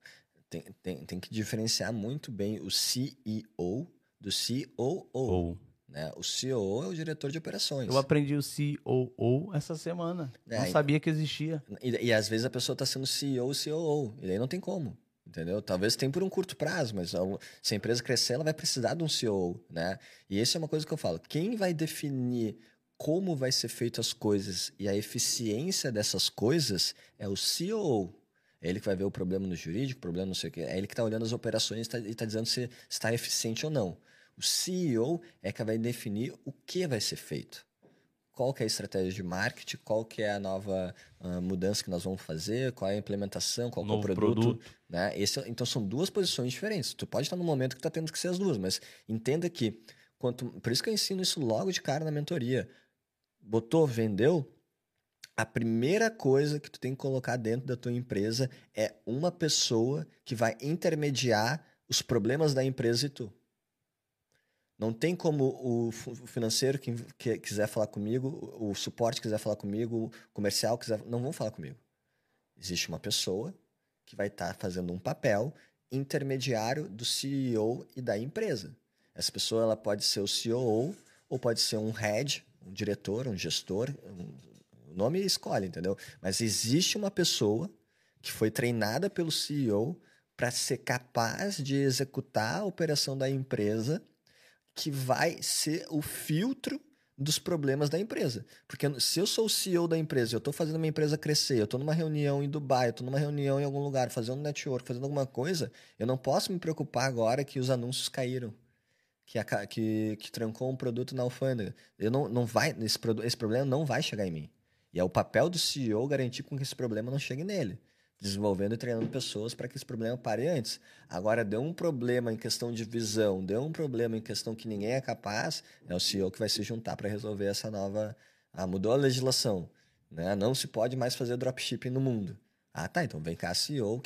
tem, tem, tem que diferenciar muito bem o CEO do COO. Ou Né? O COO é o diretor de operações. eu aprendi o COO essa semana. É, não sabia que existia. E, e às vezes a pessoa está sendo CEO e COO. E daí não tem como. Entendeu? Talvez tenha por um curto prazo, mas se a empresa crescer, ela vai precisar de um CEO, né? E isso é uma coisa que eu falo. Quem vai definir como vai ser feito as coisas e a eficiência dessas coisas é o COO. É ele que vai ver o problema no jurídico, o problema não sei o quê. É ele que está olhando as operações e tá- está dizendo se está eficiente ou não. O CEO é que vai definir o que vai ser feito qual que é a estratégia de marketing, qual que é a nova ah, mudança que nós vamos fazer, qual é a implementação, qual é o produto. produto. Né? Esse, é- então são duas posições diferentes. Tu pode estar no momento que está tendo que ser as duas, mas entenda que quanto, por isso que eu ensino isso logo de cara na mentoria. Botou, vendeu, a primeira coisa que tu tem que colocar dentro da tua empresa é uma pessoa que vai intermediar os problemas da empresa e tu. Não tem como o financeiro que, quiser falar comigo, o suporte quiser falar comigo, o comercial quiser, não vão falar comigo. Existe uma pessoa que vai estar fazendo um papel intermediário do CEO e da empresa. Essa pessoa ela pode ser o CEO ou pode ser um head, um diretor, um gestor, um, nome escolhe, entendeu? Mas existe uma pessoa que foi treinada pelo CEO para ser capaz de executar a operação da empresa que vai ser o filtro dos problemas da empresa. Porque se eu sou o CEO da empresa, eu estou fazendo minha empresa crescer, eu estou numa reunião em Dubai, eu estou numa reunião em algum lugar, fazendo network, fazendo alguma coisa, eu não posso me preocupar agora que os anúncios caíram. Que, que, que trancou um produto na alfândega. Eu não, não vai, esse, esse problema não vai chegar em mim. E é o papel do CEO garantir com que esse problema não chegue nele. Desenvolvendo e treinando pessoas para que esse problema pare antes. Agora, deu um problema em questão de visão, deu um problema em questão que ninguém é capaz, é o CEO que vai se juntar para resolver essa nova. Ah, mudou a legislação. Né? Não se pode mais fazer dropshipping no mundo. Ah, tá. Então vem cá, CEO,